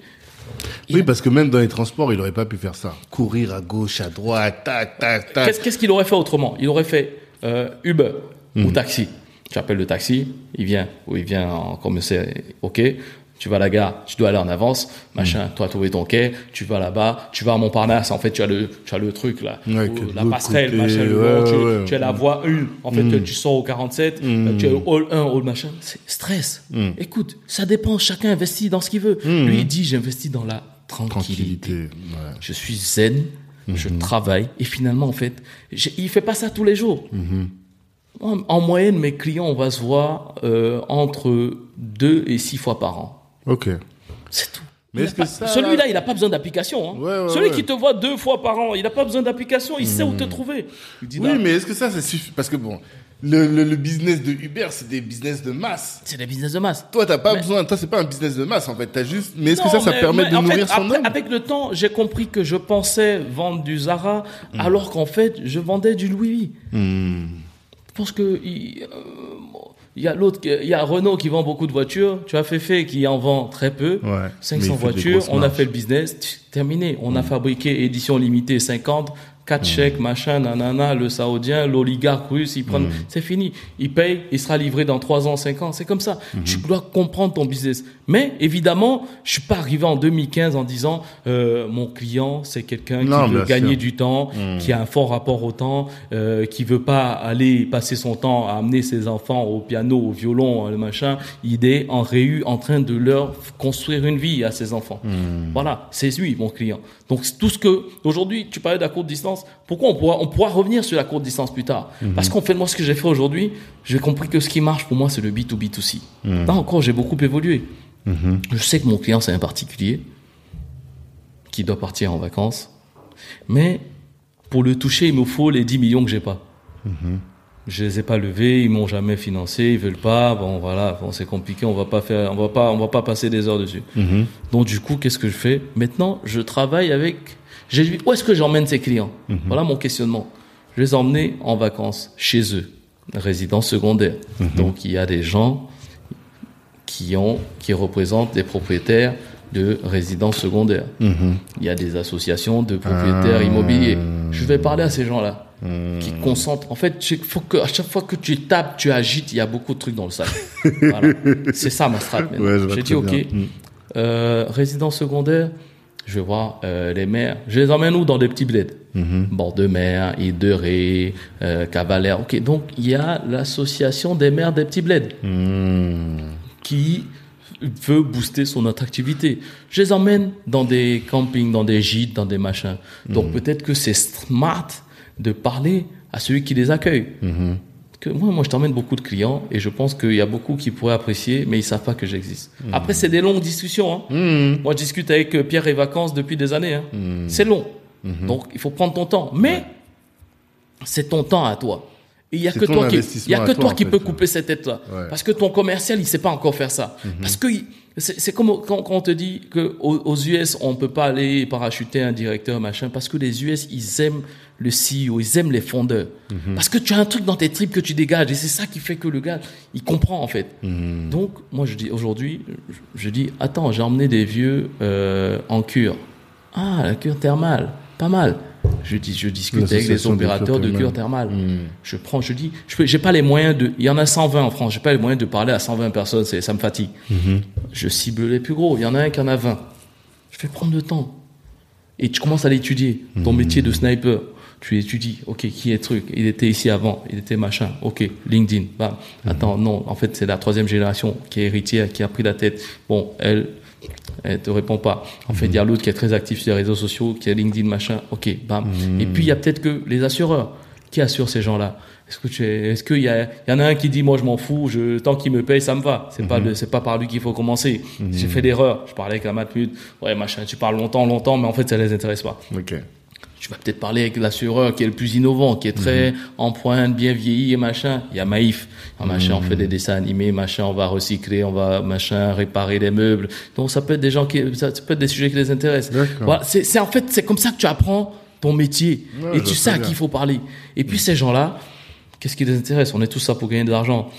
Oui, parce que même dans les transports, il aurait pas pu faire ça. Courir à gauche, à droite, tac, tac, tac. Qu'est-ce qu'il aurait fait autrement? Il aurait fait euh, Uber ou taxi. Tu appelles le taxi, il vient, ou il vient en comme c'est OK. Tu vas à la gare, tu dois aller en avance, machin. Toi, trouver ton quai, tu vas là-bas, tu vas à Montparnasse. En fait, tu as le, tu as le truc là, Ouais, où la passerelle, côté, machin. le ouais, tu, ouais, tu as la voie 1. En fait, tu sors au 47, euh, tu es au hall 1, hall machin. C'est stress. Écoute, ça dépend. Chacun investit dans ce qu'il veut. Lui, il dit, j'investis dans la tranquillité. Je suis zen, je travaille et finalement en fait, il fait pas ça tous les jours. En, en moyenne, mes clients, on va se voir euh, entre deux et six fois par an. Ok. C'est tout. Mais que pas- ça, Celui-là, il n'a pas besoin d'application. hein. Ouais, ouais, Celui ouais. qui te voit deux fois par an, il n'a pas besoin d'application. Il sait où te trouver. Il dit, Oui, mais est-ce que ça, c'est suffisant Parce que bon, le, le, le business de Uber, c'est des business de masse. c'est des business de masse. Toi, t'as pas Mais- besoin. Toi, c'est pas un business de masse en fait. T'as juste. Mais est-ce que ça, ça mais- permet mais de nourrir fait, son après- homme? Avec le temps, j'ai compris que je pensais vendre du Zara, alors qu'en fait, je vendais du Louis. Hmm. Je pense que il, euh, il y a l'autre, il y a Renault qui vend beaucoup de voitures. Tu as Fefe qui en vend très peu. Ouais, mais 500 il fait des voitures. On a fait le business. Terminé. On a fabriqué édition limitée 50. 4 chèques, machin, nanana, le saoudien, l'oligarque russe, ils prennent, c'est fini. Il paye, il sera livré dans 3 ans, 5 ans. C'est comme ça. Tu dois comprendre ton business. Mais, évidemment, je suis pas arrivé en 2015 en disant, euh, mon client, c'est quelqu'un qui veut gagner sûr. du temps, qui a un fort rapport au temps, euh, qui veut pas aller passer son temps à amener ses enfants au piano, au violon, le machin. Il est en réu en train de leur construire une vie à ses enfants. Voilà, c'est lui mon client. Donc tout ce que aujourd'hui tu parlais de la courte distance, pourquoi on pourra on pourra revenir sur la courte distance plus tard Parce qu'en fait moi ce que j'ai fait aujourd'hui, j'ai compris que ce qui marche pour moi c'est le B2B2C. Là encore j'ai beaucoup évolué. Je sais que mon client c'est un particulier qui doit partir en vacances, mais pour le toucher il me faut les 10 millions que j'ai pas. Je les ai pas levés, ils m'ont jamais financé, ils veulent pas. Bon voilà, bon, c'est compliqué, on va pas faire, on va pas, on va pas passer des heures dessus. Donc du coup, qu'est-ce que je fais? Maintenant, je travaille avec. J'ai où est-ce que j'emmène ces clients? Voilà mon questionnement. Je les emmener en vacances chez eux, résidence secondaire. Donc il y a des gens qui ont, qui représentent des propriétaires de résidences secondaires. Il y a des associations de propriétaires immobiliers. Je vais parler à ces gens-là qui concentrent. En fait, il faut que à chaque fois que tu tapes, tu agites, il y a beaucoup de trucs dans le sac. Voilà. C'est ça ma strat. Ouais, vois J'ai dit ok, bien. Mm. euh, résidence secondaire. Je vais voir euh, les maires. Je les emmène où? Dans des petits bleds Mm-hmm. Bord de mer, île de Ré, euh, Cavalère. Ok, donc il y a l'association des maires des petits bleds Hmm. qui veut booster son attractivité. Je les emmène dans des campings, dans des gîtes, dans des machins. Donc peut-être que c'est smart de parler à celui qui les accueille. Que moi, moi, je t'emmène beaucoup de clients et je pense qu'il y a beaucoup qui pourraient apprécier, mais ils savent pas que j'existe. Après, c'est des longues discussions. hein. Moi, je discute avec euh, Pierre et Vacances depuis des années. hein. C'est long. Donc, il faut prendre ton temps. Mais c'est ton temps à toi. il y a que toi qui, il y a que toi, qui fait. peux couper cette tête-là. Ouais. Parce que ton commercial, il sait pas encore faire ça. Parce que c'est c'est comme quand, quand on te dit que aux, aux US, on peut pas aller parachuter un directeur, machin, parce que les US, ils aiment le CEO, ils aiment les fondeurs. Parce que tu as un truc dans tes tripes que tu dégages, et c'est ça qui fait que le gars, il comprend, en fait. Donc, moi, je dis, aujourd'hui, je, dis, attends, j'ai emmené des vieux, euh, en cure. Ah, la cure thermale, pas mal. Je dis, je discute avec les opérateurs de cure thermale. Je prends, je dis, je j'ai pas les moyens de, il y en a 120 en France, j'ai pas les moyens de parler à 120 personnes, c'est, ça me fatigue. Je cible les plus gros, il y en a un qui en a 20. Je vais prendre le temps. Et tu commences à l'étudier, ton métier de sniper. Tu étudies, ok, qui est truc? Il était ici avant, il était machin, ok, LinkedIn, bam. Attends, non, en fait, c'est la troisième génération qui est héritière, qui a pris la tête. Bon, elle, elle te répond pas. En fait, il y a l'autre qui est très actif sur les réseaux sociaux, qui a LinkedIn, machin, ok, bam. Et puis, il y a peut-être que les assureurs. Qui assurent ces gens-là? Est-ce que tu es, est-ce qu'il y a, y en a un qui dit, moi, je m'en fous, je, tant qu'il me paye, ça me va. C'est pas le, c'est pas par lui qu'il faut commencer. J'ai fait l'erreur. Je parlais avec la matmute. Ouais, machin, tu parles longtemps, longtemps, mais en fait, ça les intéresse pas Ok. Tu vas peut-être parler avec l'assureur qui est le plus innovant, qui est très en pointe, bien vieilli et machin. Il y a Maïf, Ah, machin, on fait des dessins animés, machin, on va recycler, on va machin réparer les meubles. Donc ça peut être des gens qui, ça, peut être des sujets qui les intéressent. Voilà, c'est, c'est en fait c'est comme ça que tu apprends ton métier Ouais, et je tu sais à qui il faut parler. Et puis ces gens-là, qu'est-ce qui les intéresse? On est tous ça pour gagner de l'argent.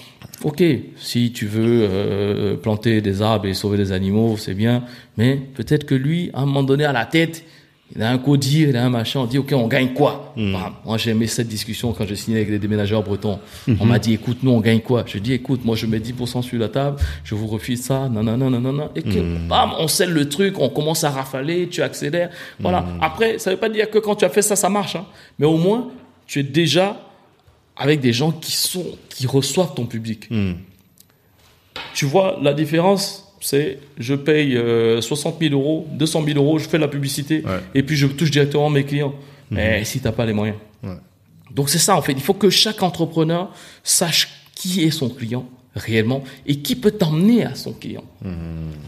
Ok, si tu veux euh, planter des arbres et sauver des animaux, c'est bien. Mais peut-être que lui, à un moment donné, à la tête, il a un codir, il a un machin. On dit ok, on gagne quoi? Bam. Moi, j'ai aimé cette discussion quand j'ai signé avec les déménageurs bretons. On m'a dit écoute, nous on gagne quoi? Je dis écoute, moi je mets 10% sur la table, je vous refuse ça, non non non non non non. Et que bam, on scelle le truc, on commence à rafaler, tu accélères. Voilà. Après, ça veut pas dire que quand tu as fait ça, ça marche. Hein. Mais au moins, tu es déjà avec des gens qui sont qui reçoivent ton public. Tu vois la différence, c'est je paye euh, 60 000 euros, 200 000 euros, je fais la publicité Ouais. et puis je touche directement mes clients. Mais si t'as pas les moyens. Ouais. Donc c'est ça en fait. Il faut que chaque entrepreneur sache qui est son client réellement et qui peut t'emmener à son client.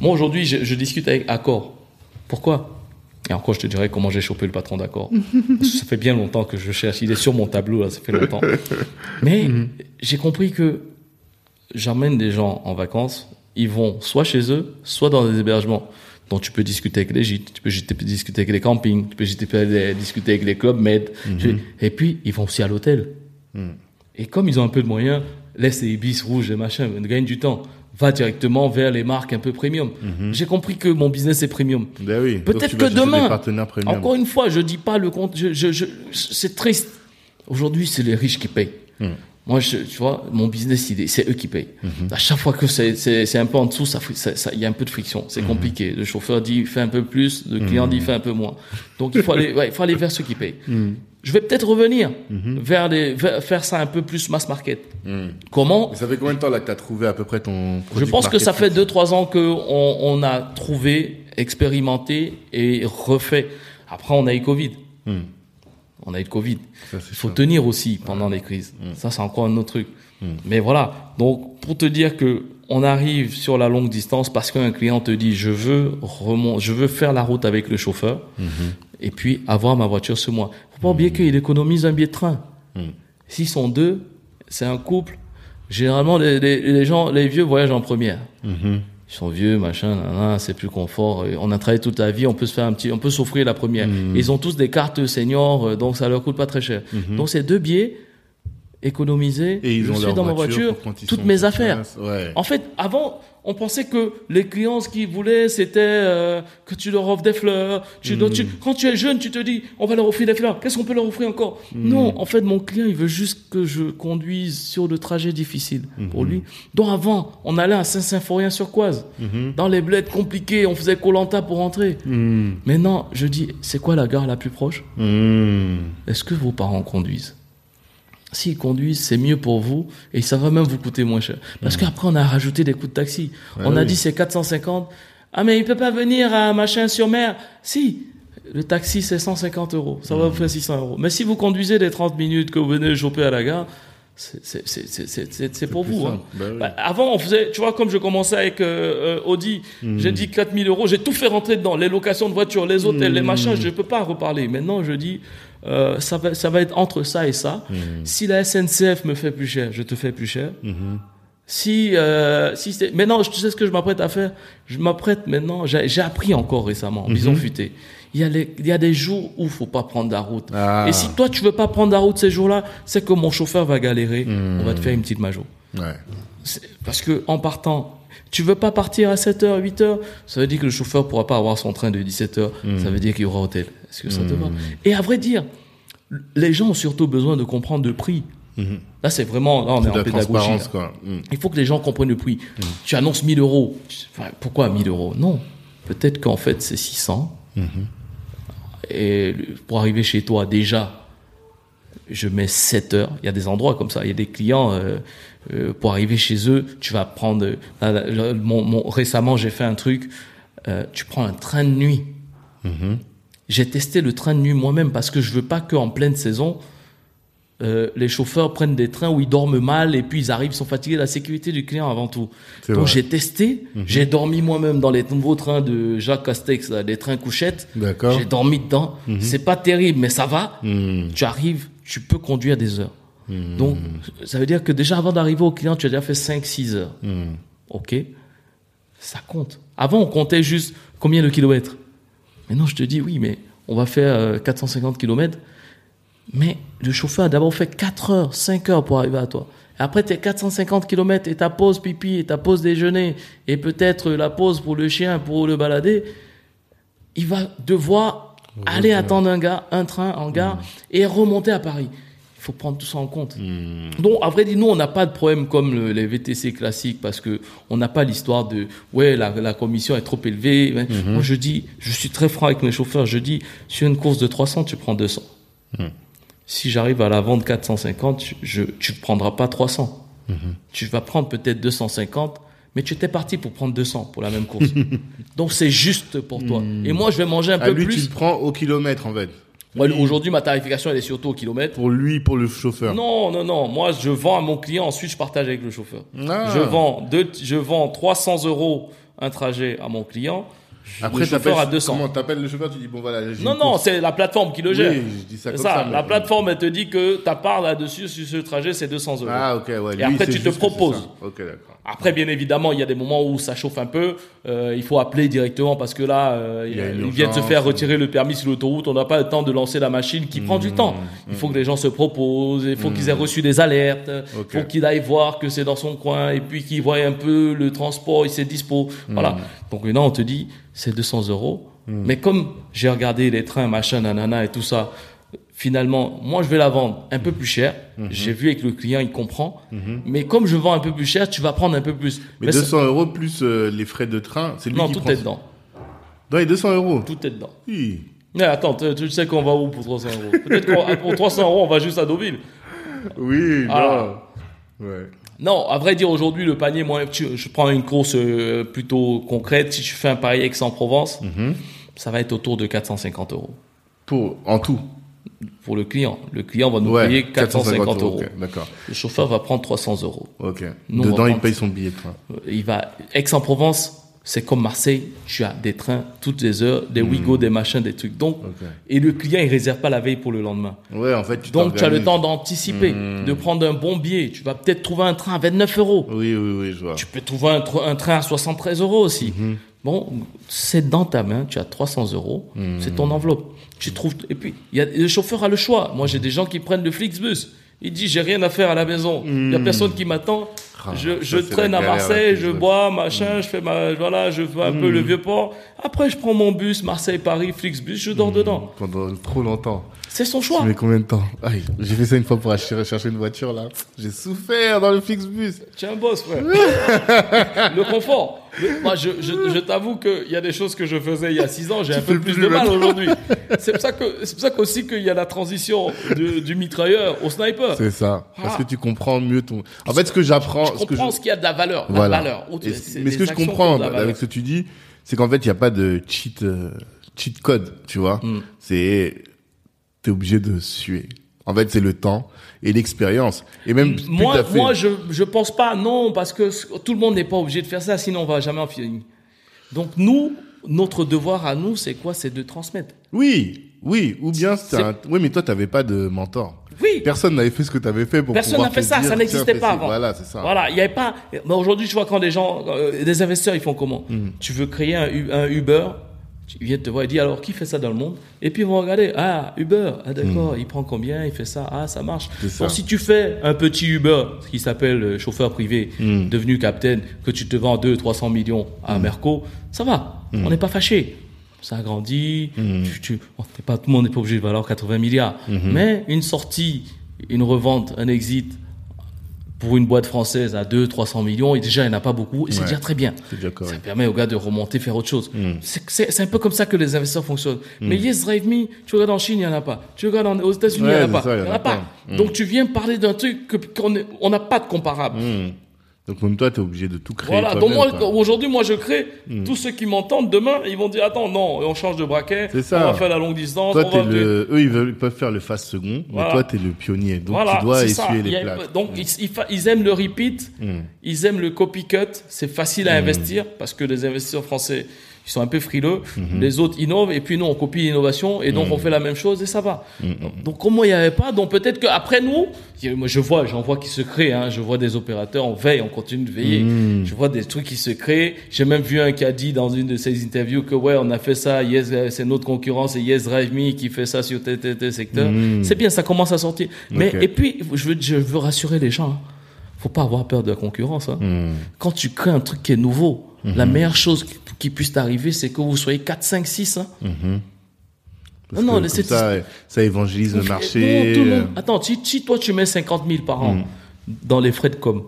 Moi aujourd'hui, je, je discute avec Accor. Pourquoi? Et encore, je te dirais comment j'ai chopé le patron d'Accor. Ça fait bien longtemps que je cherche. Il est sur mon tableau là, ça fait longtemps. Mais j'ai compris que j'emmène des gens en vacances, ils vont soit chez eux, soit dans des hébergements. Donc tu peux discuter avec les gîtes, tu peux discuter avec les campings, tu peux peux discuter avec les clubs med. Tu- Et puis ils vont aussi à l'hôtel. Et comme ils ont un peu de moyens, laisse les bis rouges et machin, gagne du temps. Va directement vers les marques un peu premium. J'ai compris que mon business est premium. Ben oui. Peut-être que demain, encore une fois, je dis pas le compte, je, je, je- c'est triste. Aujourd'hui, c'est les riches qui payent. Moi, je, tu vois, mon business, il est- c'est eux qui payent. À chaque fois que c'est, un peu en dessous, ça, il y a un peu de friction. C'est compliqué. Le chauffeur dit, fais un peu plus, le client dit, fais un peu moins. Donc, il faut aller, ouais, il faut aller vers ceux qui payent. Je vais peut-être revenir vers les, vers- faire ça un peu plus mass market. Comment? Ça fait combien de temps là que tu as trouvé à peu près ton Je pense que ça fait deux trois ans que on, on a trouvé, expérimenté et refait. Après, on a eu Covid. On a eu le Covid. Ça, Il faut ça. tenir aussi pendant les crises. Ça, c'est encore un autre truc. Mais voilà. Donc, pour te dire que on arrive sur la longue distance parce qu'un client te dit je veux remon- je veux faire la route avec le chauffeur et puis avoir ma voiture ce mois. Faut pas oublier qu'il économise un billet de train. S'ils sont deux, c'est un couple. Généralement, les, les, les gens, les vieux voyagent en première. Ils sont vieux, machin, c'est plus confort. On a travaillé toute la vie, on peut se faire un petit, on peut s'offrir la première. Ils ont tous des cartes seniors, euh, donc ça leur coûte pas très cher. Donc c'est deux billets économisés. Et ils je ont suis dans ma voiture toutes mes affaires. Ouais. En fait, avant, on pensait que les clients, ce qu'ils voulaient, c'était euh, que tu leur offres des fleurs. Tu, tu- quand tu es jeune, tu te dis, on va leur offrir des fleurs. Qu'est-ce qu'on peut leur offrir encore Non, en fait, mon client, il veut juste que je conduise sur le trajet difficile pour lui. Donc avant, on allait à Saint-Symphorien-sur-Coise. Dans les bleds compliqués, on faisait Colanta pour rentrer. Maintenant, je dis, c'est quoi la gare la plus proche? Est-ce que vos parents conduisent? S'ils conduisent, c'est mieux pour vous et ça va même vous coûter moins cher. Parce qu'après, on a rajouté des coûts de taxi. on a dit c'est 450. Ah, mais il peut pas venir à machin sur mer. Si, le taxi, c'est 150 euros. Ça va vous faire 600 euros. Mais si vous conduisez des 30 minutes que vous venez choper à la gare, c'est pour vous. hein. Bah oui. Bah, avant, on faisait, tu vois, comme je commençais avec euh, euh, Audi, Hmm. j'ai dit 4000 euros, j'ai tout fait rentrer dedans, les locations de voitures, les hôtels, Hmm. les machins, je ne peux pas en reparler. Maintenant, je dis, euh, ça, va, ça va être entre ça et ça. Hmm. Si la SNCF me fait plus cher, je te fais plus cher. Si, euh, si c'est, maintenant, tu sais ce que je m'apprête à faire? Je m'apprête maintenant, j'ai j'ai appris encore récemment, Mhm. bison futé. Il y, a les- il y a des jours où faut pas prendre la route. Ah. Et si toi, tu veux pas prendre la route ces jours-là, c'est que mon chauffeur va galérer. Hmm. On va te faire une petite majo. Ouais. Parce que en partant, tu veux pas partir à 7h, 8h, ça veut dire que le chauffeur pourra pas avoir son train de 17h, Hmm. ça veut dire qu'il y aura hôtel. Est-ce que ça te va Et à vrai dire, les gens ont surtout besoin de comprendre le prix. Là, c'est vraiment, là, on est Hmm. En pédagogie. quoi. Mm. Il faut que les gens comprennent le prix. Tu annonces 1000 euros. Enfin, pourquoi 1000 euros? Non. Peut-être qu'en fait, c'est 600. Et pour arriver chez toi, déjà, je mets 7 heures. Il y a des endroits comme ça. Il y a des clients, euh, euh, pour arriver chez eux, tu vas prendre... euh, mon- mon- récemment, j'ai fait un truc. euh, tu prends un train de nuit. J'ai testé le train de nuit moi-même parce que je veux pas qu'en pleine saison, euh, les chauffeurs prennent des trains où ils dorment mal et puis ils arrivent, ils sont fatigués. La sécurité du client avant tout. Donc j'ai testé, j'ai dormi moi-même dans les nouveaux trains de Jacques Castex, là, des trains couchettes. D'accord. J'ai dormi dedans. C'est pas terrible, mais ça va. Mm. Tu arrives, tu peux conduire des heures. Donc ça veut dire que déjà avant d'arriver au client, tu as déjà fait 5-6 heures. Ok Ça compte. Avant, on comptait juste combien de kilomètres? Maintenant, je te dis, oui, mais on va faire euh, 450 kilomètres. Mais le chauffeur a d'abord fait 4 heures, 5 heures pour arriver à toi. Après, tes 450 kilomètres et ta pause pipi et ta pause déjeuner et peut-être la pause pour le chien, pour le balader, il va devoir aller attendre un gars, un train en gare et remonter à Paris. Il faut prendre tout ça en compte. Donc, à vrai dire, nous, on n'a pas de problème comme le- les VTC classiques parce que on n'a pas l'histoire de ouais, la, la commission est trop élevée. Ouais. Moi, je dis, je suis très franc avec mes chauffeurs. Je dis, sur une course de 300, tu prends 200. Si j'arrive à la vendre 450, tu- je, tu ne prendras pas 300. Tu vas prendre peut-être 250, mais tu étais parti pour prendre 200 pour la même course. Donc, c'est juste pour toi. Et moi, je vais manger un À peu lui, tu plus. le prends au kilomètre, en fait. Moi, Aujourd'hui, ma tarification, elle est surtout au kilomètre. Pour lui, pour le chauffeur. Non, non, non. Moi, je vends à mon client, ensuite je partage avec le chauffeur. Ah. Je vends deux, je vends 300 euros un trajet à mon client. Après, le chauffeur à 200. Comment t'appelles le chauffeur? Tu dis bon voilà. Non, non, c'est la plateforme qui le gère. Oui, je dis ça comme ça. ça. La plateforme, elle te dit que ta part là-dessus sur ce trajet, c'est 200 euros. Ah ok ouais. Et lui, après, tu te proposes. Ok d'accord. Après, bien évidemment, il y a des moments où ça chauffe un peu. Euh, il faut appeler directement parce que là, euh, Il ils viennent se faire retirer le permis sur l'autoroute. On n'a pas le temps de lancer la machine qui prend du Mmh, temps. Il faut que les gens se proposent. Il faut qu'ils aient reçu des alertes. Il faut qu'il aille voir que c'est dans son coin et puis qu'il voit un peu le transport, il s'est dispo. Mmh. Voilà. Donc maintenant, on te dit, c'est 200 euros. Mais comme j'ai regardé les trains, machin, nanana et tout ça, finalement, moi, je vais la vendre un peu plus cher. Mmh. J'ai vu avec le client, il comprend. Mais comme je vends un peu plus cher, tu vas prendre un peu plus. Mais, Mais ça- 200 euros plus euh, les frais de train, c'est lui non, qui tout prend. est dedans. Dans les 200 euros. Tout est dedans. Oui. Mais attends, tu tu sais qu'on va où pour 300 euros? Peut-être qu'on pour 300 euros, on va juste à Deauville. Oui. Ah. Non. Ouais. Non, à vrai dire, aujourd'hui, le panier, moi, tu- je prends une course euh, plutôt concrète. Si je fais un pari Aix-en-Provence, Mhm. ça va être autour de 450 euros Pour en tout. Pour le client. Le client va nous Ouais. payer 450 euros. D'accord. Le chauffeur va prendre 300 euros. Ok. Nous, Dedans, il paye son billet de train. Euh, Il va Aix-en-Provence, c'est comme Marseille. Tu as des trains toutes les heures, des Wigo, des machins, des trucs. Donc, Hmm. Et le client, il réserve pas la veille pour le lendemain. Ouais, en fait, tu Donc, tu as le temps d'anticiper, Hmm. de prendre un bon billet. Tu vas peut-être trouver un train à 29 euros. Oui, oui, oui, je vois. Tu peux trouver un, tr- un train à 73 euros aussi. Mhm. Bon, c'est dans ta main, tu as 300 euros, Hmm. c'est ton enveloppe. Tu trouves, et puis, y a, le chauffeur a le choix. Moi, j'ai des gens qui prennent le Flixbus. Il dit, j'ai rien à faire à la maison. Il y a personne qui m'attend. Ah, je ça, traîne à Marseille, je bois, machin, je fais ma, voilà, je fais un peu le vieux port. Après, je prends mon bus, Marseille, Paris, Flixbus, je dors dedans. Pendant trop longtemps. C'est son choix. mets combien de temps Aïe, J'ai fait ça une fois pour acheter, chercher une voiture, là. J'ai souffert dans le Flixbus. Tu es un boss, frère. le confort. Le- moi, je, je, je t'avoue qu'il y a des choses que je faisais il y a six ans, j'ai un peu plus plus de mal aujourd'hui. C'est pour ça que, c'est pour ça qu'aussi qu'il y a la transition de- du mitrailleur au sniper. C'est ça. Parce Ah. que tu comprends mieux ton. En fait, ce que j'apprends. Comprends ce qu'il y a de la valeur. La Voilà. valeur. Mais ce que je comprends avec ce que tu dis, c'est qu'en fait, il n'y a pas de cheat, euh, cheat code, tu vois. Mm. C'est, t'es obligé de suer. En fait, c'est le temps et l'expérience. Et même plus Moi, fait- moi, je je pense pas non parce que tout le monde n'est pas obligé de faire ça, sinon on va jamais en finir. Donc nous, notre devoir à nous, c'est quoi? C'est de transmettre. Oui, oui, ou bien C'est- un... Oui, mais toi, t'avais pas de mentor. Oui. Personne n'avait fait ce que t'avais fait pour Personne n'a fait ça, ça n'existait pas avant. Voilà, c'est ça. Voilà, il y avait pas. Mais aujourd'hui, tu vois quand les gens, euh, des investisseurs, ils font comment Hmm. Tu veux créer un, Uber ils viennent te voir et disent alors qui fait ça dans le monde Et puis ils vont regarder ah Uber ah d'accord il prend combien il fait ça ah ça marche. Ça. Donc si tu fais un petit Uber qui s'appelle euh, chauffeur privé Hmm. devenu capitaine que tu te vends 2 300 millions à Merco ça va on n'est pas fâché ça grandit tu, tu- on pas tout le monde n'est pas obligé de valoir 80 milliards Hmm. mais une sortie une revente un exit pour une boîte française à 2 300 millions et déjà il n'y en a pas beaucoup et c'est Ouais. déjà très bien C'est déjà ça permet aux gars de remonter, faire autre chose. Mm. C'est- un peu comme ça que les investisseurs fonctionnent. Mais Yes Drive Me, tu regardes en Chine, il n'y en a pas. Tu regardes en- aux États-Unis, il Ouais, n'y en a pas. Il n'y en a pas. Mm. Donc tu viens parler d'un truc qu'on on n'a pas de comparable. Hmm. Donc même toi, t'es obligé de tout créer Voilà. Donc moi, aujourd'hui, moi, je crée. Tous ceux qui m'entendent demain, ils vont dire attends, non, on change de braquet. C'est ça. On va faire la longue distance. Toi, on va le... Eux, ils, veulent... ils peuvent faire le fast second, Voilà. mais toi, t'es le pionnier. Donc, Voilà, tu dois essuyer les plaques. Donc, ils, ils aiment le repeat, Hmm. ils aiment le copycut. C'est facile à investir parce que les investisseurs français, ils sont un peu frileux. Mhm. Les autres innovent et puis nous, on copie l'innovation et donc on fait la même chose et ça va. Mhm. Donc, donc, comme moi, il n'y avait pas, donc peut-être qu'après nous, moi, je vois, j'en vois qui se créent. Hein, je vois des opérateurs, on veille, on continue de veiller. Mhm. Je vois des trucs qui se créent. J'ai même vu un qui a dit dans une de ses interviews que ouais, on a fait ça. Yes, c'est notre concurrent, c'est Yes Drive Me qui fait ça sur tel tel, tel secteur. Mhm. C'est bien, ça commence à sortir. Mais et puis, je veux, je veux rassurer les gens. hein. Faut pas avoir peur de la concurrence. hein. Quand tu crées un truc qui est nouveau, la meilleure chose qui, puisse t'arriver, c'est que vous soyez 4, 5, 6. Hein. Parce Non, non, comme c'est- ça, ça évangélise le Non, marché. tout le monde- euh, Attends, si, si toi tu mets 50 000 par an dans les frais de com,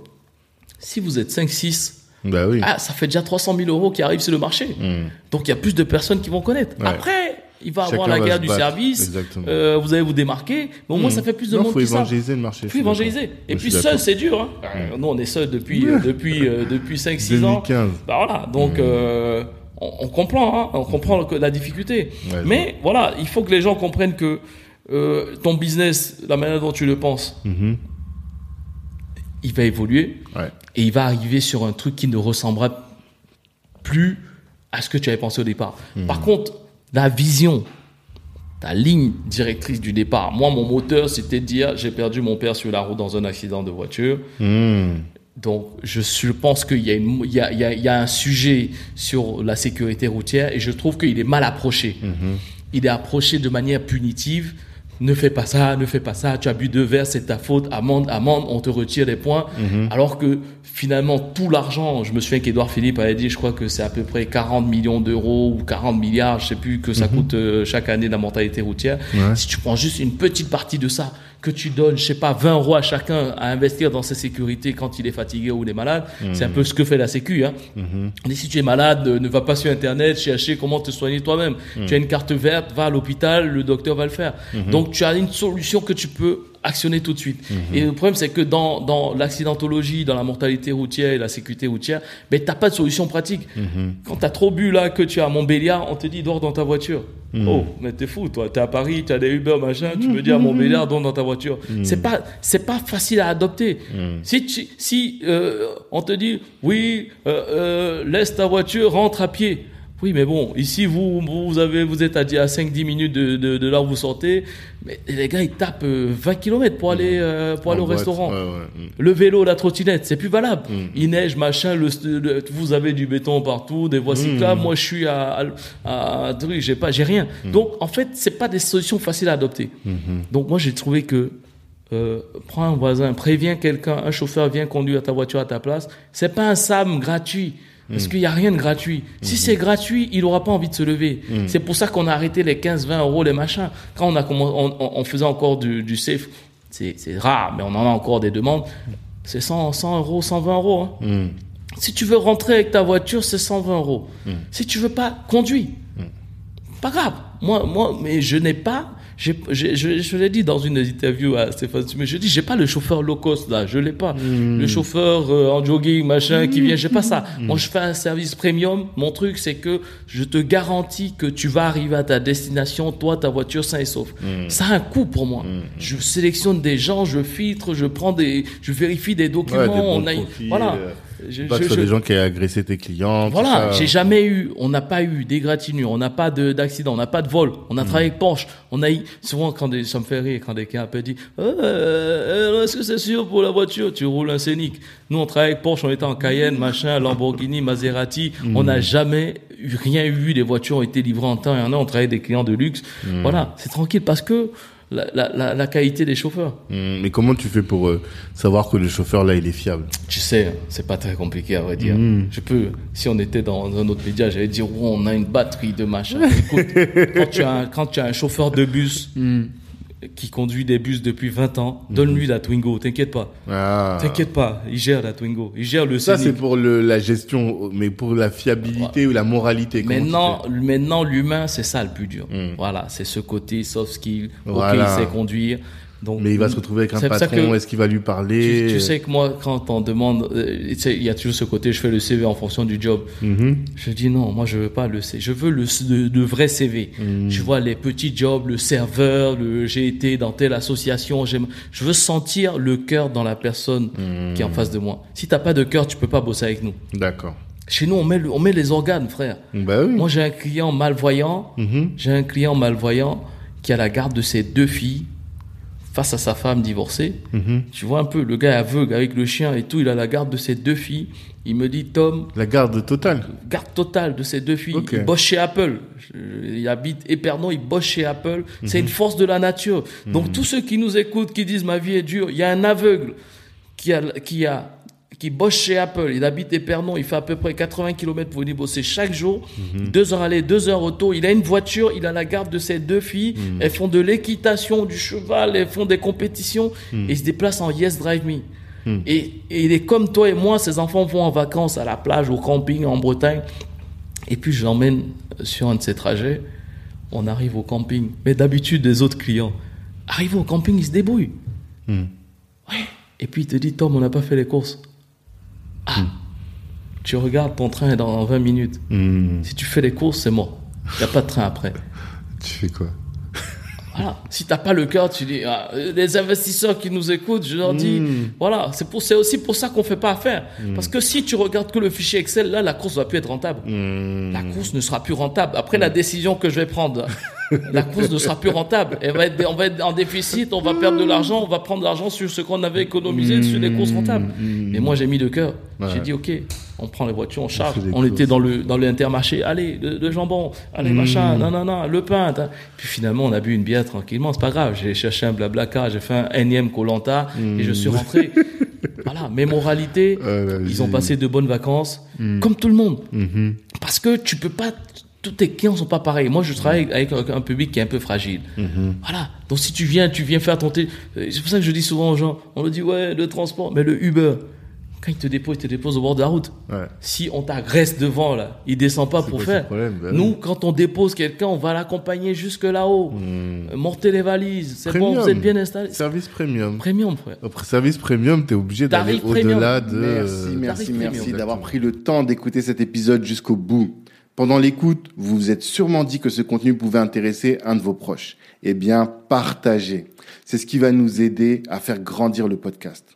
si vous êtes 5, 6, Bah oui. ah, ça fait déjà 300 000 euros qui arrivent sur le marché. Hmm. Donc il y a plus de personnes qui vont connaître. Ouais. Après, il va Chacun avoir la guerre du battre. service. Euh, vous allez vous démarquer. Mais au moins, ça fait plus de non, monde faut qui évangéliser le marché. je Faut évangéliser. Et puis seul, c'est dur. Hein. Euh, Nous, on est seul depuis euh, depuis euh, depuis 5 6 ans. 2015. Bah voilà. Donc euh, on, on comprend hein, on comprend la difficulté. Ouais, Mais voilà, il faut que les gens comprennent que ton business, la manière dont tu le penses, il va évoluer Ouais. et il va arriver sur un truc qui ne ressemblera plus à ce que tu avais pensé au départ. Par contre, la vision, ta ligne directrice du départ. Moi, mon moteur, c'était de dire, j'ai perdu mon père sur la route dans un accident de voiture. Hmm. Donc, je, je pense qu'il y, a une- il y, a, il y, a, il y a un sujet sur la sécurité routière et je trouve qu'il est mal approché. Il est approché de manière punitive. Ne fais pas ça, ne fais pas ça, tu as bu deux verres, c'est ta faute, amende, amende, on te retire les points. Alors que finalement, tout l'argent, je me souviens qu'Edouard Philippe avait dit, je crois que c'est à peu près 40 millions d'euros ou 40 milliards, je sais plus, que ça coûte euh, chaque année la mortalité routière. Ouais. Si tu prends juste une petite partie de ça, que tu donnes, je sais pas, 20 euros à chacun à investir dans ses sécurités quand il est fatigué ou il est malade, c'est un peu ce que fait la Sécu. Hein. Dit, si tu es malade, euh, ne va pas sur Internet chercher comment te soigner toi-même. Tu as une carte verte, va à l'hôpital, le docteur va le faire. Donc tu as une solution que tu peux actionner tout de suite. Et le problème, c'est que dans, dans l'accidentologie, dans la mortalité routière et la sécurité routière, ben, t'as pas de solution pratique. Quand t'as trop bu là, que tu es à Montbéliard, on te dit, dors dans ta voiture. Oh, mais t'es fou, toi. T'es à Paris, t'as des Uber, machin, tu me dis à Montbéliard, dors dans ta voiture. C'est pas, c'est pas facile à adopter. Si tu, si, euh, on te dit, oui, euh, euh, laisse ta voiture, rentre à pied. Oui, mais bon, ici, vous, vous avez, vous êtes à, à 5-10 minutes de, de, de là où vous sortez. Mais les gars, ils tapent euh, 20 km pour aller, euh, pour aller En au boîte, restaurant. ouais, ouais. Hmm. Le vélo, la trottinette, c'est plus valable. Il neige, machin, le, le- vous avez du béton partout, des voies cyclables. Moi, je suis à, à, à j'ai pas, j'ai rien. Donc, en fait, c'est pas des solutions faciles à adopter. Donc, moi, j'ai trouvé que euh, prends un voisin, préviens quelqu'un, un chauffeur vient conduire ta voiture à ta place. C'est pas un SAM gratuit. Parce qu'il n'y a rien de gratuit. Si c'est gratuit, il aura pas envie de se lever. C'est pour ça qu'on a arrêté les 15, 20 euros, les machins. Quand on a on, on- faisait encore du, du safe, c'est c'est rare, mais on en a encore des demandes. C'est 100, 100 euros, 120 euros. hein. Hmm. Si tu veux rentrer avec ta voiture, c'est 120 euros. Si tu veux pas, conduis. Pas grave. Moi, moi, mais je n'ai pas, je, je l'ai dit dans une interview à Stéphane mais je dis, j'ai pas le chauffeur low cost là, je l'ai pas. Hmm. Le chauffeur euh, en jogging, machin, qui vient, j'ai pas ça. Moi, je fais un service premium. Mon truc, c'est que je te garantis que tu vas arriver à ta destination, toi, ta voiture, sain et sauf. Hmm. Ça a un coût pour moi. Je sélectionne des gens, je filtre, je prends des, je vérifie des documents. Ouais, des bons on a, profils, voilà. euh, Je- Pas que je- ce soit des gens qui aient agressé tes clients. voilà, j'ai jamais eu, on n'a pas eu d'égratignure, on n'a pas de- d'accident, on n'a pas de vol, on a Hmm. travaillé avec Porsche, on a eu, souvent quand des, ça me fait rire quand des cas appellent dit, euh, alors, est-ce que c'est sûr pour la voiture, tu roules un Scénic. Nous, on travaille avec Porsche, on était en Cayenne, machin, Lamborghini, Maserati, on Hmm. n'a jamais eu, rien eu, les voitures ont été livrées en temps et en heure, on travaille avec des clients de luxe. Hmm. Voilà, c'est tranquille parce que la, la, la, qualité des chauffeurs. Hum, Mais comment tu fais pour euh, savoir que le chauffeur là il est fiable? Tu sais, c'est pas très compliqué à vrai dire. Mm. Je peux, si on était dans un autre média, j'allais dire, oh, on a une batterie de machin. Écoute, quand tu as un, quand tu as un chauffeur de bus Mm. Qui conduit des bus depuis 20 ans, donne-lui la Twingo, t'inquiète pas. ah. T'inquiète pas, il gère la Twingo, il gère le Ça c'est pour le, la gestion, mais pour la fiabilité ou la moralité. Maintenant, maintenant l'humain, c'est ça le plus dur. Mm. Voilà, c'est ce côté soft skill, ok, Voilà. il sait conduire. Donc, Mais il va se retrouver avec un patron. Est-ce qu'il va lui parler Tu, tu sais que moi, quand on demande, euh, tu sais, il y a toujours ce côté, je fais le CV en fonction du job. Mhm. Je dis non, moi je veux pas le CV, je veux le, le, le vrai CV. Mm. Je vois les petits jobs, le serveur, le j'ai été dans telle association, je veux sentir le cœur dans la personne qui est en face de moi. Si t'as pas de cœur, tu peux pas bosser avec nous. D'accord. Chez nous, on met, le- on met les organes, frère. Oui. Moi, j'ai un client malvoyant, Mhm. j'ai un client malvoyant qui a la garde de ses deux filles face à sa femme divorcée. Mhm. Tu vois un peu, le gars est aveugle avec le chien et tout, il a la garde de ses deux filles. Il me dit, Tom, La garde totale. garde totale de ses deux filles. Il bosse chez Apple. Il habite Épernon, il bosse chez Apple. Mhm. C'est une force de la nature. Donc tous ceux qui nous écoutent, qui disent ma vie est dure, il y a un aveugle qui a, qui a, qui bosse chez Apple. Il habite Épernon, il fait à peu près 80 km pour venir bosser chaque jour. Mhm. Deux heures aller, deux heures retour. Il a une voiture, il a la garde de ses deux filles. Mhm. Elles font de l'équitation, du cheval, elles font des compétitions. Mhm. Et ils se déplacent en Yes Drive Me. Et, et il est comme toi et moi, ses enfants vont en vacances à la plage, au camping en Bretagne. Et puis je l'emmène sur un de ces trajets. On arrive au camping. Mais d'habitude, les autres clients arrivent au camping, ils se débrouillent. Ouais. Et puis il te dit, Tom, on n'a pas fait les courses. Ah, tu regardes ton train est dans 20 minutes. Hmm. Si tu fais les courses, c'est mort. Il n'y a pas de train après. Tu fais quoi? Voilà. Si t'as pas le cœur, tu dis, ah, les investisseurs qui nous écoutent, je leur dis, Mm. voilà, c'est pour, c'est aussi pour ça qu'on fait pas affaire. Parce que si tu regardes que le fichier Excel, là, la course va plus être rentable. Hmm. La course ne sera plus rentable. Après la décision que je vais prendre, la course ne sera plus rentable. Elle va être, on va être en déficit, on va perdre de l'argent, on va prendre de l'argent sur ce qu'on avait économisé sur les courses rentables. Mais moi, j'ai mis le cœur. Ouais. J'ai dit, OK, on prend les voitures, on charge. On était dans le, dans l'intermarché. Allez, le, le jambon. Allez, machin. Non, non, non, le pain. t'as- Puis finalement, on a bu une bière tranquillement. C'est pas grave. J'ai cherché un blabla car j'ai fait un énième Colanta et je suis rentré. voilà. Mais moralité, Ouais, ouais, ils ont passé de bonnes vacances. Comme tout le monde. Mhm. Parce que tu peux pas, tous tes clients sont pas pareils. Moi, je travaille avec un, public qui est un peu fragile. Voilà. Donc, si tu viens, tu viens faire ton euh, C'est pour ça que je dis souvent aux gens, on me dit, ouais, le transport, mais le Uber, quand il te dépose, il te dépose au bord de la route. Ouais. Si on t'agresse devant, là, il descend pas C'est pour pas faire. problème, bah Nous, oui. quand on dépose quelqu'un, on va l'accompagner jusque là-haut. Montez les valises. C'est bon, vous êtes bien installés. Service premium. Premium, frère. Après service premium, t'es obligé d'aller au-delà de. Tarif Exactement. premium. d'avoir pris le temps d'écouter cet épisode jusqu'au bout. Pendant l'écoute, vous vous êtes sûrement dit que ce contenu pouvait intéresser un de vos proches. Eh bien, partagez. C'est ce qui va nous aider à faire grandir le podcast.